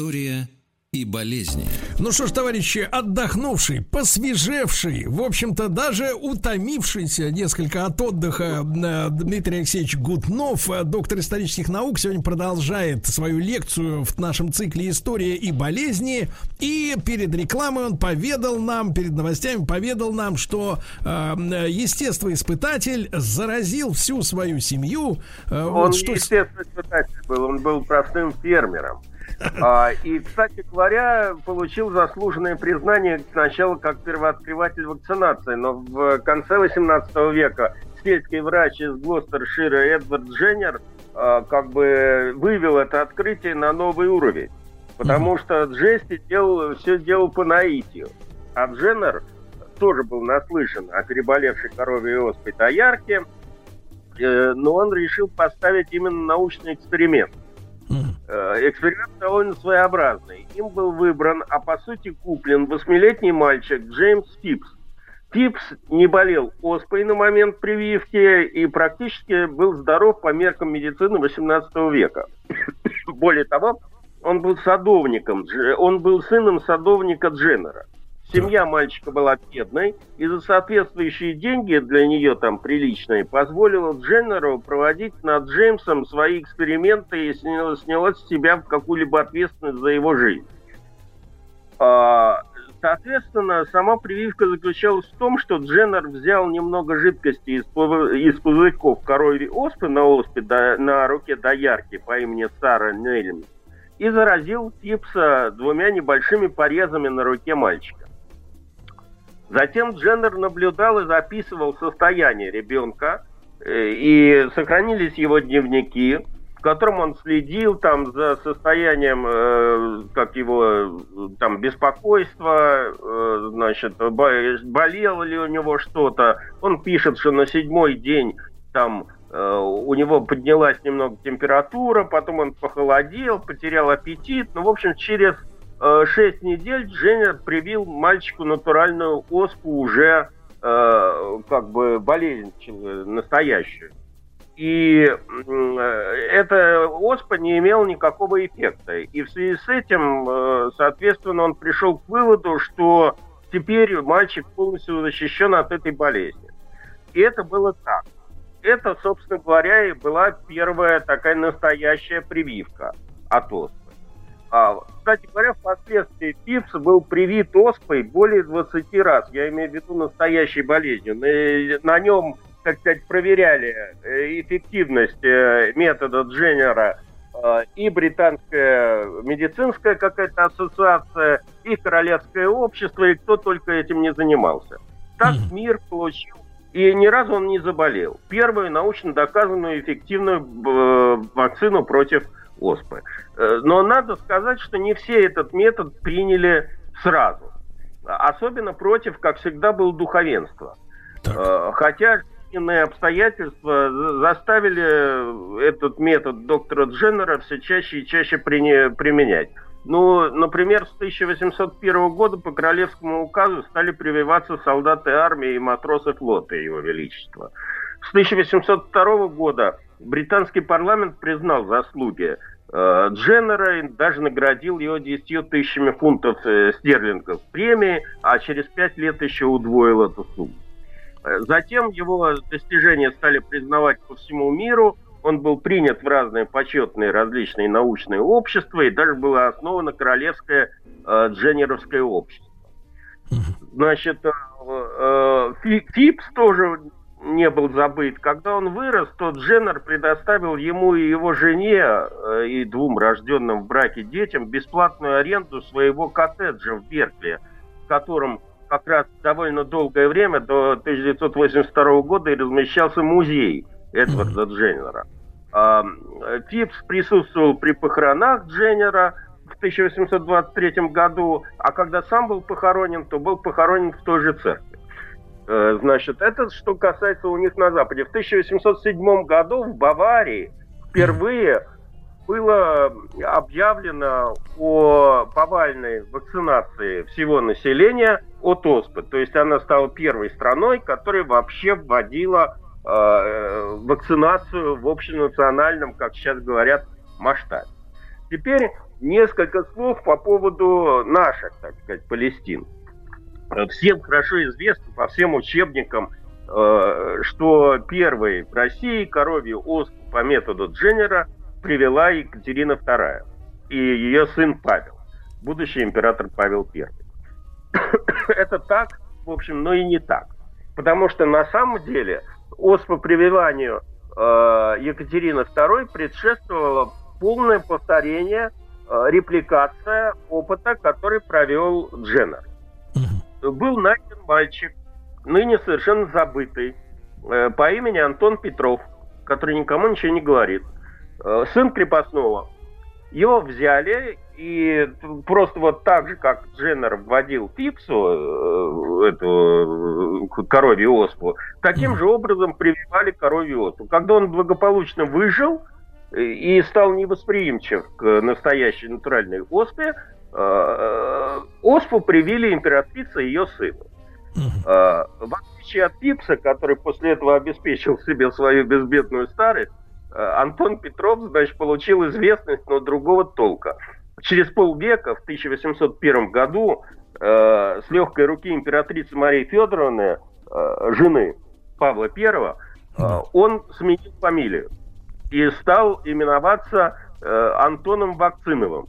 История и болезни. Ну что ж, товарищи, отдохнувший, посвежевший, в общем-то, даже утомившийся несколько от отдыха э, Дмитрий Алексеевич Гутнов, э, доктор исторических наук, сегодня продолжает свою лекцию в нашем цикле «История и болезни». И перед рекламой он поведал нам, перед новостями поведал нам, что э, естествоиспытатель заразил всю свою семью. Э, он вот, что... естествоиспытатель был, он был простым фермером. А, и, кстати говоря, получил заслуженное признание сначала как первооткрыватель вакцинации, но в конце 18 века сельский врач из Глостершира Эдвард Дженнер а, как бы вывел это открытие на новый уровень. Потому что Джести делал, все делал по наитию. А Дженнер тоже был наслышан о переболевшей корове и оспой Таярке, э, но он решил поставить именно научный эксперимент – эксперимент довольно своеобразный. Им был выбран, а по сути куплен восьмилетний мальчик Джеймс Фипс. Фипс не болел оспой на момент прививки и практически был здоров по меркам медицины 18 века. Более того, он был садовником, он был сыном садовника Дженнера. Семья мальчика была бедной, и за соответствующие деньги для нее там приличные позволила Дженнеру проводить над Джеймсом свои эксперименты и сняла, сняла с себя какую-либо ответственность за его жизнь. А, соответственно, сама прививка заключалась в том, что Дженнер взял немного жидкости из, из пузырьков коровьей оспы на оспе до, на руке доярки по имени Сара Нельмс и заразил Типса двумя небольшими порезами на руке мальчика. Затем Дженнер наблюдал и записывал состояние ребенка, э, и сохранились его дневники, в котором он следил там за состоянием, э, как его, там, беспокойства, э, значит, болело ли у него что-то. Он пишет, что на седьмой день там у него поднялась немного температура, потом он похолодел, потерял аппетит. Ну, в общем, через Э, шесть недель Женя привил мальчику натуральную оспу уже э, как бы болезнь настоящую. И э, эта оспа не имела никакого эффекта. И в связи с этим, э, соответственно, он пришел к выводу, что теперь мальчик полностью защищен от этой болезни. И это было так. Это, собственно говоря, и была первая такая настоящая прививка от оспы. А, кстати говоря, впоследствии Пипс был привит оспой более 20 раз. Я имею в виду настоящей болезнью. На, на нем, так сказать, проверяли э, эффективность э, метода Дженнера э, и британская медицинская какая-то ассоциация, и королевское общество, и кто только этим не занимался. Так мир получил и ни разу он не заболел. Первую научно доказанную эффективную вакцину против оспы. Э, но надо сказать, что не все этот метод приняли сразу. Особенно против, как всегда, был духовенство. Так. Э, хотя жизненные обстоятельства заставили этот метод доктора Дженнера все чаще и чаще применять. Ну, например, с 1801 года по королевскому указу стали прививаться солдаты армии и матросы флота Его Величества. С 1802 года британский парламент признал заслуги э, Дженнера и даже наградил его 10 тысячами фунтов э, стерлингов премии, а через пять лет еще удвоил эту сумму. Э, затем его достижения стали признавать по всему миру. Он был принят в разные почетные различные научные общества, и даже было основано Королевское э, Дженнеровское общество. Значит, э, э, ФИПС тоже не был забыт. Когда он вырос, то Дженнер предоставил ему и его жене э, и двум рожденным в браке детям бесплатную аренду своего коттеджа в Беркли, в котором как раз довольно долгое время, до 1982 года, и размещался музей Эдварда Дженнера. Фипс присутствовал при похоронах Дженнера в 1823 году, а когда сам был похоронен, то был похоронен в той же церкви. Э, значит, это что касается у них на Западе. В 1807 году в Баварии впервые было объявлено о повальной вакцинации всего населения от оспы. То есть она стала первой страной, которая вообще вводила э, вакцинацию в общенациональном, как сейчас говорят, масштабе. Теперь несколько слов по поводу наших, так сказать, Палестин. Всем хорошо известно по всем учебникам, э, что первой в России коровью оспу по методу Дженнера привела Екатерина II и ее сын Павел, будущий император Павел I. Это так, в общем, но и не так. Потому что на самом деле оспа прививанию э, Екатерины II предшествовало полное повторение, э, репликация опыта, который провел Дженнер. Был найден мальчик, ныне совершенно забытый, э, по имени Антон Петров, который никому ничего не говорит. Э, сын крепостного. Его взяли и просто вот так же, как Дженнер вводил пипсу, э, эту коровью оспу, таким же образом прививали коровью оспу. Когда он благополучно выжил и стал невосприимчив к настоящей натуральной оспе, оспу привили императрица и ее сыну. В отличие от Пипса, который после этого обеспечил себе свою безбедную старость, Э, Антон Петров, значит, получил известность, но другого толка. Через полвека, в 1801 году, э, с легкой руки императрицы Марии Федоровны, э, жены Павла I, э, он сменил фамилию и стал именоваться э, Антоном Вакциновым.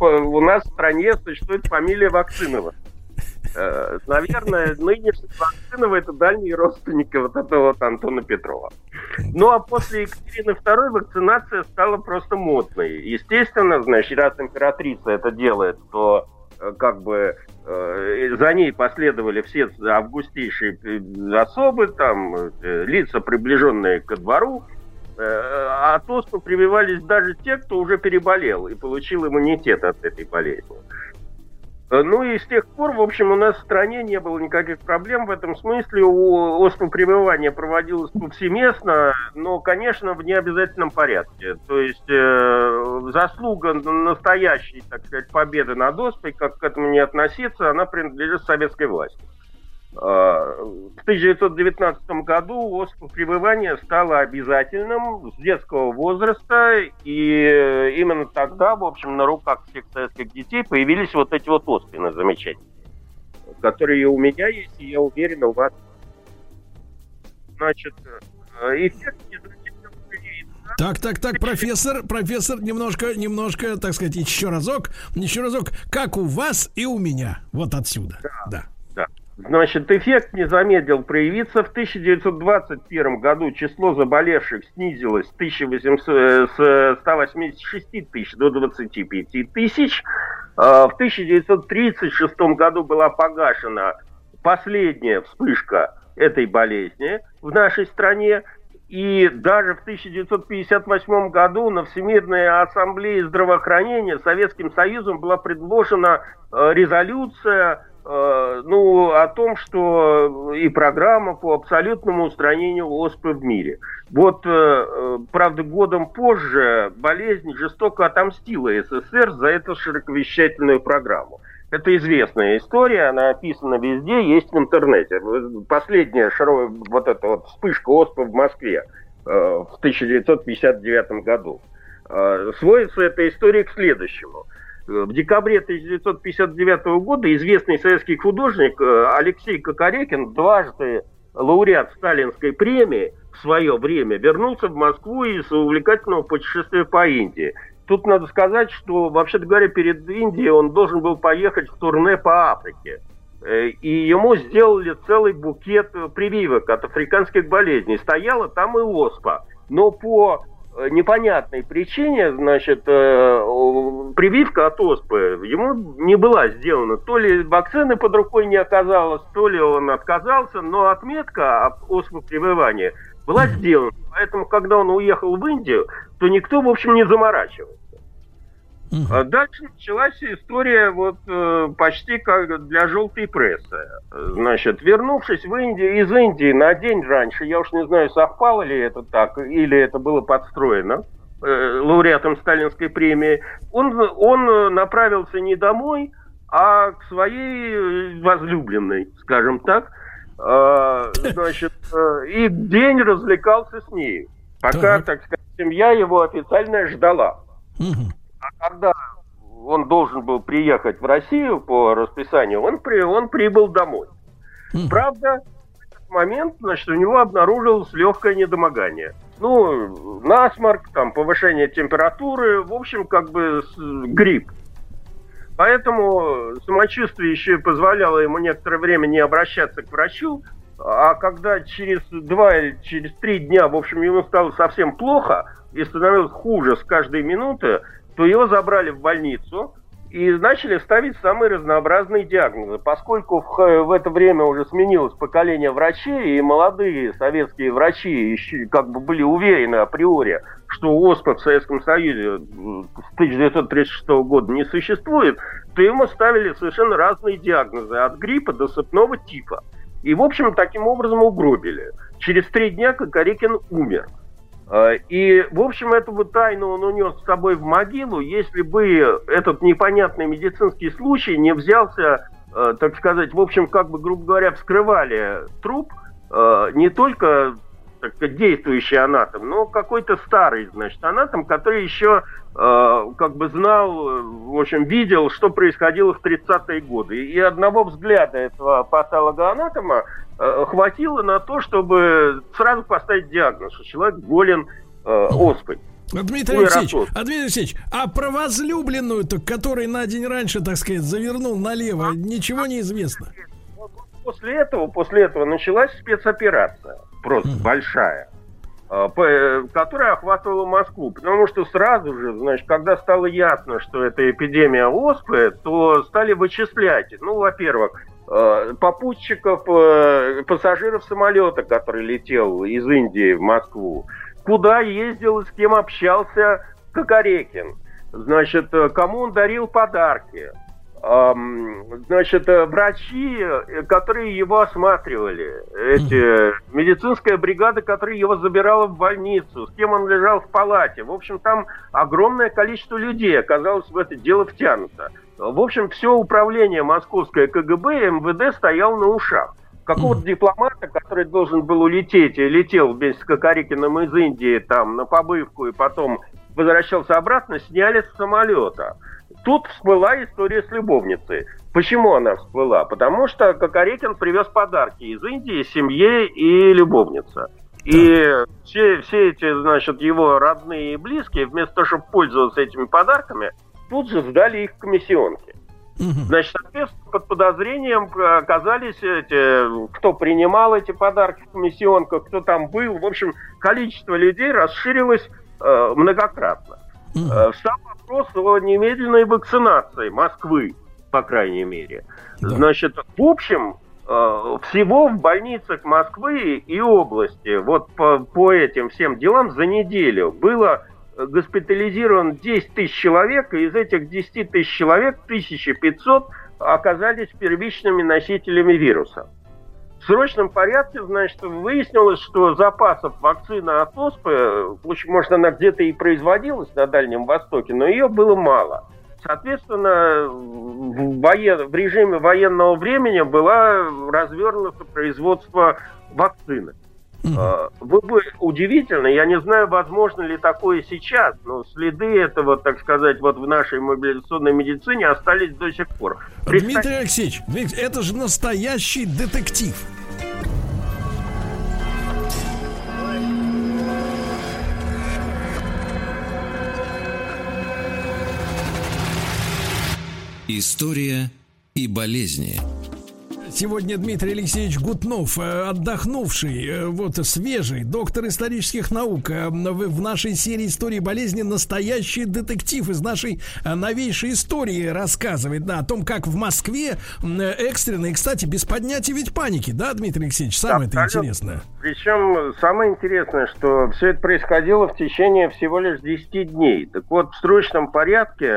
У нас в стране существует фамилия Вакцинова. Э, наверное, нынешний Вакцинова это дальние родственники вот этого вот Антона Петрова. Ну а после Екатерины II вакцинация стала просто модной. Естественно, значит, раз императрица это делает, то э, как бы э, за ней последовали все августейшие особы, там, лица, приближенные ко двору, а то, что прививались даже те, кто уже переболел и получил иммунитет от этой болезни. Э, ну и с тех пор, в общем, у нас в стране не было никаких проблем в этом смысле. Оспопрививание проводилось повсеместно, но, конечно, в необязательном порядке. То есть э, заслуга настоящей, так сказать, победы над оспой, как к этому не относиться, она принадлежит советской власти. А, в 1919 году пребывание стало обязательным с детского возраста, и именно тогда, в общем, на руках всех советских детей появились вот эти вот оспины замечательные, которые у меня есть, и я уверен, у вас. Значит, э, эффект так, так, так, профессор, профессор, немножко, немножко, так сказать, еще разок, еще разок, как у вас и у меня, вот отсюда. Да. да. Значит, эффект не замедлил проявиться. В 1921 году число заболевших снизилось с, 1800, с 186 тысяч до 25 тысяч. А, в 1936 году была погашена последняя вспышка этой болезни в нашей стране. И даже в 1958 году на Всемирной ассамблее здравоохранения Советским Союзом была предложена э, резолюция Э, ну, о том, что и программа по абсолютному устранению оспы в мире. Вот, э, э, правда, годом позже болезнь жестоко отомстила СССР за эту широковещательную программу. Это известная история, она описана везде, есть в интернете. Последняя широкая вот эта вот вспышка оспы в Москве в 1959 году. Сводится эта история к следующему – в декабре 1959 года известный советский художник э, Алексей Кокорекин, дважды лауреат Сталинской премии, в свое время вернулся в Москву из увлекательного путешествия по Индии. Тут надо сказать, что, вообще-то говоря, перед Индией он должен был поехать в турне по Африке. Э, и ему сделали целый букет прививок от африканских болезней. Стояла там и оспа. Но по непонятной причине, значит, э, прививка от оспы ему не была сделана. То ли вакцины под рукой не оказалось, то ли он отказался, но отметка об оспопрививании была сделана. Поэтому, когда он уехал в Индию, то никто, в общем, не заморачивался. А дальше началась история вот э, почти как для желтой прессы. Значит, вернувшись в Индию, из Индии на день раньше, я уж не знаю, совпало ли это так, или это было подстроено, э, лауреатом Сталинской премии, он, он направился не домой, а к своей возлюбленной, скажем так, э, значит, э, и день развлекался с ней. Пока, так, так сказать, семья его официально ждала. А когда он должен был приехать в Россию по расписанию, он, при, он прибыл домой. Правда, в этот момент, значит, у него обнаружилось легкое недомогание. Ну, насморк, там, повышение температуры, в общем, как бы грипп. Поэтому самочувствие еще позволяло ему некоторое время не обращаться к врачу, а когда через два или через три дня, в общем, ему стало совсем плохо и становилось хуже с каждой минуты, то его забрали в больницу и начали ставить самые разнообразные диагнозы. Поскольку в, в это время уже сменилось поколение врачей, и молодые советские врачи еще как бы были уверены априори, что ОСПА в Советском Союзе с 1936 года не существует, то ему ставили совершенно разные диагнозы, от гриппа до сыпного типа. И, в общем, таким образом угробили. Через три дня Кокорекин умер. А, и, в общем, эту вот тайну он унес с собой в могилу, если бы этот непонятный медицинский случай не взялся, а, так сказать, в общем, как бы, грубо говоря, вскрывали труп а, не только так сказать, действующий анатом, но какой-то старый, значит, анатом, который еще э, как бы знал, в общем, видел, что происходило в 30-е годы. И одного взгляда этого патологоанатома э, хватило на то, чтобы сразу поставить диагноз, что человек болен э, оспой. Дмитрий Алексеевич, а, Дмитрий Алексеевич, а про возлюбленную-то, который на день раньше, так сказать, завернул налево, ничего не известно? После этого, после этого началась спецоперация просто mm. большая, а, э, которая охватывала Москву. Потому что сразу же, значит, когда стало ясно, что это эпидемия оспы, то стали вычислять. Ну, во-первых, а, попутчиков, э, пассажиров самолета, который летел из Индии в Москву, куда ездил и с кем общался Кокорекин, значит, э, кому он дарил подарки, значит, э, врачи, э, которые его осматривали, эти, медицинская бригада, которая его забирала в больницу, с кем он лежал в палате. В общем, там огромное количество людей оказалось в это дело втянуто. В общем, все управление московское КГБ и МВД стоял на ушах. Какого-то дипломата, который должен был улететь, и летел вместе с Кокорикиным из Индии там на побывку и потом возвращался обратно, сняли с самолета тут всплыла история с любовницей. Почему она всплыла? Потому что Кокорекин привез подарки из Индии семье и любовнице. И все, все эти, значит, его родные и близкие, вместо того, чтобы пользоваться этими подарками, тут же сдали их в комиссионки. Значит, соответственно, под подозрением оказались эти, кто принимал эти подарки в комиссионках, кто там был. В общем, количество людей расширилось э, многократно. Э, Сам вопрос о немедленной вакцинации Москвы, по крайней мере. Да. Значит, в общем, э, всего в больницах Москвы и области, вот по, по этим всем делам за неделю было госпитализировано 10 тысяч человек, и из этих 10 тысяч человек 1500 оказались первичными носителями вируса. В срочном порядке, значит, выяснилось, что запасов вакцины от оспы, может, она где-то и производилась на Дальнем Востоке, но ее было мало. Соответственно, в, воен... в режиме военного времени было развернуто производство вакцины. Mm-hmm. Вы бы удивительно, я не знаю, возможно ли такое сейчас, но следы этого, так сказать, вот в нашей мобилизационной медицине остались до сих пор. Представь... Дмитрий Алексеевич, это же настоящий детектив. История и болезни. Сегодня Дмитрий Алексеевич Гутнов, э, отдохнувший, э, вот свежий, доктор исторических наук, э, в нашей серии истории болезни настоящий детектив из нашей новейшей истории рассказывает, да, о том, как в Москве экстренно, и, кстати, без поднятия ведь паники, да, Дмитрий Алексеевич, самое это интересное. Причем самое интересное, что все это происходило в течение всего лишь 10 дней. Так вот, в срочном порядке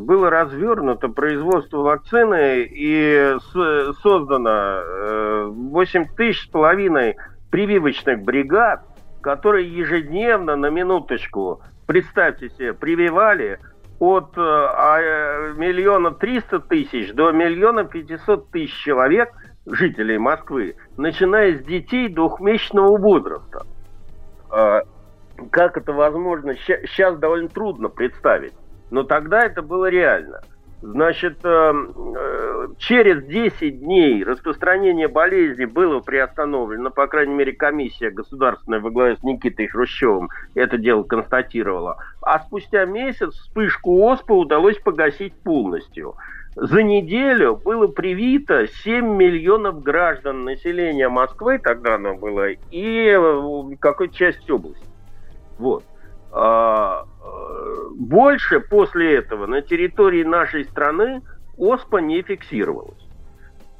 было развернуто производство вакцины и с создано 8 э, тысяч с половиной прививочных бригад, которые ежедневно, на минуточку, представьте себе, прививали от э, а, миллиона триста тысяч до миллиона пятисот тысяч человек, жителей Москвы, начиная с детей двухмесячного возраста. Э, как это возможно, сейчас довольно трудно представить. Но тогда это было реально. Значит, э, э, через 10 дней распространение болезни было приостановлено, по крайней мере, комиссия государственная во главе с Никитой Хрущевым это дело констатировала. А спустя месяц вспышку ОСПА удалось погасить полностью. За неделю было привито 7 миллионов граждан населения Москвы, тогда оно было, и э, какой-то часть области. Вот. Э, больше после этого на территории нашей страны ОСПА не фиксировалась.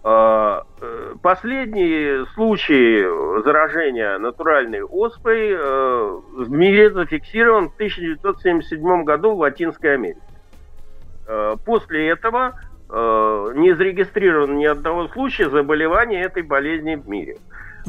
А, э, последний случай заражения натуральной оспой э, в мире зафиксирован в 1977 году в Латинской Америке. После этого не зарегистрировано ни одного случая заболевания этой болезни в мире.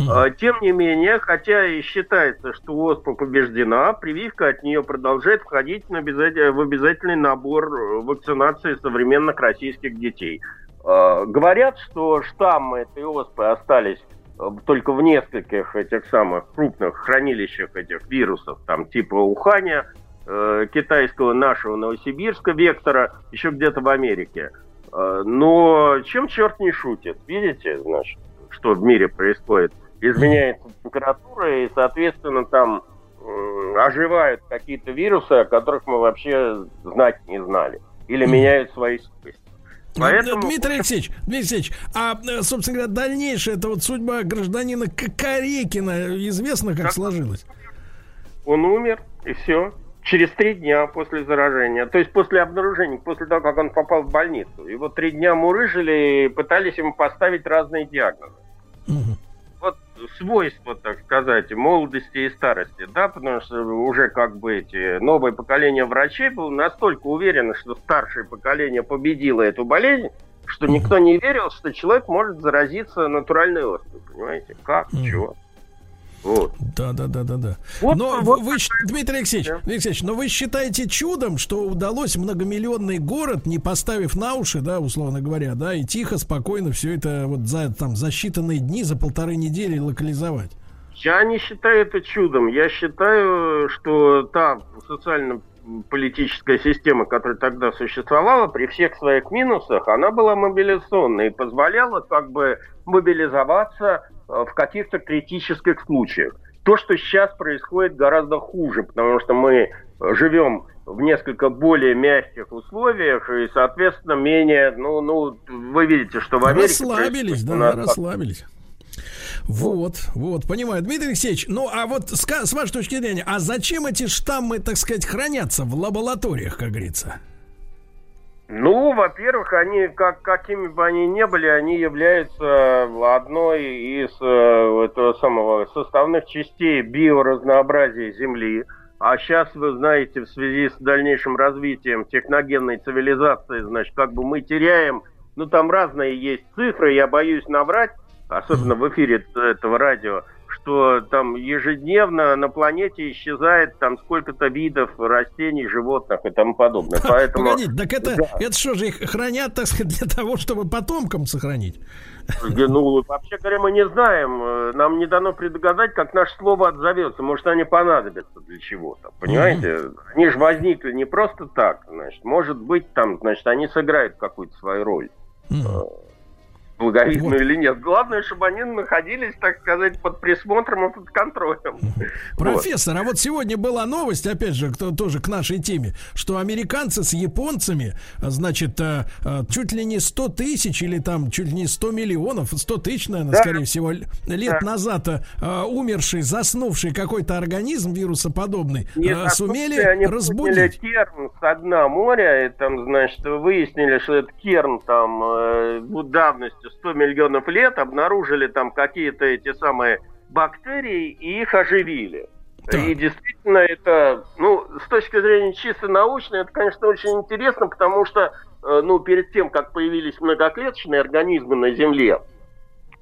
А, тем не менее, хотя и считается, что оспа побеждена, прививка от нее продолжает входить в обязательный набор э, вакцинации современных российских детей. А, говорят, что штаммы этой оспы остались э, только в нескольких этих самых крупных хранилищах этих вирусов, там типа Уханя, э, китайского нашего Новосибирска вектора, еще где-то в Америке. А, но чем черт не шутит? Видите, значит, что в мире происходит? Изменяется температура, и, соответственно, там оживают какие-то вирусы, о которых мы вообще знать не знали. Или меняют свои сущности. Ну, Поэтому... Дмитрий Алексеевич, Дмитрий Алексеевич, а, э, собственно говоря, дальнейшая это вот судьба гражданина Кокорекина известно, как, как сложилась? Он умер, и все. Через три дня после заражения, то есть после обнаружения, после того, как он попал в больницу. Его три дня мурыжили и пытались ему поставить разные диагнозы. Угу свойства, так сказать, молодости и старости, да, потому что уже как бы эти новое поколение врачей было настолько уверено, что старшее поколение победило эту болезнь, что никто не верил, что человек может заразиться натуральной оспой, понимаете? Как? Чего? Вот. Да, да, да, да, да. Вот, но вот, вы, Дмитрий Алексеевич, да. Дмитрий Алексеевич, но вы считаете чудом, что удалось многомиллионный город, не поставив на уши, да, условно говоря, да, и тихо, спокойно все это вот за там за считанные дни, за полторы недели локализовать? Я не считаю это чудом. Я считаю, что та социально политическая система, которая тогда существовала, при всех своих минусах, она была мобилизационной и позволяла как бы мобилизоваться в каких-то критических случаях. То, что сейчас происходит, гораздо хуже, потому что мы живем в несколько более мягких условиях и, соответственно, менее, ну, ну, вы видите, что в Америке... Расслабились, да, нас... расслабились. Вот, вот, понимаю. Дмитрий Алексеевич, ну а вот с, с вашей точки зрения, а зачем эти штаммы, так сказать, хранятся в лабораториях, как говорится? Ну, во-первых, они, как, какими бы они ни были, они являются одной из э, этого самого составных частей биоразнообразия Земли. А сейчас, вы знаете, в связи с дальнейшим развитием техногенной цивилизации, значит, как бы мы теряем, ну, там разные есть цифры, я боюсь наврать, особенно в эфире этого радио, что там ежедневно на планете исчезает там сколько-то видов растений, животных и тому подобное. Поэтому... Погодите, так это, да. это что же их хранят, так сказать, для того, чтобы потомкам сохранить? Ну, вообще говоря, мы не знаем. Нам не дано предугадать, как наше слово отзовется. Может, они понадобятся для чего-то. Понимаете? Mm-hmm. Они же возникли не просто так. Значит, может быть, там, значит, они сыграют какую-то свою роль. Mm-hmm благовидно вот. или нет. Главное, чтобы они находились, так сказать, под присмотром и под контролем. Профессор, вот. а вот сегодня была новость, опять же, кто, тоже к нашей теме, что американцы с японцами, значит, э, э, чуть ли не 100 тысяч или там чуть ли не 100 миллионов, 100 тысяч, наверное, да. скорее всего, лет да. назад умерший, заснувший какой-то организм вирусоподобный, Нет, сумели они разбудить. керн с дна моря, и там, значит, выяснили, что этот керн там э, давностью 100 миллионов лет обнаружили там какие-то эти самые бактерии и их оживили. Да. И действительно это, ну, с точки зрения чисто научной, это, конечно, очень интересно, потому что, э, ну, перед тем, как появились многоклеточные организмы на Земле,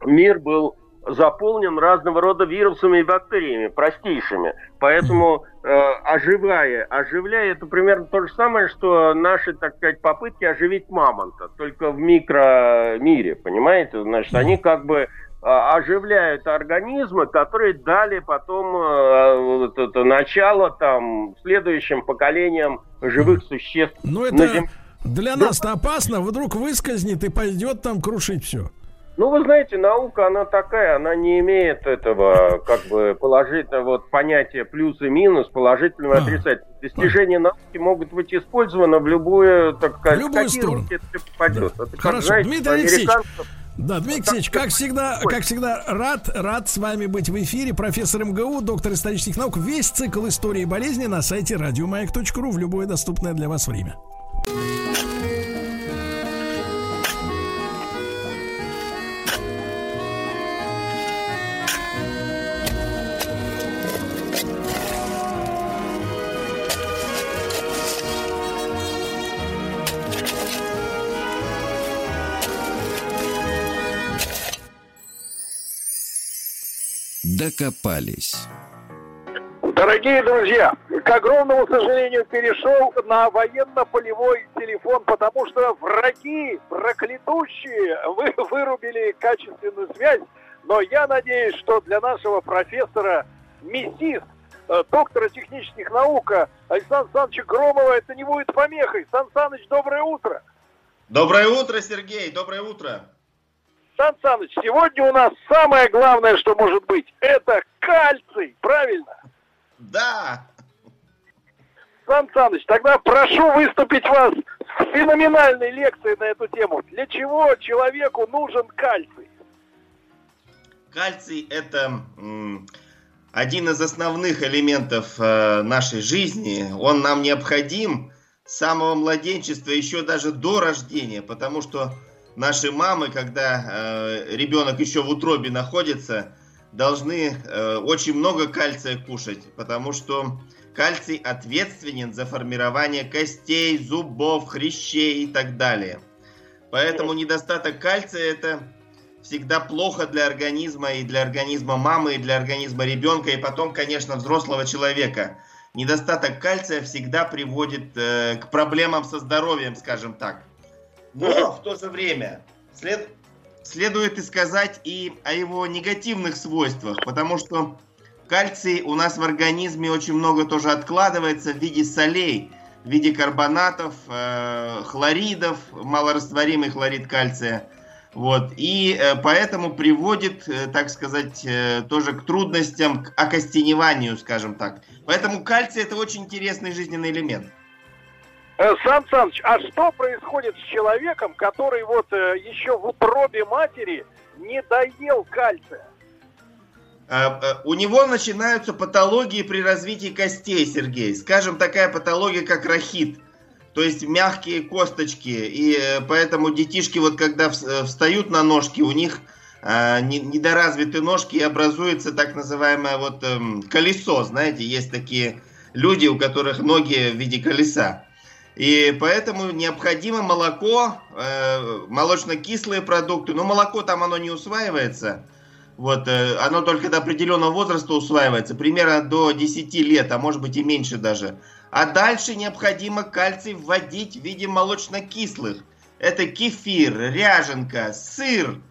мир был заполнен разного рода вирусами и бактериями, простейшими. Поэтому э, оживая, оживляя, это примерно то же самое, что наши, так сказать, попытки оживить мамонта, только в микромире, понимаете? Значит, они как бы а, оживляют организмы, которые дали потом э, вот это начало там следующим поколениям живых существ. Ну это для нас-то опасно, вдруг выскользнет и пойдет там крушить все. Ну, вы знаете, наука, она такая, она не имеет этого, как бы, положительного вот, понятия плюс и минус, положительного и отрицательного. Достижения науки могут быть использованы в любую, так сказать, в любую сторону. это попадет. Да. Это, Хорошо, знаете, Дмитрий Алексеевич, да, Дмитрий Алексеевич, как всегда, как всегда, рад, рад с вами быть в эфире. Профессор МГУ, доктор исторических наук. Весь цикл истории болезни на сайте радиомаяк.ру в любое доступное для вас время. Докопались. Дорогие друзья, к огромному сожалению, перешел на военно-полевой телефон, потому что враги, проклятущие, вы вырубили качественную связь. Но я надеюсь, что для нашего профессора МИСИС, э, доктора технических наук Александра Александровича Громова это не будет помехой. Сан Саныч, доброе утро. Доброе утро, Сергей, доброе утро. Сан Саныч, сегодня у нас самое главное, что может быть, это кальций, правильно? Да. Сан Саныч, тогда прошу выступить вас с феноменальной лекцией на эту тему. Для чего человеку нужен кальций? Кальций это один из основных элементов э, нашей жизни. Он нам необходим с самого младенчества, еще даже до рождения, потому что наши мамы, когда э, ребенок еще в утробе находится, должны э, очень много кальция кушать, потому что кальций ответственен за формирование костей, зубов, хрящей и так далее. Поэтому недостаток кальция это всегда плохо для организма и для организма мамы, и для организма ребенка, и потом, конечно, взрослого человека. Недостаток кальция всегда приводит э, к проблемам со здоровьем, скажем так. Но в то же время след, следует и сказать и о его негативных свойствах, потому что кальций у нас в организме очень много тоже откладывается в виде солей, в виде карбонатов, э, хлоридов, малорастворимый хлорид кальция. Вот, и э, поэтому приводит, э, так сказать, э, тоже к трудностям, к окостеневанию, скажем так. Поэтому кальций это очень интересный жизненный элемент. Э, Сан Саныч, а что происходит с человеком, который вот э, еще в утробе матери не доел кальция? А, э, у него начинаются патологии при развитии костей, Сергей. Скажем, такая патология, как рахит. То есть мягкие косточки. И поэтому детишки, вот когда встают на ножки, у них недоразвиты ножки и образуется так называемое вот эм, колесо. Знаете, есть такие люди, у которых ноги в виде колеса. И поэтому необходимо молоко, э, молочно-кислые продукты. Но молоко там оно не усваивается. Вот, э, оно только до определенного возраста усваивается, примерно до 10 лет, а может быть и меньше даже. А дальше необходимо кальций вводить в виде молочно-кислых. Это кефир, ряженка, сыр.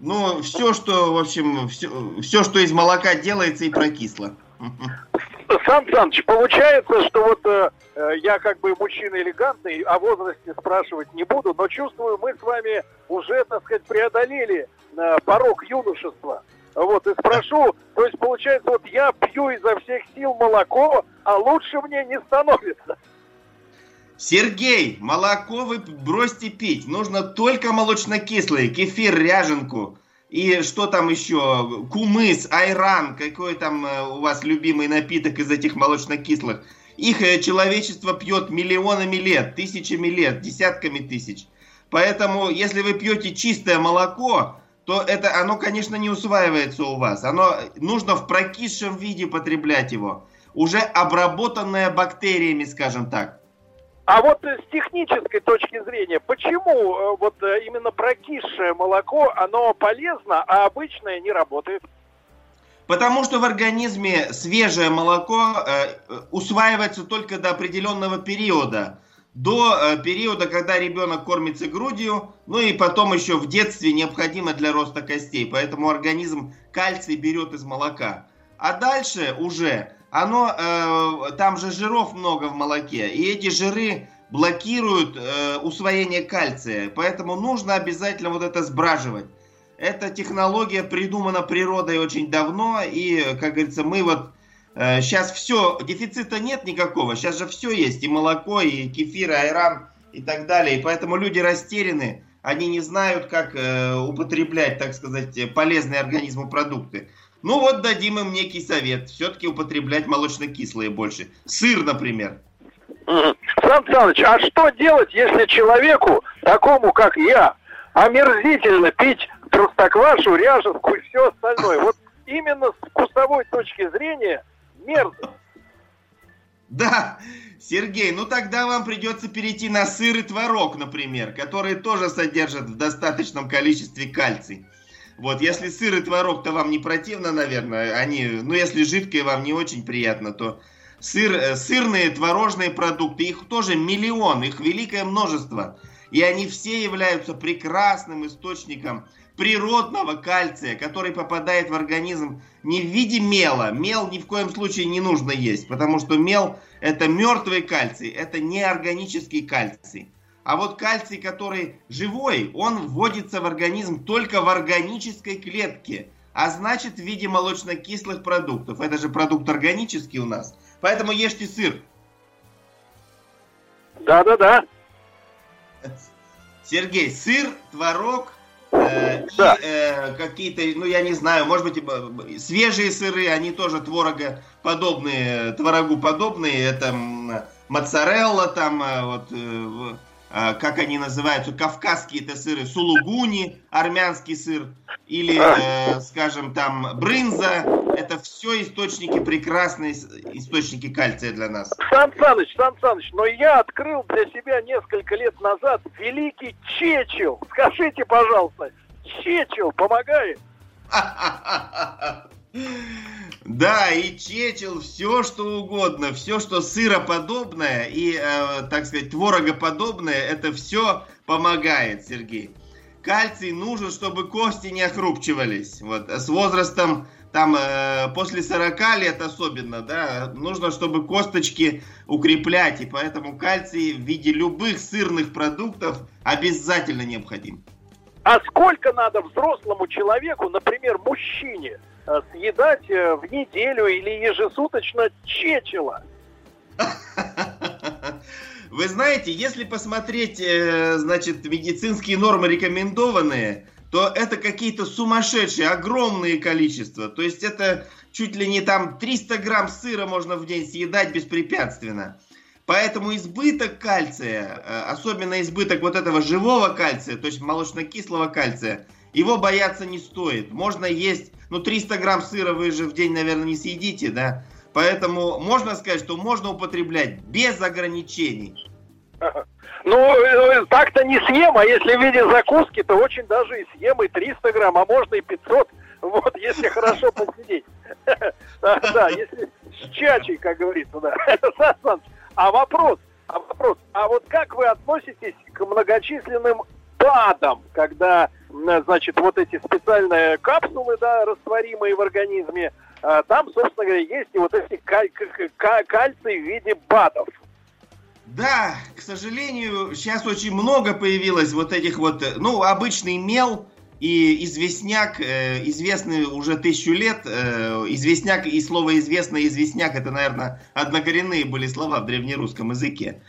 Ну, все, что, в общем, все, все, что из молока делается и прокисло. Сан Саныч, получается, что вот э, э, я как бы мужчина элегантный, о возрасте спрашивать не буду, но чувствую, мы с вами уже, так сказать, преодолели э, порог юношества. Вот, и спрошу, то есть, получается, вот я пью изо всех сил молоко, а лучше мне не становится. Сергей, молоко вы бросьте пить. Нужно только молочно-кислое, кефир, ряженку. И что там еще? Кумыс, айран, какой там э, у вас любимый напиток из этих молочно-кислых? Их э, человечество пьет миллионами лет, тысячами лет, десятками тысяч. Поэтому, если вы пьете чистое молоко, то это оно, конечно, не усваивается у вас. Оно нужно в прокисшем виде потреблять его, уже обработанное бактериями, скажем так. А вот с технической точки зрения, почему э, вот э, именно прокисшее молоко, оно полезно, а обычное не работает? Потому что в организме свежее молоко э, усваивается только до определенного периода. до э, периода, когда ребенок кормится грудью, ну и потом еще в детстве необходимо для роста костей. Поэтому организм кальций берет из молока. А дальше уже оно, э, там же жиров много в молоке, и эти жиры блокируют э, усвоение кальция. Поэтому нужно обязательно вот это сбраживать. Эта технология придумана природой очень давно, и, как говорится, мы вот Сейчас э, все, дефицита нет никакого, сейчас же все есть, и молоко, и кефир, и айран, и так далее. И поэтому люди растеряны, они не знают, как э, употреблять, так сказать, полезные организму продукты. Ну вот дадим им некий совет, все-таки употреблять молочно-кислые больше. Сыр, например. Сан Саныч, а что делать, если человеку, такому как я, омерзительно пить простоквашу, ряженку и все остальное? Вот именно с вкусовой точки зрения мерзость. Да, Сергей, ну тогда вам придется перейти на сыр и творог, например, которые тоже содержат в достаточном количестве кальций. Вот, если сыр и творог, то вам не противно, наверное, они, ну, если жидкое вам не очень приятно, то сыр, э, сырные, творожные продукты, их тоже миллион, их великое множество. И они все являются прекрасным источником природного кальция, который попадает в организм не в виде мела. Мел ни в коем случае не нужно есть, потому что мел это мертвый кальций, это неорганический кальций. А вот кальций, который живой, он вводится в организм только в органической клетке, а значит в виде молочно-кислых продуктов. Это же продукт органический у нас. Поэтому ешьте сыр. Да-да-да. Сергей, сыр, творог, Э, да. И э, какие-то, ну я не знаю, может быть, свежие сыры, они тоже творога подобные, творогу подобные. Это моцарелла там, э, вот, э, э, как они называются, кавказские это сыры, сулугуни, армянский сыр, или, э, скажем, там, брынза. Это все источники, прекрасные источники кальция для нас. Сан Саныч, Сан Саныч, но я открыл для себя несколько лет назад великий Чечил. Скажите, пожалуйста, Чечил помогает? Да, и чечил, все что угодно, все, что сыроподобное и, э, так сказать, творогоподобное, это все помогает, Сергей. Кальций нужен, чтобы кости не охрупчивались. Вот. С возрастом, там, э, после 40 лет особенно, да, нужно, чтобы косточки укреплять. И поэтому кальций в виде любых сырных продуктов обязательно необходим. А сколько надо взрослому человеку, например, мужчине, съедать э, в неделю или ежесуточно чечила? Вы знаете, если посмотреть, э, значит, медицинские нормы рекомендованные, то это какие-то сумасшедшие, огромные количества. То есть это чуть ли не там 300 грамм сыра можно в день съедать беспрепятственно. Поэтому избыток кальция, э, особенно избыток вот этого живого кальция, то есть молочно-кислого кальция, его бояться не стоит. Можно есть, ну 300 грамм сыра вы же в день, наверное, не съедите, да? Поэтому можно сказать, что можно употреблять без ограничений. Ну, э, так-то не съем, а если в виде закуски, то очень даже и съем и 300 грамм, а можно и 500, вот, если хорошо посидеть. Да, если с чачей, как говорится, да. А вопрос, а вопрос, а вот как вы относитесь к многочисленным БАДам, когда, значит, вот эти специальные капсулы, да, растворимые в организме, а, там, собственно говоря, есть и вот эти каль- кальций в виде БАДов. Да, к сожалению, сейчас очень много появилось вот этих вот, э, ну, обычный мел и известняк, э, известный уже тысячу лет, э, известняк и слово известный известняк, это, наверное, однокоренные были слова в древнерусском языке.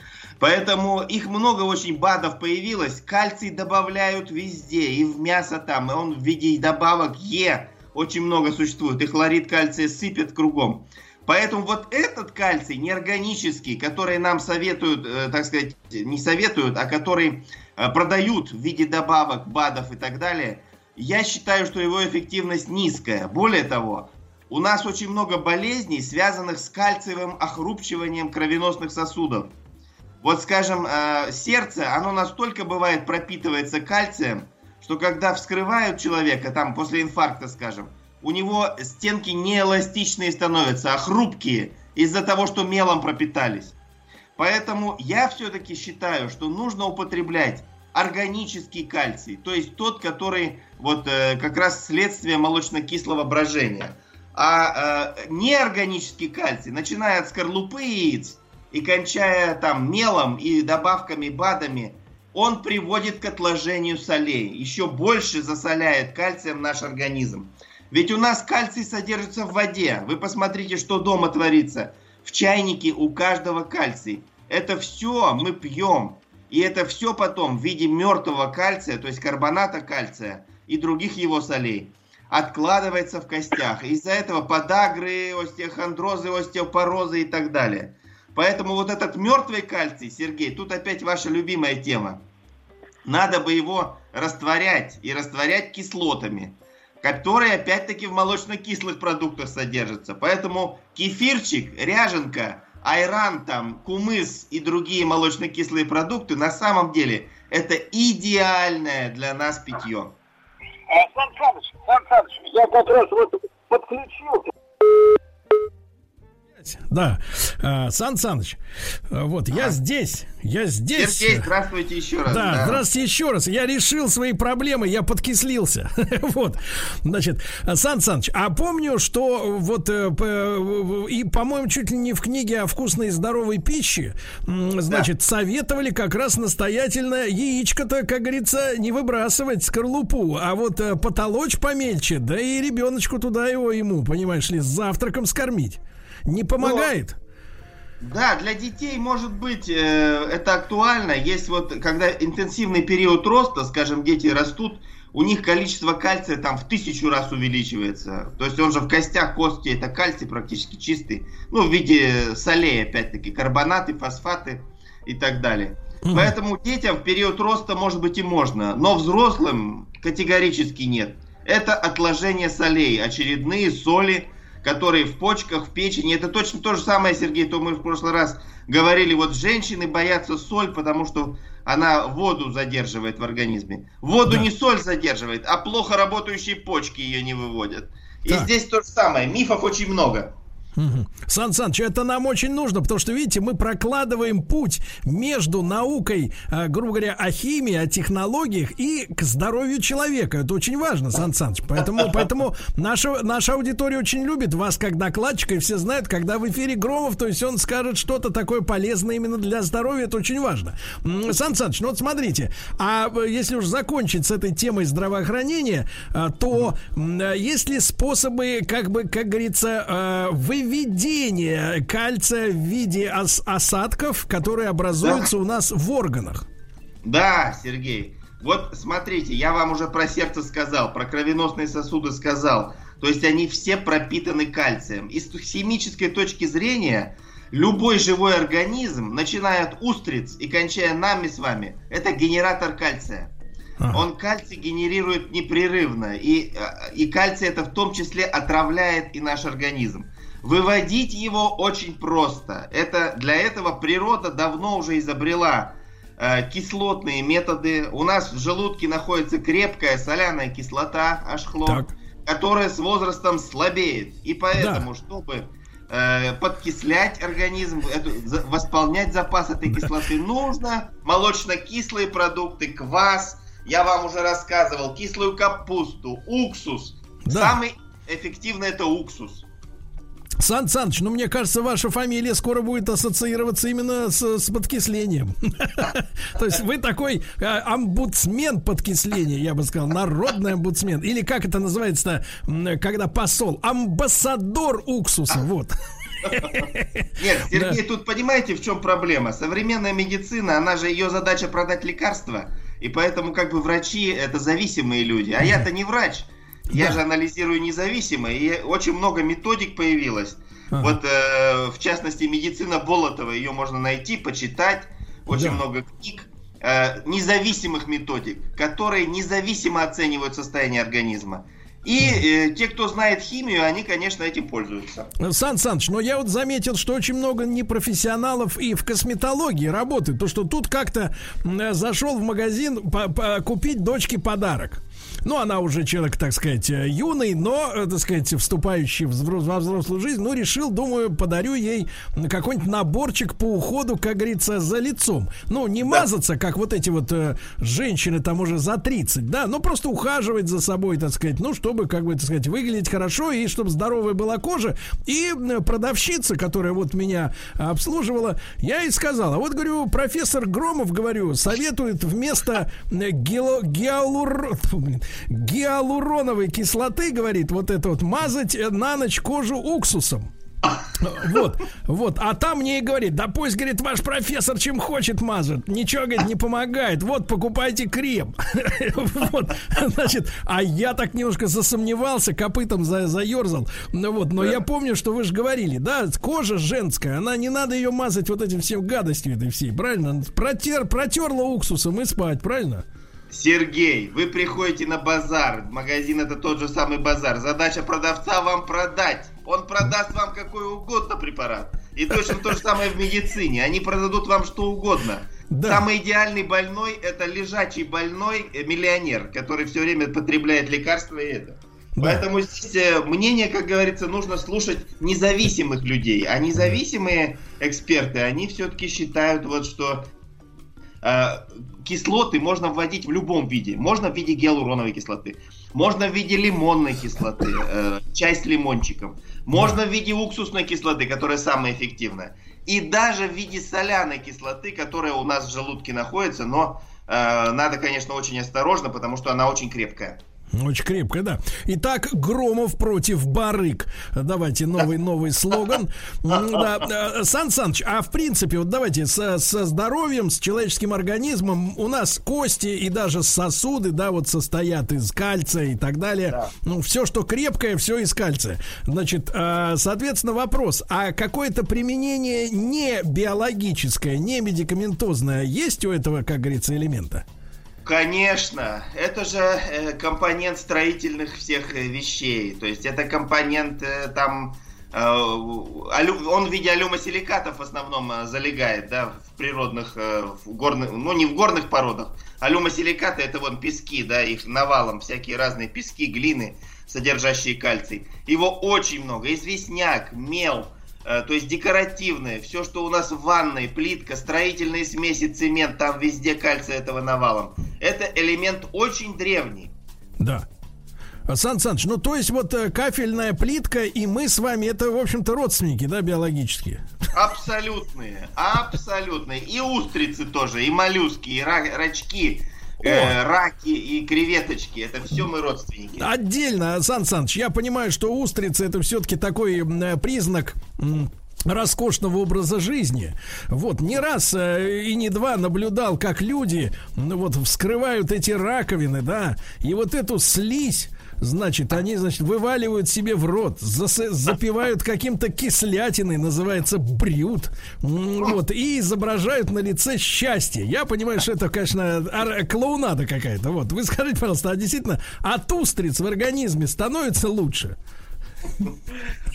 Поэтому их много очень БАДов появилось. Кальций добавляют везде, и в мясо там, и он в виде добавок Е очень много существует, и хлорид кальция сыпет кругом. Поэтому вот этот кальций неорганический, который нам советуют, э, так сказать, не советуют, а который э, продают в виде добавок, БАДов и так далее, я считаю, что его эффективность низкая. Более того, у нас очень много болезней, связанных с кальциевым охрупчиванием кровеносных сосудов. Вот, скажем, э, сердце, оно настолько бывает пропитывается кальцием, что когда вскрывают человека, там после инфаркта, скажем, у него стенки не эластичные становятся, а хрупкие из-за того, что мелом пропитались. Поэтому я все-таки считаю, что нужно употреблять органический кальций, то есть тот, который вот э, как раз следствие молочно-кислого брожения. А э, неорганический кальций, начиная от скорлупы яиц и кончая там мелом и добавками БАДами, он приводит к отложению солей, еще больше засоляет кальцием наш организм. Ведь у нас кальций содержится в воде. Вы посмотрите, что дома творится. В чайнике у каждого кальций. Это все мы пьем. И это все потом в виде мертвого кальция, то есть карбоната кальция и других его солей, откладывается в костях. Из-за этого подагры, остеохондрозы, остеопорозы и так далее. Поэтому вот этот мертвый кальций, Сергей, тут опять ваша любимая тема. Надо бы его растворять и растворять кислотами, которые опять-таки в молочно-кислых продуктах содержатся. Поэтому кефирчик, ряженка, айран, там, кумыс и другие молочно-кислые продукты на самом деле это идеальное для нас питье. Сан Саныч, Сан Саныч, я как раз вот подключился да, а, Сан Саныч, вот я здесь, я здесь. Сергей, здравствуйте еще раз. Да, да, здравствуйте еще раз. Я решил свои проблемы, я подкислился. вот, значит, Сан Саныч, а помню, что вот э, и, по-моему, чуть ли не в книге о вкусной и здоровой пище, значит, да. советовали как раз настоятельно яичко-то, как говорится, не выбрасывать скорлупу, а вот э, потолочь помельче, да и ребеночку туда его ему, понимаешь ли, с завтраком скормить не помогает. Но, да, для детей может быть э, это актуально. Есть вот, когда интенсивный период роста, скажем, дети растут, у них количество кальция там в тысячу раз увеличивается. То есть он же в костях кости, это кальций практически чистый. Ну, в виде солей, опять-таки, карбонаты, фосфаты и так далее. Mm. Поэтому детям в период роста, может быть, и можно. Но взрослым категорически нет. Это отложение солей, очередные соли, которые в почках, в печени. Это точно то же самое, Сергей, то мы в прошлый раз говорили. Вот женщины боятся соль, потому что она воду задерживает в организме. Воду да. не соль задерживает, а плохо работающие почки ее не выводят. И так. здесь то же самое. Мифов очень много. Угу. Сан Саныч, это нам очень нужно, потому что, видите, мы прокладываем путь между наукой, э, грубо говоря, о химии, о технологиях и к здоровью человека. Это очень важно, Сан Саныч. Поэтому, поэтому наша, наша аудитория очень любит вас как докладчика, и все знают, когда в эфире Громов, то есть он скажет что-то такое полезное именно для здоровья, это очень важно. Сан Саныч, ну вот смотрите, а если уж закончить с этой темой здравоохранения, э, то есть ли способы, как бы, как говорится, э, вы выведение кальция в виде ос- осадков, которые образуются да. у нас в органах. Да, Сергей. Вот смотрите, я вам уже про сердце сказал, про кровеносные сосуды сказал. То есть они все пропитаны кальцием. И с химической точки зрения любой живой организм, начиная от устриц и кончая нами с вами, это генератор кальция. Он кальций генерирует непрерывно. И, э, и кальций это в том числе отравляет и наш организм. Выводить его очень просто. Это, для этого природа давно уже изобрела э, кислотные методы. У нас в желудке находится крепкая соляная кислота, ашхлор, которая с возрастом слабеет. И поэтому, да. чтобы э, подкислять организм, эту, за, восполнять запас этой кислоты, нужно молочно-кислые продукты, квас. Я вам уже рассказывал, кислую капусту, уксус. Да. Самый эффективный это уксус. Сан Саныч, ну мне кажется, ваша фамилия скоро будет ассоциироваться именно с, с подкислением. То есть вы такой э, омбудсмен подкисления, я бы сказал, народный омбудсмен. Или как это называется, когда посол? Амбассадор уксуса, вот. Нет, Сергей, тут понимаете, в чем проблема? Современная медицина, она же ее задача продать лекарства, и поэтому как бы врачи это зависимые люди, а я-то не врач. Я да. же анализирую независимо, и очень много методик появилось. Ага. Вот, э, в частности, медицина Болотова, ее можно найти, почитать. Очень да. много книг э, независимых методик, которые независимо оценивают состояние организма. И э, те, кто знает химию, они, конечно, этим пользуются. Сан Саныч, но я вот заметил, что очень много непрофессионалов и в косметологии работают. То, что тут как-то э, зашел в магазин по -по купить дочке подарок. Ну, она уже человек, так сказать, э, юный, но, э, так сказать, вступающий во взрослую жизнь. Ну, решил, думаю, подарю ей какой-нибудь наборчик по уходу, как говорится, за лицом. Ну, не мазаться, как вот эти вот э, женщины там уже за 30, да, но просто ухаживать за собой, так сказать, ну, чтобы, как бы, так сказать, выглядеть хорошо и чтобы здоровая была кожа. И продавщица, которая вот меня обслуживала, я ей сказала, вот, говорю, профессор Громов, говорю, советует вместо гело, гиалур, гиалуроновой кислоты, говорит, вот это вот мазать на ночь кожу уксусом. Вот, вот. А там мне и говорит, да пусть, говорит, ваш профессор чем хочет мазать. Ничего, говорит, не помогает. Вот, покупайте крем. Вот, значит, а я так немножко засомневался, копытом за, заерзал. Ну вот, но я помню, что вы же говорили, да, кожа женская, она не надо ее мазать вот этим всем гадостью этой всей, правильно? Протер, протерла уксусом и спать, правильно? Сергей, вы приходите на базар. Магазин это тот же самый базар. Задача продавца вам продать. Он продаст вам какой угодно препарат. И точно то же самое в медицине. Они продадут вам что угодно. Да. Самый идеальный больной это лежачий больной э, миллионер, который все время потребляет лекарства и это. Да. Поэтому здесь э, мнение, как говорится, нужно слушать независимых людей. А независимые эксперты, они все-таки считают, вот, что э, кислоты можно вводить в любом виде. Можно в виде гиалуроновой кислоты, можно в виде лимонной кислоты, э, чай с лимончиком, можно в виде уксусной кислоты, которая самая эффективная, и даже в виде соляной кислоты, которая у нас в желудке находится, но э, надо, конечно, очень осторожно, потому что она очень крепкая. Очень крепко, да. Итак, Громов против Барык. Давайте новый новый слоган. Да, Сан Саныч, а в принципе, вот давайте со, со здоровьем, с человеческим организмом у нас кости и даже сосуды, да, вот состоят из кальция и так далее. Да. Ну, все, что крепкое, все из кальция. Значит, а, соответственно, вопрос, а какое-то применение не биологическое, не медикаментозное есть у этого, как говорится, элемента? Конечно, это же э, компонент строительных всех э, вещей. То есть это компонент э, там он в виде алюмосиликатов в основном залегает, да, в природных, в горных, ну не в горных породах. Алюмосиликаты это вон пески, да, их навалом всякие разные пески, глины, содержащие кальций. Его очень много. Известняк, мел, то есть декоративное, все, что у нас в ванной, плитка, строительные смеси, цемент, там везде кальция этого навалом. Это элемент очень древний. Да. Сан Саныч, ну то есть вот э, кафельная плитка и мы с вами это, в общем-то, родственники, да, биологические? Абсолютные, абсолютные. И устрицы тоже, и моллюски, и рачки, э, раки и креветочки. Это все мы родственники. Отдельно, Сан Саныч, я понимаю, что устрицы это все-таки такой признак роскошного образа жизни. Вот, не раз э, и не два наблюдал, как люди ну, вот вскрывают эти раковины, да, и вот эту слизь Значит, они, значит, вываливают себе в рот, зас- запивают каким-то кислятиной, называется брют, вот, и изображают на лице счастье. Я понимаю, что это, конечно, клоунада какая-то. Вот, вы скажите, пожалуйста, а действительно от устриц в организме становится лучше?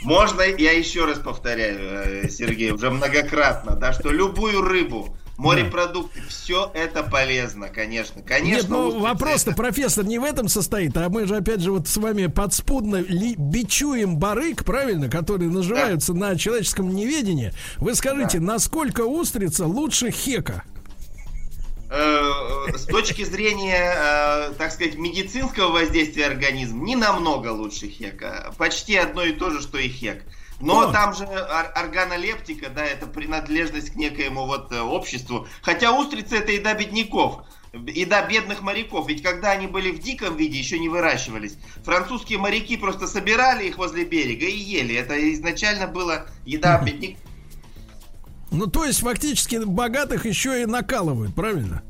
Можно, я еще раз повторяю, э, Сергей, уже многократно, да, что любую рыбу Морепродукты, да. все это полезно, конечно. Конечно. Нет, ну вопрос-то, профессор, не в этом состоит, а мы же опять же вот с вами подспудно ли, бичуем барык, правильно, которые наживаются да. на человеческом неведении. Вы скажите, да. насколько устрица лучше хека? Э, с точки зрения, э, так сказать, медицинского воздействия организм, не намного лучше хека. Почти одно и то же, что и хек. Но вот. там же органолептика, да, это принадлежность к некоему вот э, обществу. Хотя устрицы это еда бедняков, еда бедных моряков. Ведь когда они были в диком виде, еще не выращивались. Французские моряки просто собирали их возле берега и ели. Это изначально была еда бедняков. Ну, то есть, фактически, богатых еще и накалывают, правильно?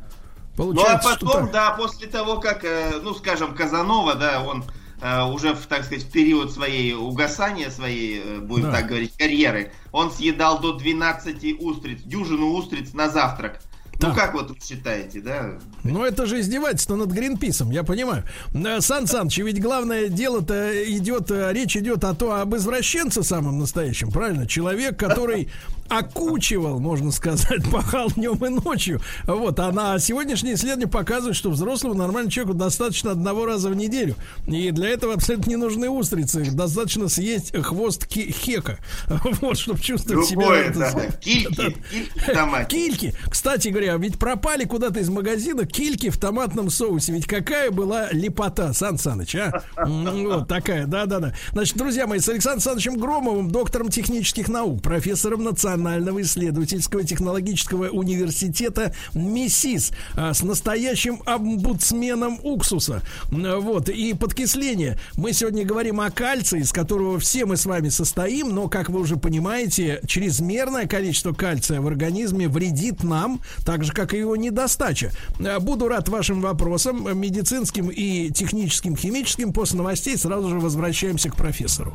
Получается, ну, а потом, да, после того, как, э, ну, скажем, Казанова, да, он уже, в, так сказать, в период своей угасания, своей, э, будем да. так говорить, карьеры, он съедал до 12 устриц, дюжину устриц на завтрак. Ну, как вот вы считаете, да? Ну, это же издевательство над Гринписом, я понимаю. Э, Сан Саныч, ведь главное дело-то идет, э, речь идет о то, об извращенце самом настоящем, правильно? Человек, который окучивал, можно сказать, пахал днем и ночью. Вот, а на сегодняшнее исследование показывает, что взрослому нормальному человеку достаточно одного раза в неделю. И для этого абсолютно не нужны устрицы. Достаточно съесть хвост хека. Вот, чтобы чувствовать Любое, себя... Да. Кильки, кильки, кильки. Кстати говоря, ведь пропали куда-то из магазина кильки в томатном соусе. Ведь какая была лепота, Сан Саныч, а? Вот такая, да-да-да. Значит, друзья мои, с Александром Александровичем Громовым, доктором технических наук, профессором Национального исследовательского технологического университета МИСИС, а, с настоящим омбудсменом уксуса. Вот, и подкисление. Мы сегодня говорим о кальции, из которого все мы с вами состоим, но, как вы уже понимаете, чрезмерное количество кальция в организме вредит нам, так же, как и его недостача. А, буду рад вашим вопросам, медицинским и техническим, химическим. После новостей сразу же возвращаемся к профессору.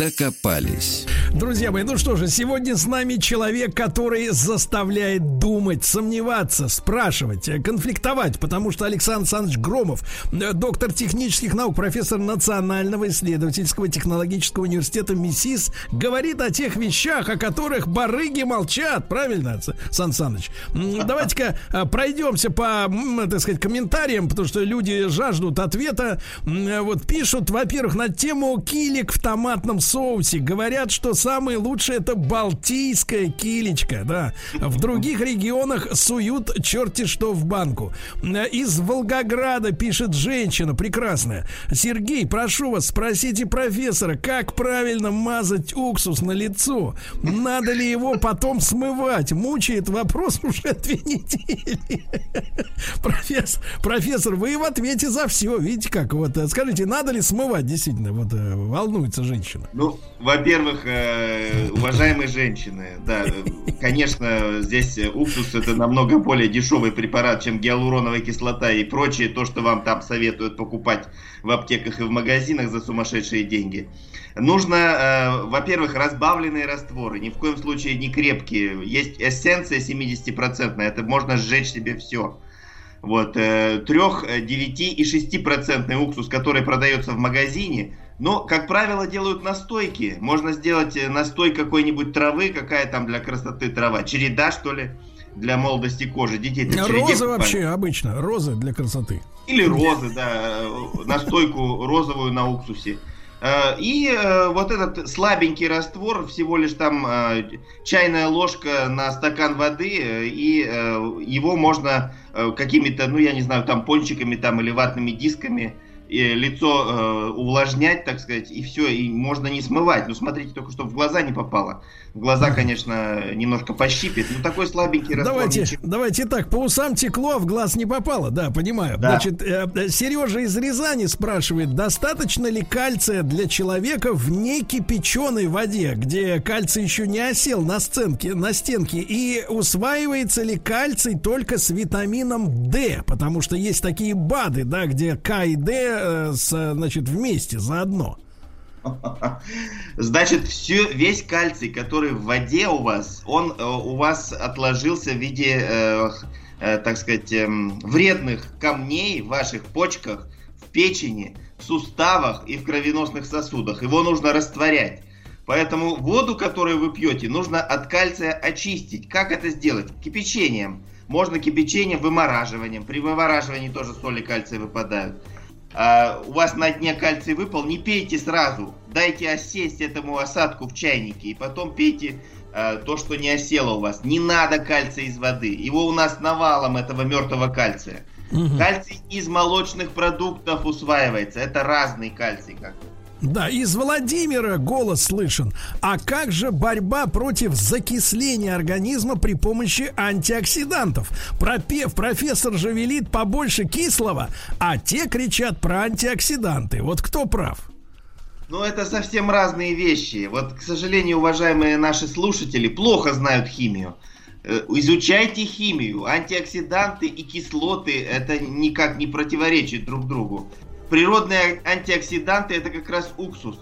Докопались. Друзья мои, ну что же, сегодня с нами человек, который заставляет думать, сомневаться, спрашивать, э, конфликтовать, потому что Александр Александрович Громов, э, доктор технических наук, профессор Национального исследовательского технологического университета МИСИС, говорит о тех вещах, о которых барыги молчат, правильно, Сан Саныч? Давайте-ка э, пройдемся по, так сказать, комментариям, потому что люди жаждут ответа. Вот пишут, во-первых, на тему килик в томатном томатном соусе. Говорят, что самое лучшее это балтийская килечка, да. В других регионах суют черти что в банку. Из Волгограда пишет женщина прекрасная. Сергей, прошу вас, спросите профессора, как правильно мазать уксус на лицо? Надо ли его потом смывать? Мучает вопрос уже две недели. Профессор, профессор, вы в ответе за все. Видите как? Вот скажите, надо ли смывать? Действительно, вот э, волнуется женщина? Ну, во-первых, э, уважаемые женщины, да, конечно, здесь уксус это намного более дешевый препарат, чем гиалуроновая кислота и прочее, то, что вам там советуют покупать в аптеках и в магазинах за сумасшедшие деньги. Нужно, э, во-первых, разбавленные растворы, ни в коем случае не крепкие. Есть эссенция 70%, это можно сжечь себе все. Вот, э, 3, 9 и 6% уксус, который продается в магазине, но, как правило, делают настойки. Можно сделать э, настой какой-нибудь травы, какая там для красоты трава. Череда, что ли, для молодости кожи. Детей Розы вообще обычно, розы для красоты. Или розы, да, э, настойку розовую на уксусе. Э, и вот этот слабенький раствор, всего лишь там чайная ложка на стакан воды, и его можно какими-то, ну я не знаю, там пончиками там или ватными дисками лицо э, увлажнять, так сказать, и все, и можно не смывать. Ну, смотрите, только чтобы в глаза не попало. Глаза, конечно, немножко пощипит, но такой слабенький раствор. Давайте, ничего. давайте так, по усам текло, а в глаз не попало, да, понимаю. Да. Значит, э, Сережа из Рязани спрашивает, достаточно ли кальция для человека в некипяченой воде, где кальций еще не осел на стенке, на стенке, и усваивается ли кальций только с витамином D, потому что есть такие БАДы, да, где К и D э, с, значит, вместе, заодно. Значит, все, весь кальций, который в воде у вас, он э, у вас отложился в виде, э, э, так сказать, э, вредных камней в ваших почках, в печени, в суставах и в кровеносных сосудах. Его нужно растворять. Поэтому воду, которую вы пьете, нужно от кальция очистить. Как это сделать? Кипячением. Можно кипячением, вымораживанием. При вымораживании тоже соли кальция выпадают а, у вас на дне кальций выпал, не пейте сразу. Дайте осесть этому осадку в чайнике и потом пейте а, то, что не осело у вас. Не надо кальция из воды. Его у нас навалом, этого мертвого кальция. Угу. Кальций из молочных продуктов усваивается. Это разный кальций как бы. Да, из Владимира голос слышен. А как же борьба против закисления организма при помощи антиоксидантов? Пропев, профессор же велит побольше кислого, а те кричат про антиоксиданты. Вот кто прав? Ну, это совсем разные вещи. Вот, к сожалению, уважаемые наши слушатели плохо знают химию. Э, изучайте химию. Антиоксиданты и кислоты это никак не противоречат друг другу. Природные антиоксиданты это как раз уксус.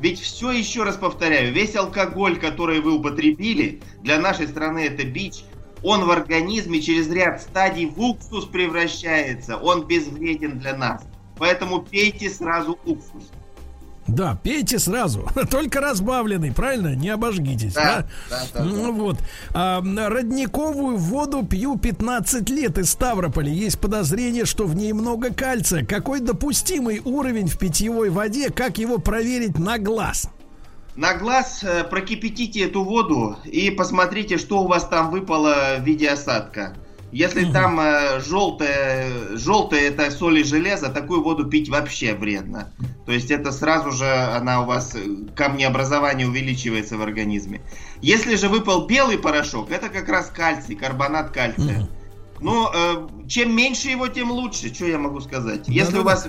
Ведь все, еще раз повторяю, весь алкоголь, который вы употребили, для нашей страны это бич, он в организме через ряд стадий в уксус превращается. Он безвреден для нас. Поэтому пейте сразу уксус. Да, пейте сразу, только разбавленный, правильно? Не обожгитесь. Да, да? да, да ну да. вот. А, родниковую воду пью 15 лет из Ставрополя. Есть подозрение, что в ней много кальция. Какой допустимый уровень в питьевой воде? Как его проверить на глаз? На глаз э, прокипятите эту воду и посмотрите, что у вас там выпало в виде осадка. Если угу. там э, желтое, желтое это соль и железо, такую воду пить вообще вредно. То есть это сразу же она у вас э, камнеобразование увеличивается в организме. Если же выпал белый порошок, это как раз кальций, карбонат кальция. Угу. Ну, э, чем меньше его, тем лучше. Что я могу сказать? Если да, у вас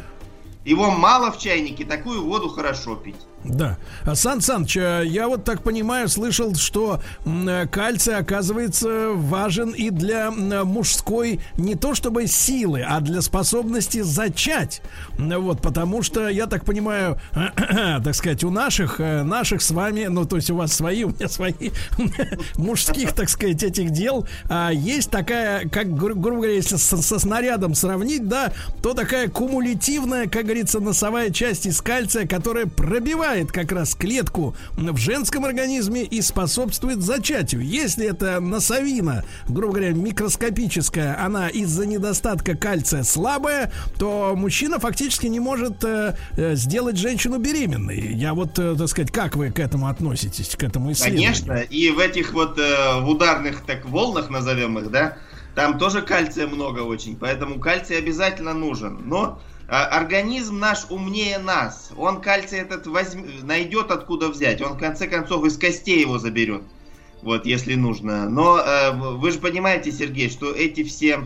его мало в чайнике, такую воду хорошо пить. Да. Сан Саныч, а я вот так понимаю, слышал, что кальций оказывается важен и для мужской не то чтобы силы, а для способности зачать. Вот, потому что, я так понимаю, так сказать, у наших, э, наших с вами, ну, то есть у вас свои, у меня свои мужских, так сказать, этих дел, а есть такая, как, грубо говоря, если со, со снарядом сравнить, да, то такая кумулятивная, как говорится, носовая часть из кальция, которая пробивает разрушает как раз клетку в женском организме и способствует зачатию. Если это носовина, грубо говоря, микроскопическая, она из-за недостатка кальция слабая, то мужчина фактически не может э, э сделать женщину беременной. Я вот, э, так сказать, как вы к этому относитесь, к этому исследованию? Конечно, и в этих вот э, в ударных так волнах, назовем их, да, там тоже кальция много очень, поэтому кальций обязательно нужен. Но организм наш умнее нас. Он кальций этот возьм... найдет откуда взять. Он в конце концов из костей его заберет. Вот, если нужно. Но э, вы же понимаете, Сергей, что эти все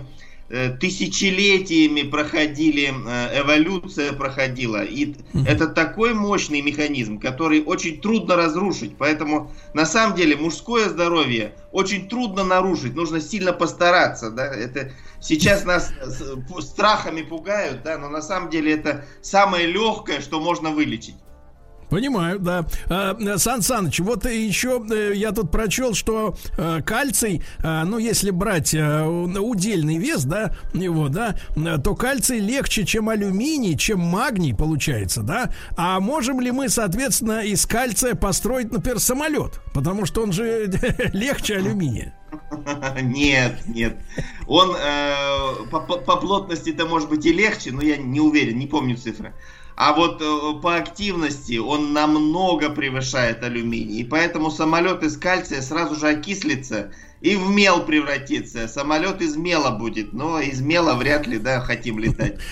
тысячелетиями проходили, э, эволюция проходила. И это такой мощный механизм, который очень трудно разрушить. Поэтому на самом деле мужское здоровье очень трудно нарушить. Нужно сильно постараться. Да? Это сейчас нас страхами пугают, да, но на самом деле это самое легкое, что можно вылечить. Понимаю, да. А, Сан Саныч, вот еще э, я тут прочел, что э, кальций, э, ну, если брать удельный вес, да, его, да, то кальций легче, чем алюминий, чем магний, получается, да. А можем ли мы, соответственно, из кальция построить, например, самолет? Потому что он же легче алюминия. Нет, нет. Он э, по, по плотности-то может быть и легче, но я не уверен, не помню цифры. А вот э, по активности он намного превышает алюминий. И поэтому самолет из кальция сразу же окислится и в мел превратится. Самолет из мела будет, но из мела вряд ли, да, хотим летать.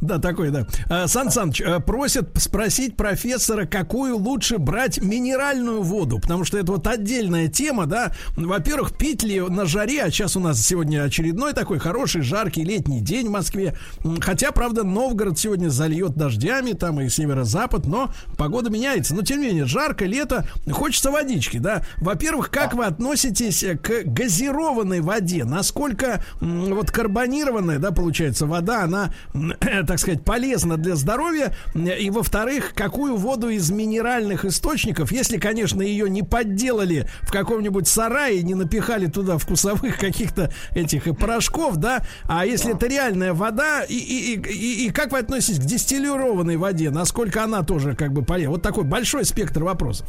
Да, такой, да. А, Сан Саныч, э, просят спросить профессора, какую лучше брать минеральную воду, потому что это вот отдельная тема, да. Во-первых, пить ли на жаре, а сейчас у нас сегодня очередной такой хороший, жаркий летний день в Москве. Хотя, правда, Новгород сегодня зальет дождями, там и северо-запад, но погода меняется. Но, тем не менее, жарко, лето, хочется водички, да. Во-первых, как вы относитесь к газированной воде? Насколько вот карбонированная, да, получается, вода, она так сказать, полезно для здоровья. И, во-вторых, какую воду из минеральных источников, если, конечно, ее не подделали в каком-нибудь сарае, не напихали туда вкусовых каких-то этих порошков, да, а если это реальная вода, и, и, и, и как вы относитесь к дистиллированной воде, насколько она тоже как бы полезна? Вот такой большой спектр вопросов.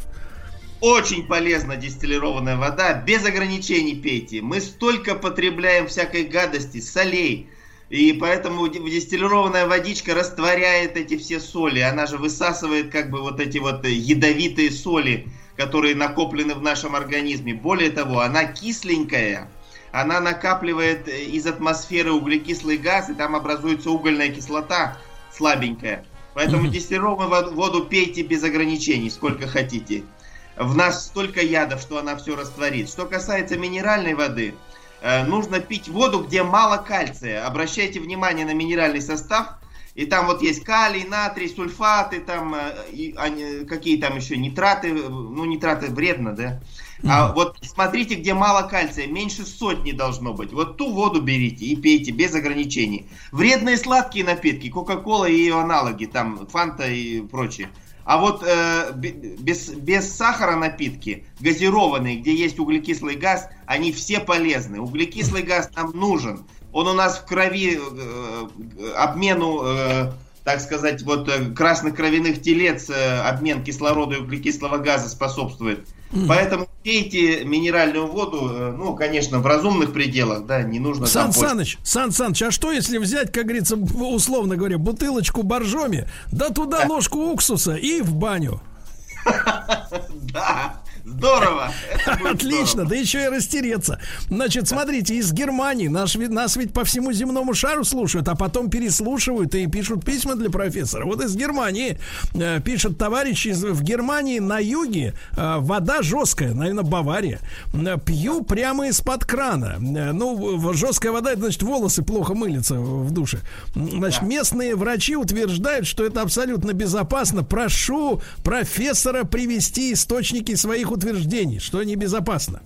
Очень полезна дистиллированная вода, без ограничений пейте. Мы столько потребляем всякой гадости, солей, и поэтому дистиллированная водичка растворяет эти все соли. Она же высасывает как бы вот эти вот ядовитые соли, которые накоплены в нашем организме. Более того, она кисленькая. Она накапливает из атмосферы углекислый газ, и там образуется угольная кислота слабенькая. Поэтому дистиллированную воду пейте без ограничений, сколько хотите. В нас столько ядов, что она все растворит. Что касается минеральной воды – Э, нужно пить воду, где мало кальция. Обращайте внимание на минеральный состав. И там вот есть калий, натрий, сульфаты, там э, и, они, какие там еще нитраты, ну нитраты вредно, да. А вот смотрите, где мало кальция, меньше сотни должно быть. Вот ту воду берите и пейте без ограничений. Вредные сладкие напитки, Кока-Кола и ее аналоги, там Фанта и прочее. А вот э, без, без сахара напитки, газированные, где есть углекислый газ, они все полезны. Углекислый газ нам нужен. Он у нас в крови э, обмену, э, так сказать, вот э, красных кровяных телец, э, обмен кислорода и углекислого газа способствует. Поэтому пейте минеральную воду, э, ну, конечно, в разумных пределах, да, не нужно... Сан Саныч, Сан Саныч, а что если взять, как говорится, условно говоря, бутылочку боржоми, да туда ложку уксуса и в баню? Да, Здорово! Отлично, здорово. да еще и растереться. Значит, смотрите, из Германии наш, нас ведь по всему земному шару слушают, а потом переслушивают и пишут письма для профессора. Вот из Германии э, пишет товарищ из, в Германии на юге э, вода жесткая, наверное, Бавария. Э, пью прямо из-под крана. Э, ну, жесткая вода, это значит волосы плохо мылятся в душе. Значит, местные врачи утверждают, что это абсолютно безопасно. Прошу профессора привести источники своих утверждений утверждений, что небезопасно.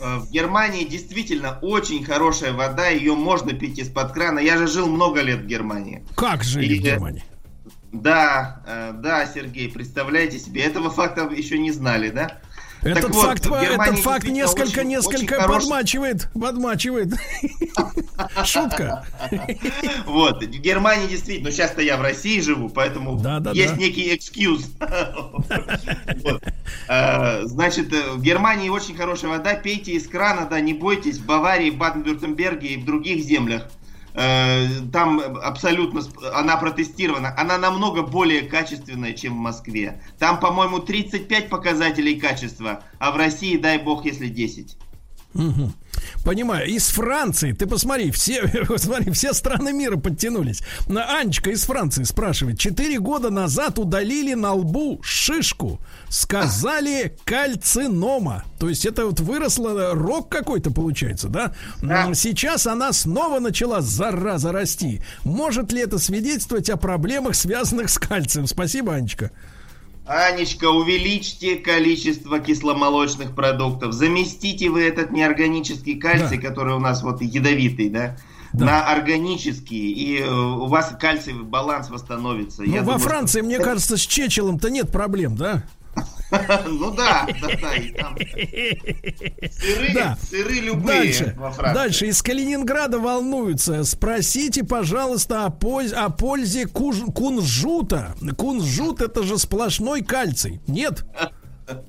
Э, в Германии действительно очень хорошая вода, ее можно пить из-под крана. Я же жил много лет в Германии. Как жили И, в Германии? Да, э, да, Сергей, представляете себе, этого факта еще не знали, да? Этот вот, факт, этот факт несколько, очень, несколько очень подмачивает, подмачивает. Шутка. Вот, в Германии действительно, ну сейчас-то я в России живу, поэтому есть некий экскьюз. Э, значит, э, в Германии очень хорошая вода, пейте из крана, да, не бойтесь, в Баварии, в Баден-Вюртемберге и в других землях там абсолютно она протестирована, она намного более качественная, чем в Москве. Там, по-моему, 35 показателей качества, а в России, дай бог, если 10. Угу. Понимаю. Из Франции, ты посмотри, все, посмотри, все страны мира подтянулись. Анечка из Франции спрашивает. Четыре года назад удалили на лбу шишку. Сказали кальцинома. То есть это вот выросло, рок какой-то получается, да? да? Сейчас она снова начала, зараза, расти. Может ли это свидетельствовать о проблемах, связанных с кальцием? Спасибо, Анечка. Анечка, увеличьте количество кисломолочных продуктов. Заместите вы этот неорганический кальций, да. который у нас вот ядовитый, да? да. на органические, и э, у вас кальциевый баланс восстановится. Ну, Я во думаю, Франции, что... мне кажется, с Чечелом-то нет проблем, да? Ну да, да, да. И там сыры, да. сыры любые дальше, во Франции. Дальше из Калининграда волнуются. Спросите, пожалуйста, о, пользе, о пользе куж, кунжута. Кунжут это же сплошной кальций. Нет?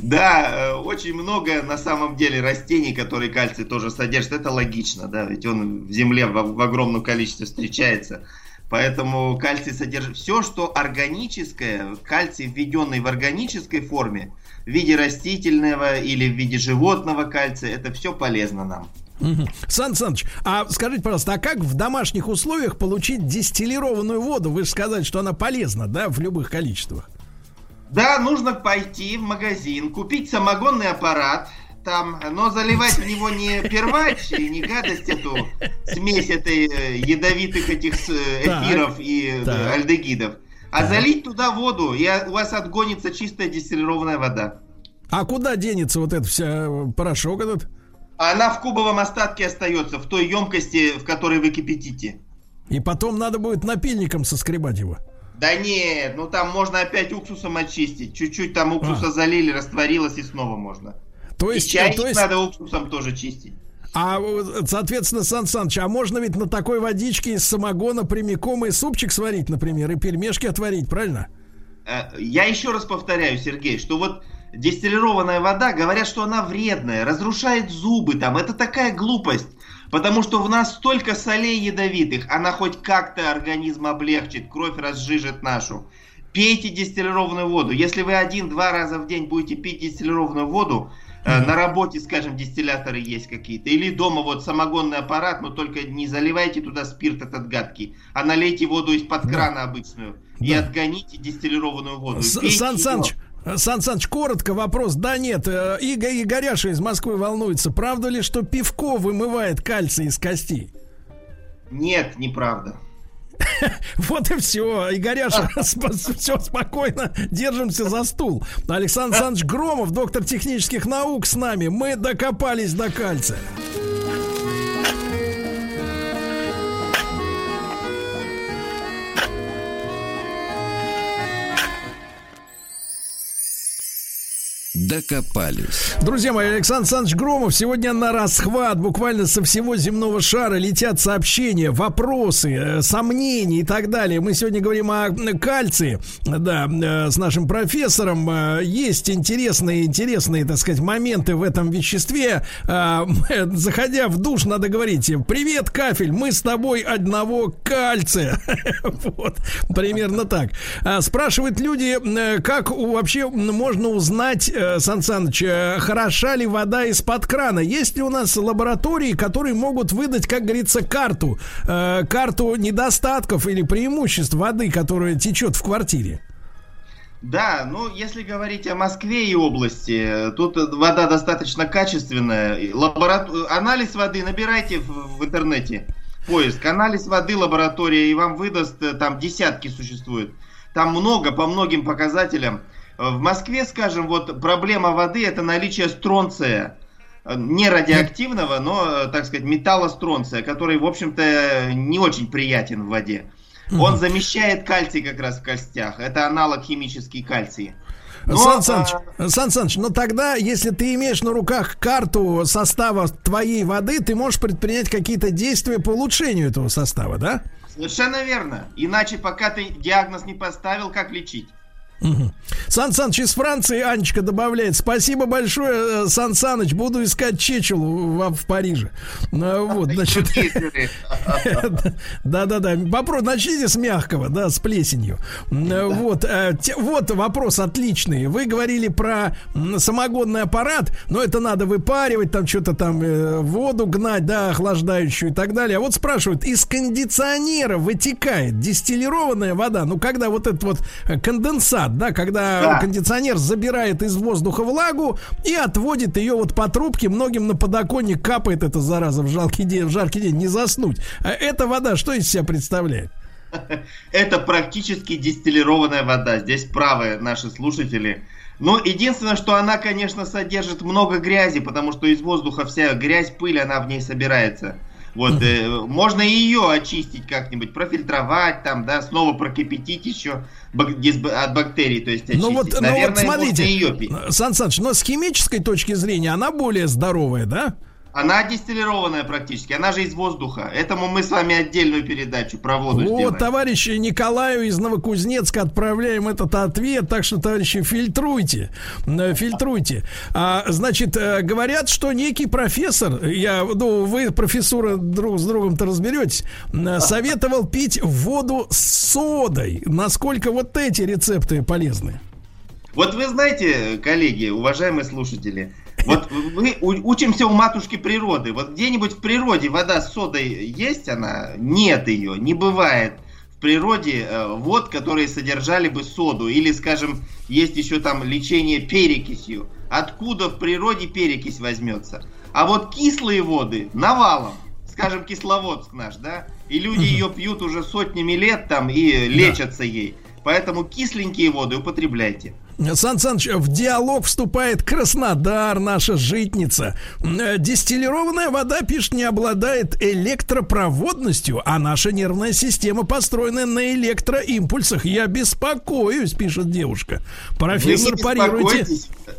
Да. Э, очень много на самом деле растений, которые кальций тоже содержат. Это логично, да, ведь он в земле в, в огромном количестве встречается. Поэтому кальций содержит все, что органическое, кальций, введенный в органической форме, в виде растительного или в виде животного кальция, это все полезно нам. Угу. Сан Саныч, а скажите, пожалуйста, а как в домашних условиях получить дистиллированную воду? Вы же сказали, что она полезна, да, в любых количествах. Да, нужно пойти в магазин, купить самогонный аппарат, там, но заливать в него не первач и не гадость эту, смесь этой э, ядовитых этих э, эфиров и так. альдегидов, а так. залить туда воду, и у вас отгонится чистая дистиллированная вода. А куда денется вот этот вся э, порошок этот? Она в кубовом остатке остается, в той емкости, в которой вы кипятите. И потом надо будет напильником соскребать его. Да нет, ну там можно опять уксусом очистить. Чуть-чуть там уксуса а. залили, растворилось и снова можно. То есть, и чайник то есть... надо уксусом тоже чистить. А, соответственно, Сан Саныч, а можно ведь на такой водичке из самогона прямиком и супчик сварить, например, и пельмешки отварить, правильно? Э, я еще раз повторяю, Сергей, что вот дистиллированная вода, говорят, что она вредная, разрушает зубы там. Это такая глупость. Потому что в нас столько солей ядовитых, она хоть как-то организм облегчит, кровь разжижит нашу. Пейте дистиллированную воду. Если вы один-два раза в день будете пить дистиллированную воду, mm-hmm. на работе, скажем, дистилляторы есть какие-то, или дома вот самогонный аппарат, но только не заливайте туда спирт этот гадкий, а налейте воду из-под крана mm-hmm. обычную да. и отгоните дистиллированную воду. Сан Саныч, Сан Саныч, коротко вопрос. Да нет, э, Игорь Игоряша из Москвы волнуется. Правда ли, что пивко вымывает кальций из костей? Нет, неправда. Вот и все. Игоряша, все спокойно. Держимся за стул. Александр Александрович Громов, доктор технических наук с нами. Мы докопались до кальция. Докопались. Друзья мои, Александр Александрович Громов сегодня на расхват буквально со всего земного шара летят сообщения, вопросы, э, сомнения и так далее. Мы сегодня говорим о кальции, да, э, с нашим профессором. Э, есть интересные, интересные, так сказать, моменты в этом веществе. Заходя в душ, надо говорить, привет, кафель, мы с тобой одного кальция. Вот, примерно так. Спрашивают люди, как вообще можно узнать Сан Саныч, э, хороша ли вода из-под крана? Есть ли у нас лаборатории, которые могут выдать, как говорится, карту, э, карту недостатков или преимуществ воды, которая течет в квартире? Да, ну если говорить о Москве и области, тут вода достаточно качественная. Лабора... Анализ воды набирайте в, в интернете. Поиск. Анализ воды лаборатория и вам выдаст, э, там десятки существует. Там много по многим показателям. В Москве, скажем, вот проблема воды это наличие стронция. Не радиоактивного, но, так сказать, металла стронция, который, в общем-то, не очень приятен в воде. Он замещает кальций как раз в костях. Это аналог химический кальций. Но, Сан Саныч, а... Сан Саныч, но тогда, если ты имеешь на руках карту состава твоей воды, ты можешь предпринять какие-то действия по улучшению этого состава, да? Совершенно верно. Иначе, пока ты диагноз не поставил, как лечить? Угу. Сан Саныч из Франции Анечка добавляет. Спасибо большое, э, Сан Саныч. Буду искать Чечелу в, в Париже. Ну, вот, значит. Да-да-да. Вопрос начните с мягкого, да, с плесенью. Вот, э, вот вопрос отличный. Вы говорили про самогонный аппарат, но это надо выпаривать, там что-то там э, воду гнать, да, охлаждающую и так далее. А вот спрашивают, из кондиционера вытекает дистиллированная вода? Ну, когда вот этот вот конденсат да, когда да. кондиционер забирает из воздуха влагу и отводит ее вот по трубке, многим на подоконник капает эта зараза в жаркий день, в жаркий день, не заснуть. А эта вода что из себя представляет? Это практически дистиллированная вода. Здесь правы наши слушатели. Но единственное, что она, конечно, содержит много грязи, потому что из воздуха вся грязь, пыль, она в ней собирается. Вот, э, можно ее очистить как-нибудь, профильтровать, там, да, снова прокипятить еще от бактерий, то есть очистить. Ну вот, Наверное, ну вот смотрите, ее пить. Сан Саныч, но с химической точки зрения она более здоровая, да? Она дистиллированная практически, она же из воздуха. Этому мы с вами отдельную передачу про воду Вот, сделаем. товарищи Николаю из Новокузнецка отправляем этот ответ, так что, товарищи, фильтруйте, э, фильтруйте. А, значит, э, говорят, что некий профессор, я, ну, вы, профессора, друг с другом-то разберетесь, э, советовал пить воду с содой. Насколько вот эти рецепты полезны? Вот вы знаете, коллеги, уважаемые слушатели, вот мы учимся у матушки природы. Вот где-нибудь в природе вода с содой есть она? Нет ее, не бывает в природе э, вод, которые содержали бы соду. Или, скажем, есть еще там лечение перекисью. Откуда в природе перекись возьмется? А вот кислые воды навалом, скажем, Кисловодск наш, да, и люди ее пьют уже сотнями лет там и лечатся ей. Поэтому кисленькие воды употребляйте. Сан Саныч, в диалог вступает Краснодар, наша житница. Э, дистиллированная вода, пишет, не обладает электропроводностью, а наша нервная система построена на электроимпульсах. Я беспокоюсь, пишет девушка. Профессор, вы парируйте.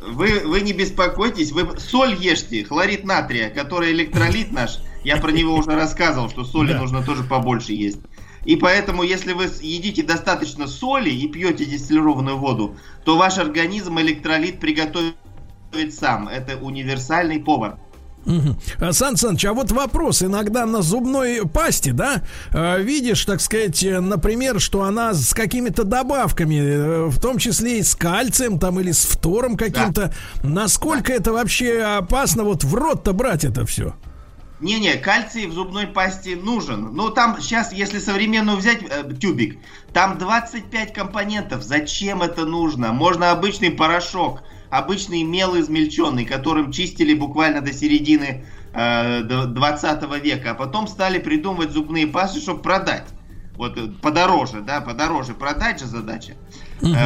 Вы, вы не беспокойтесь, вы соль ешьте, хлорид натрия, который электролит наш. Я про него уже рассказывал, что соли да. нужно тоже побольше есть. И поэтому, если вы едите достаточно соли и пьете дистиллированную воду, то ваш организм электролит приготовит сам. Это универсальный повар. Угу. Сан Саныч, а вот вопрос иногда на зубной пасте, да, а, видишь, так сказать, например, что она с какими-то добавками, э, в том числе и с кальцием там или с фтором каким-то, да. насколько да. это вообще опасно вот в рот-то брать это все? Не-не, кальций в зубной пасте нужен. Ну, там сейчас, если современную взять э, тюбик, там 25 компонентов. Зачем это нужно? Можно обычный порошок, обычный мел измельченный, которым чистили буквально до середины э, 20 века. А потом стали придумывать зубные пасты, чтобы продать. вот э, подороже, да, подороже продать же задача. Э,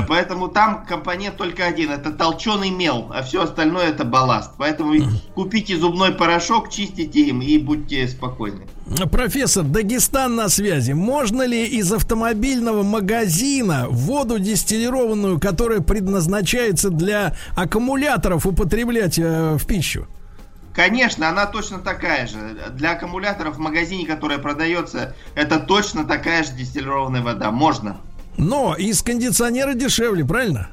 Поэтому там компонент только один, это толченый мел, а все остальное это балласт. Поэтому купите зубной порошок, чистите им и будьте спокойны. Профессор, Дагестан на связи. Можно ли из автомобильного магазина воду дистиллированную, которая предназначается для аккумуляторов, употреблять э, в пищу? Конечно, она точно такая же. Для аккумуляторов в магазине, которая продается, это точно такая же дистиллированная вода. Можно. Но из кондиционера дешевле, правильно?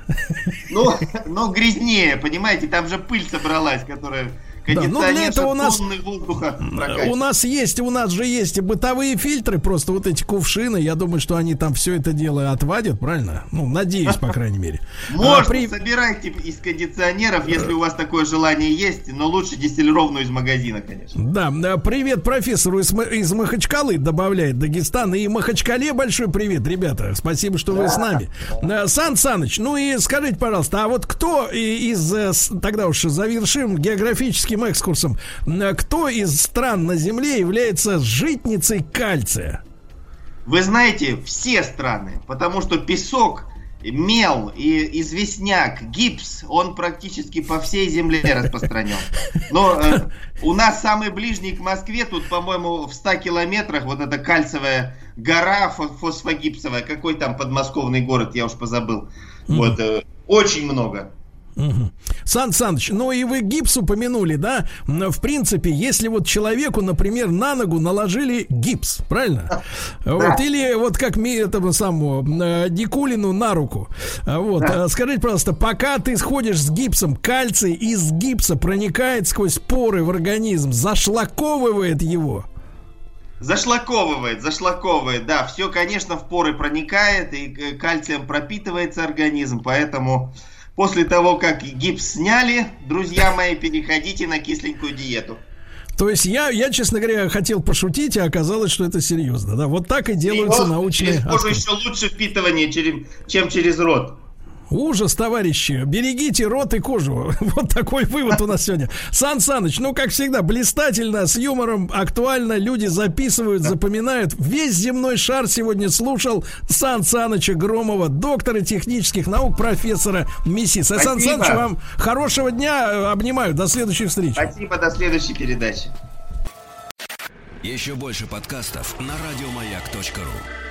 Ну, но грязнее, понимаете, там же пыль собралась, которая Да, ну для этого у нас, воздуха у нас есть, у нас же есть и бытовые фильтры, просто вот эти кувшины, я думаю, что они там все это дело отвадят, правильно? Ну, надеюсь, по крайней мере. Можно, А, при- собирайте из кондиционеров, если у вас такое желание есть, но лучше дистиллированную из магазина, конечно. Да, привет профессору из, Ма- из Махачкалы, добавляет Дагестан. И Махачкале большой привет, ребята. Спасибо, что вы с нами. Сан Саныч, ну и скажите, пожалуйста, а вот кто из, э, тогда уж завершим географическим экскурсом, Э, кто из стран на Земле является житницей кальция? Вы знаете, все страны, потому что песок, мел и известняк, гипс, он практически по всей земле распространен. Но э, у нас самый ближний к Москве, тут, по-моему, в 100 километрах, вот эта кальцевая гора фо- фосфогипсовая, какой там подмосковный город, я уж позабыл. Вот, э, очень много. Мгм. Сан Саныч, ну и вы гипс упомянули, да? В принципе, если вот человеку, например, на ногу наложили гипс, правильно? Вот, или вот как ми- этому самому э, Дикулину на руку. А Вот, э, скажите, пожалуйста, пока ты сходишь с гипсом, кальций из гипса проникает сквозь поры в организм, зашлаковывает его. Зашлаковывает, зашлаковывает, да, все, конечно, в поры проникает и э, кальцием пропитывается организм, поэтому после того, как гипс сняли, друзья мои, переходите на кисленькую диету. То есть я, я, честно говоря, хотел пошутить, а оказалось, что это серьезно. Да, вот так и делаются И, научные. Через кожу еще лучше впитывание, чем через рот. Ужас, товарищи. Берегите рот и кожу. Вот такой вывод у нас сегодня. Сан Саныч, ну, как всегда, блистательно, с юмором, актуально. Люди записывают, запоминают. Весь земной шар сегодня слушал Сан Саныча Громова, доктора технических наук, профессора МИСИСа. Сан Спасибо. Саныч, вам хорошего дня. Обнимаю. До следующей встречи. Спасибо, до следующей передачи. Еще больше подкастов на радиомаяк.ру.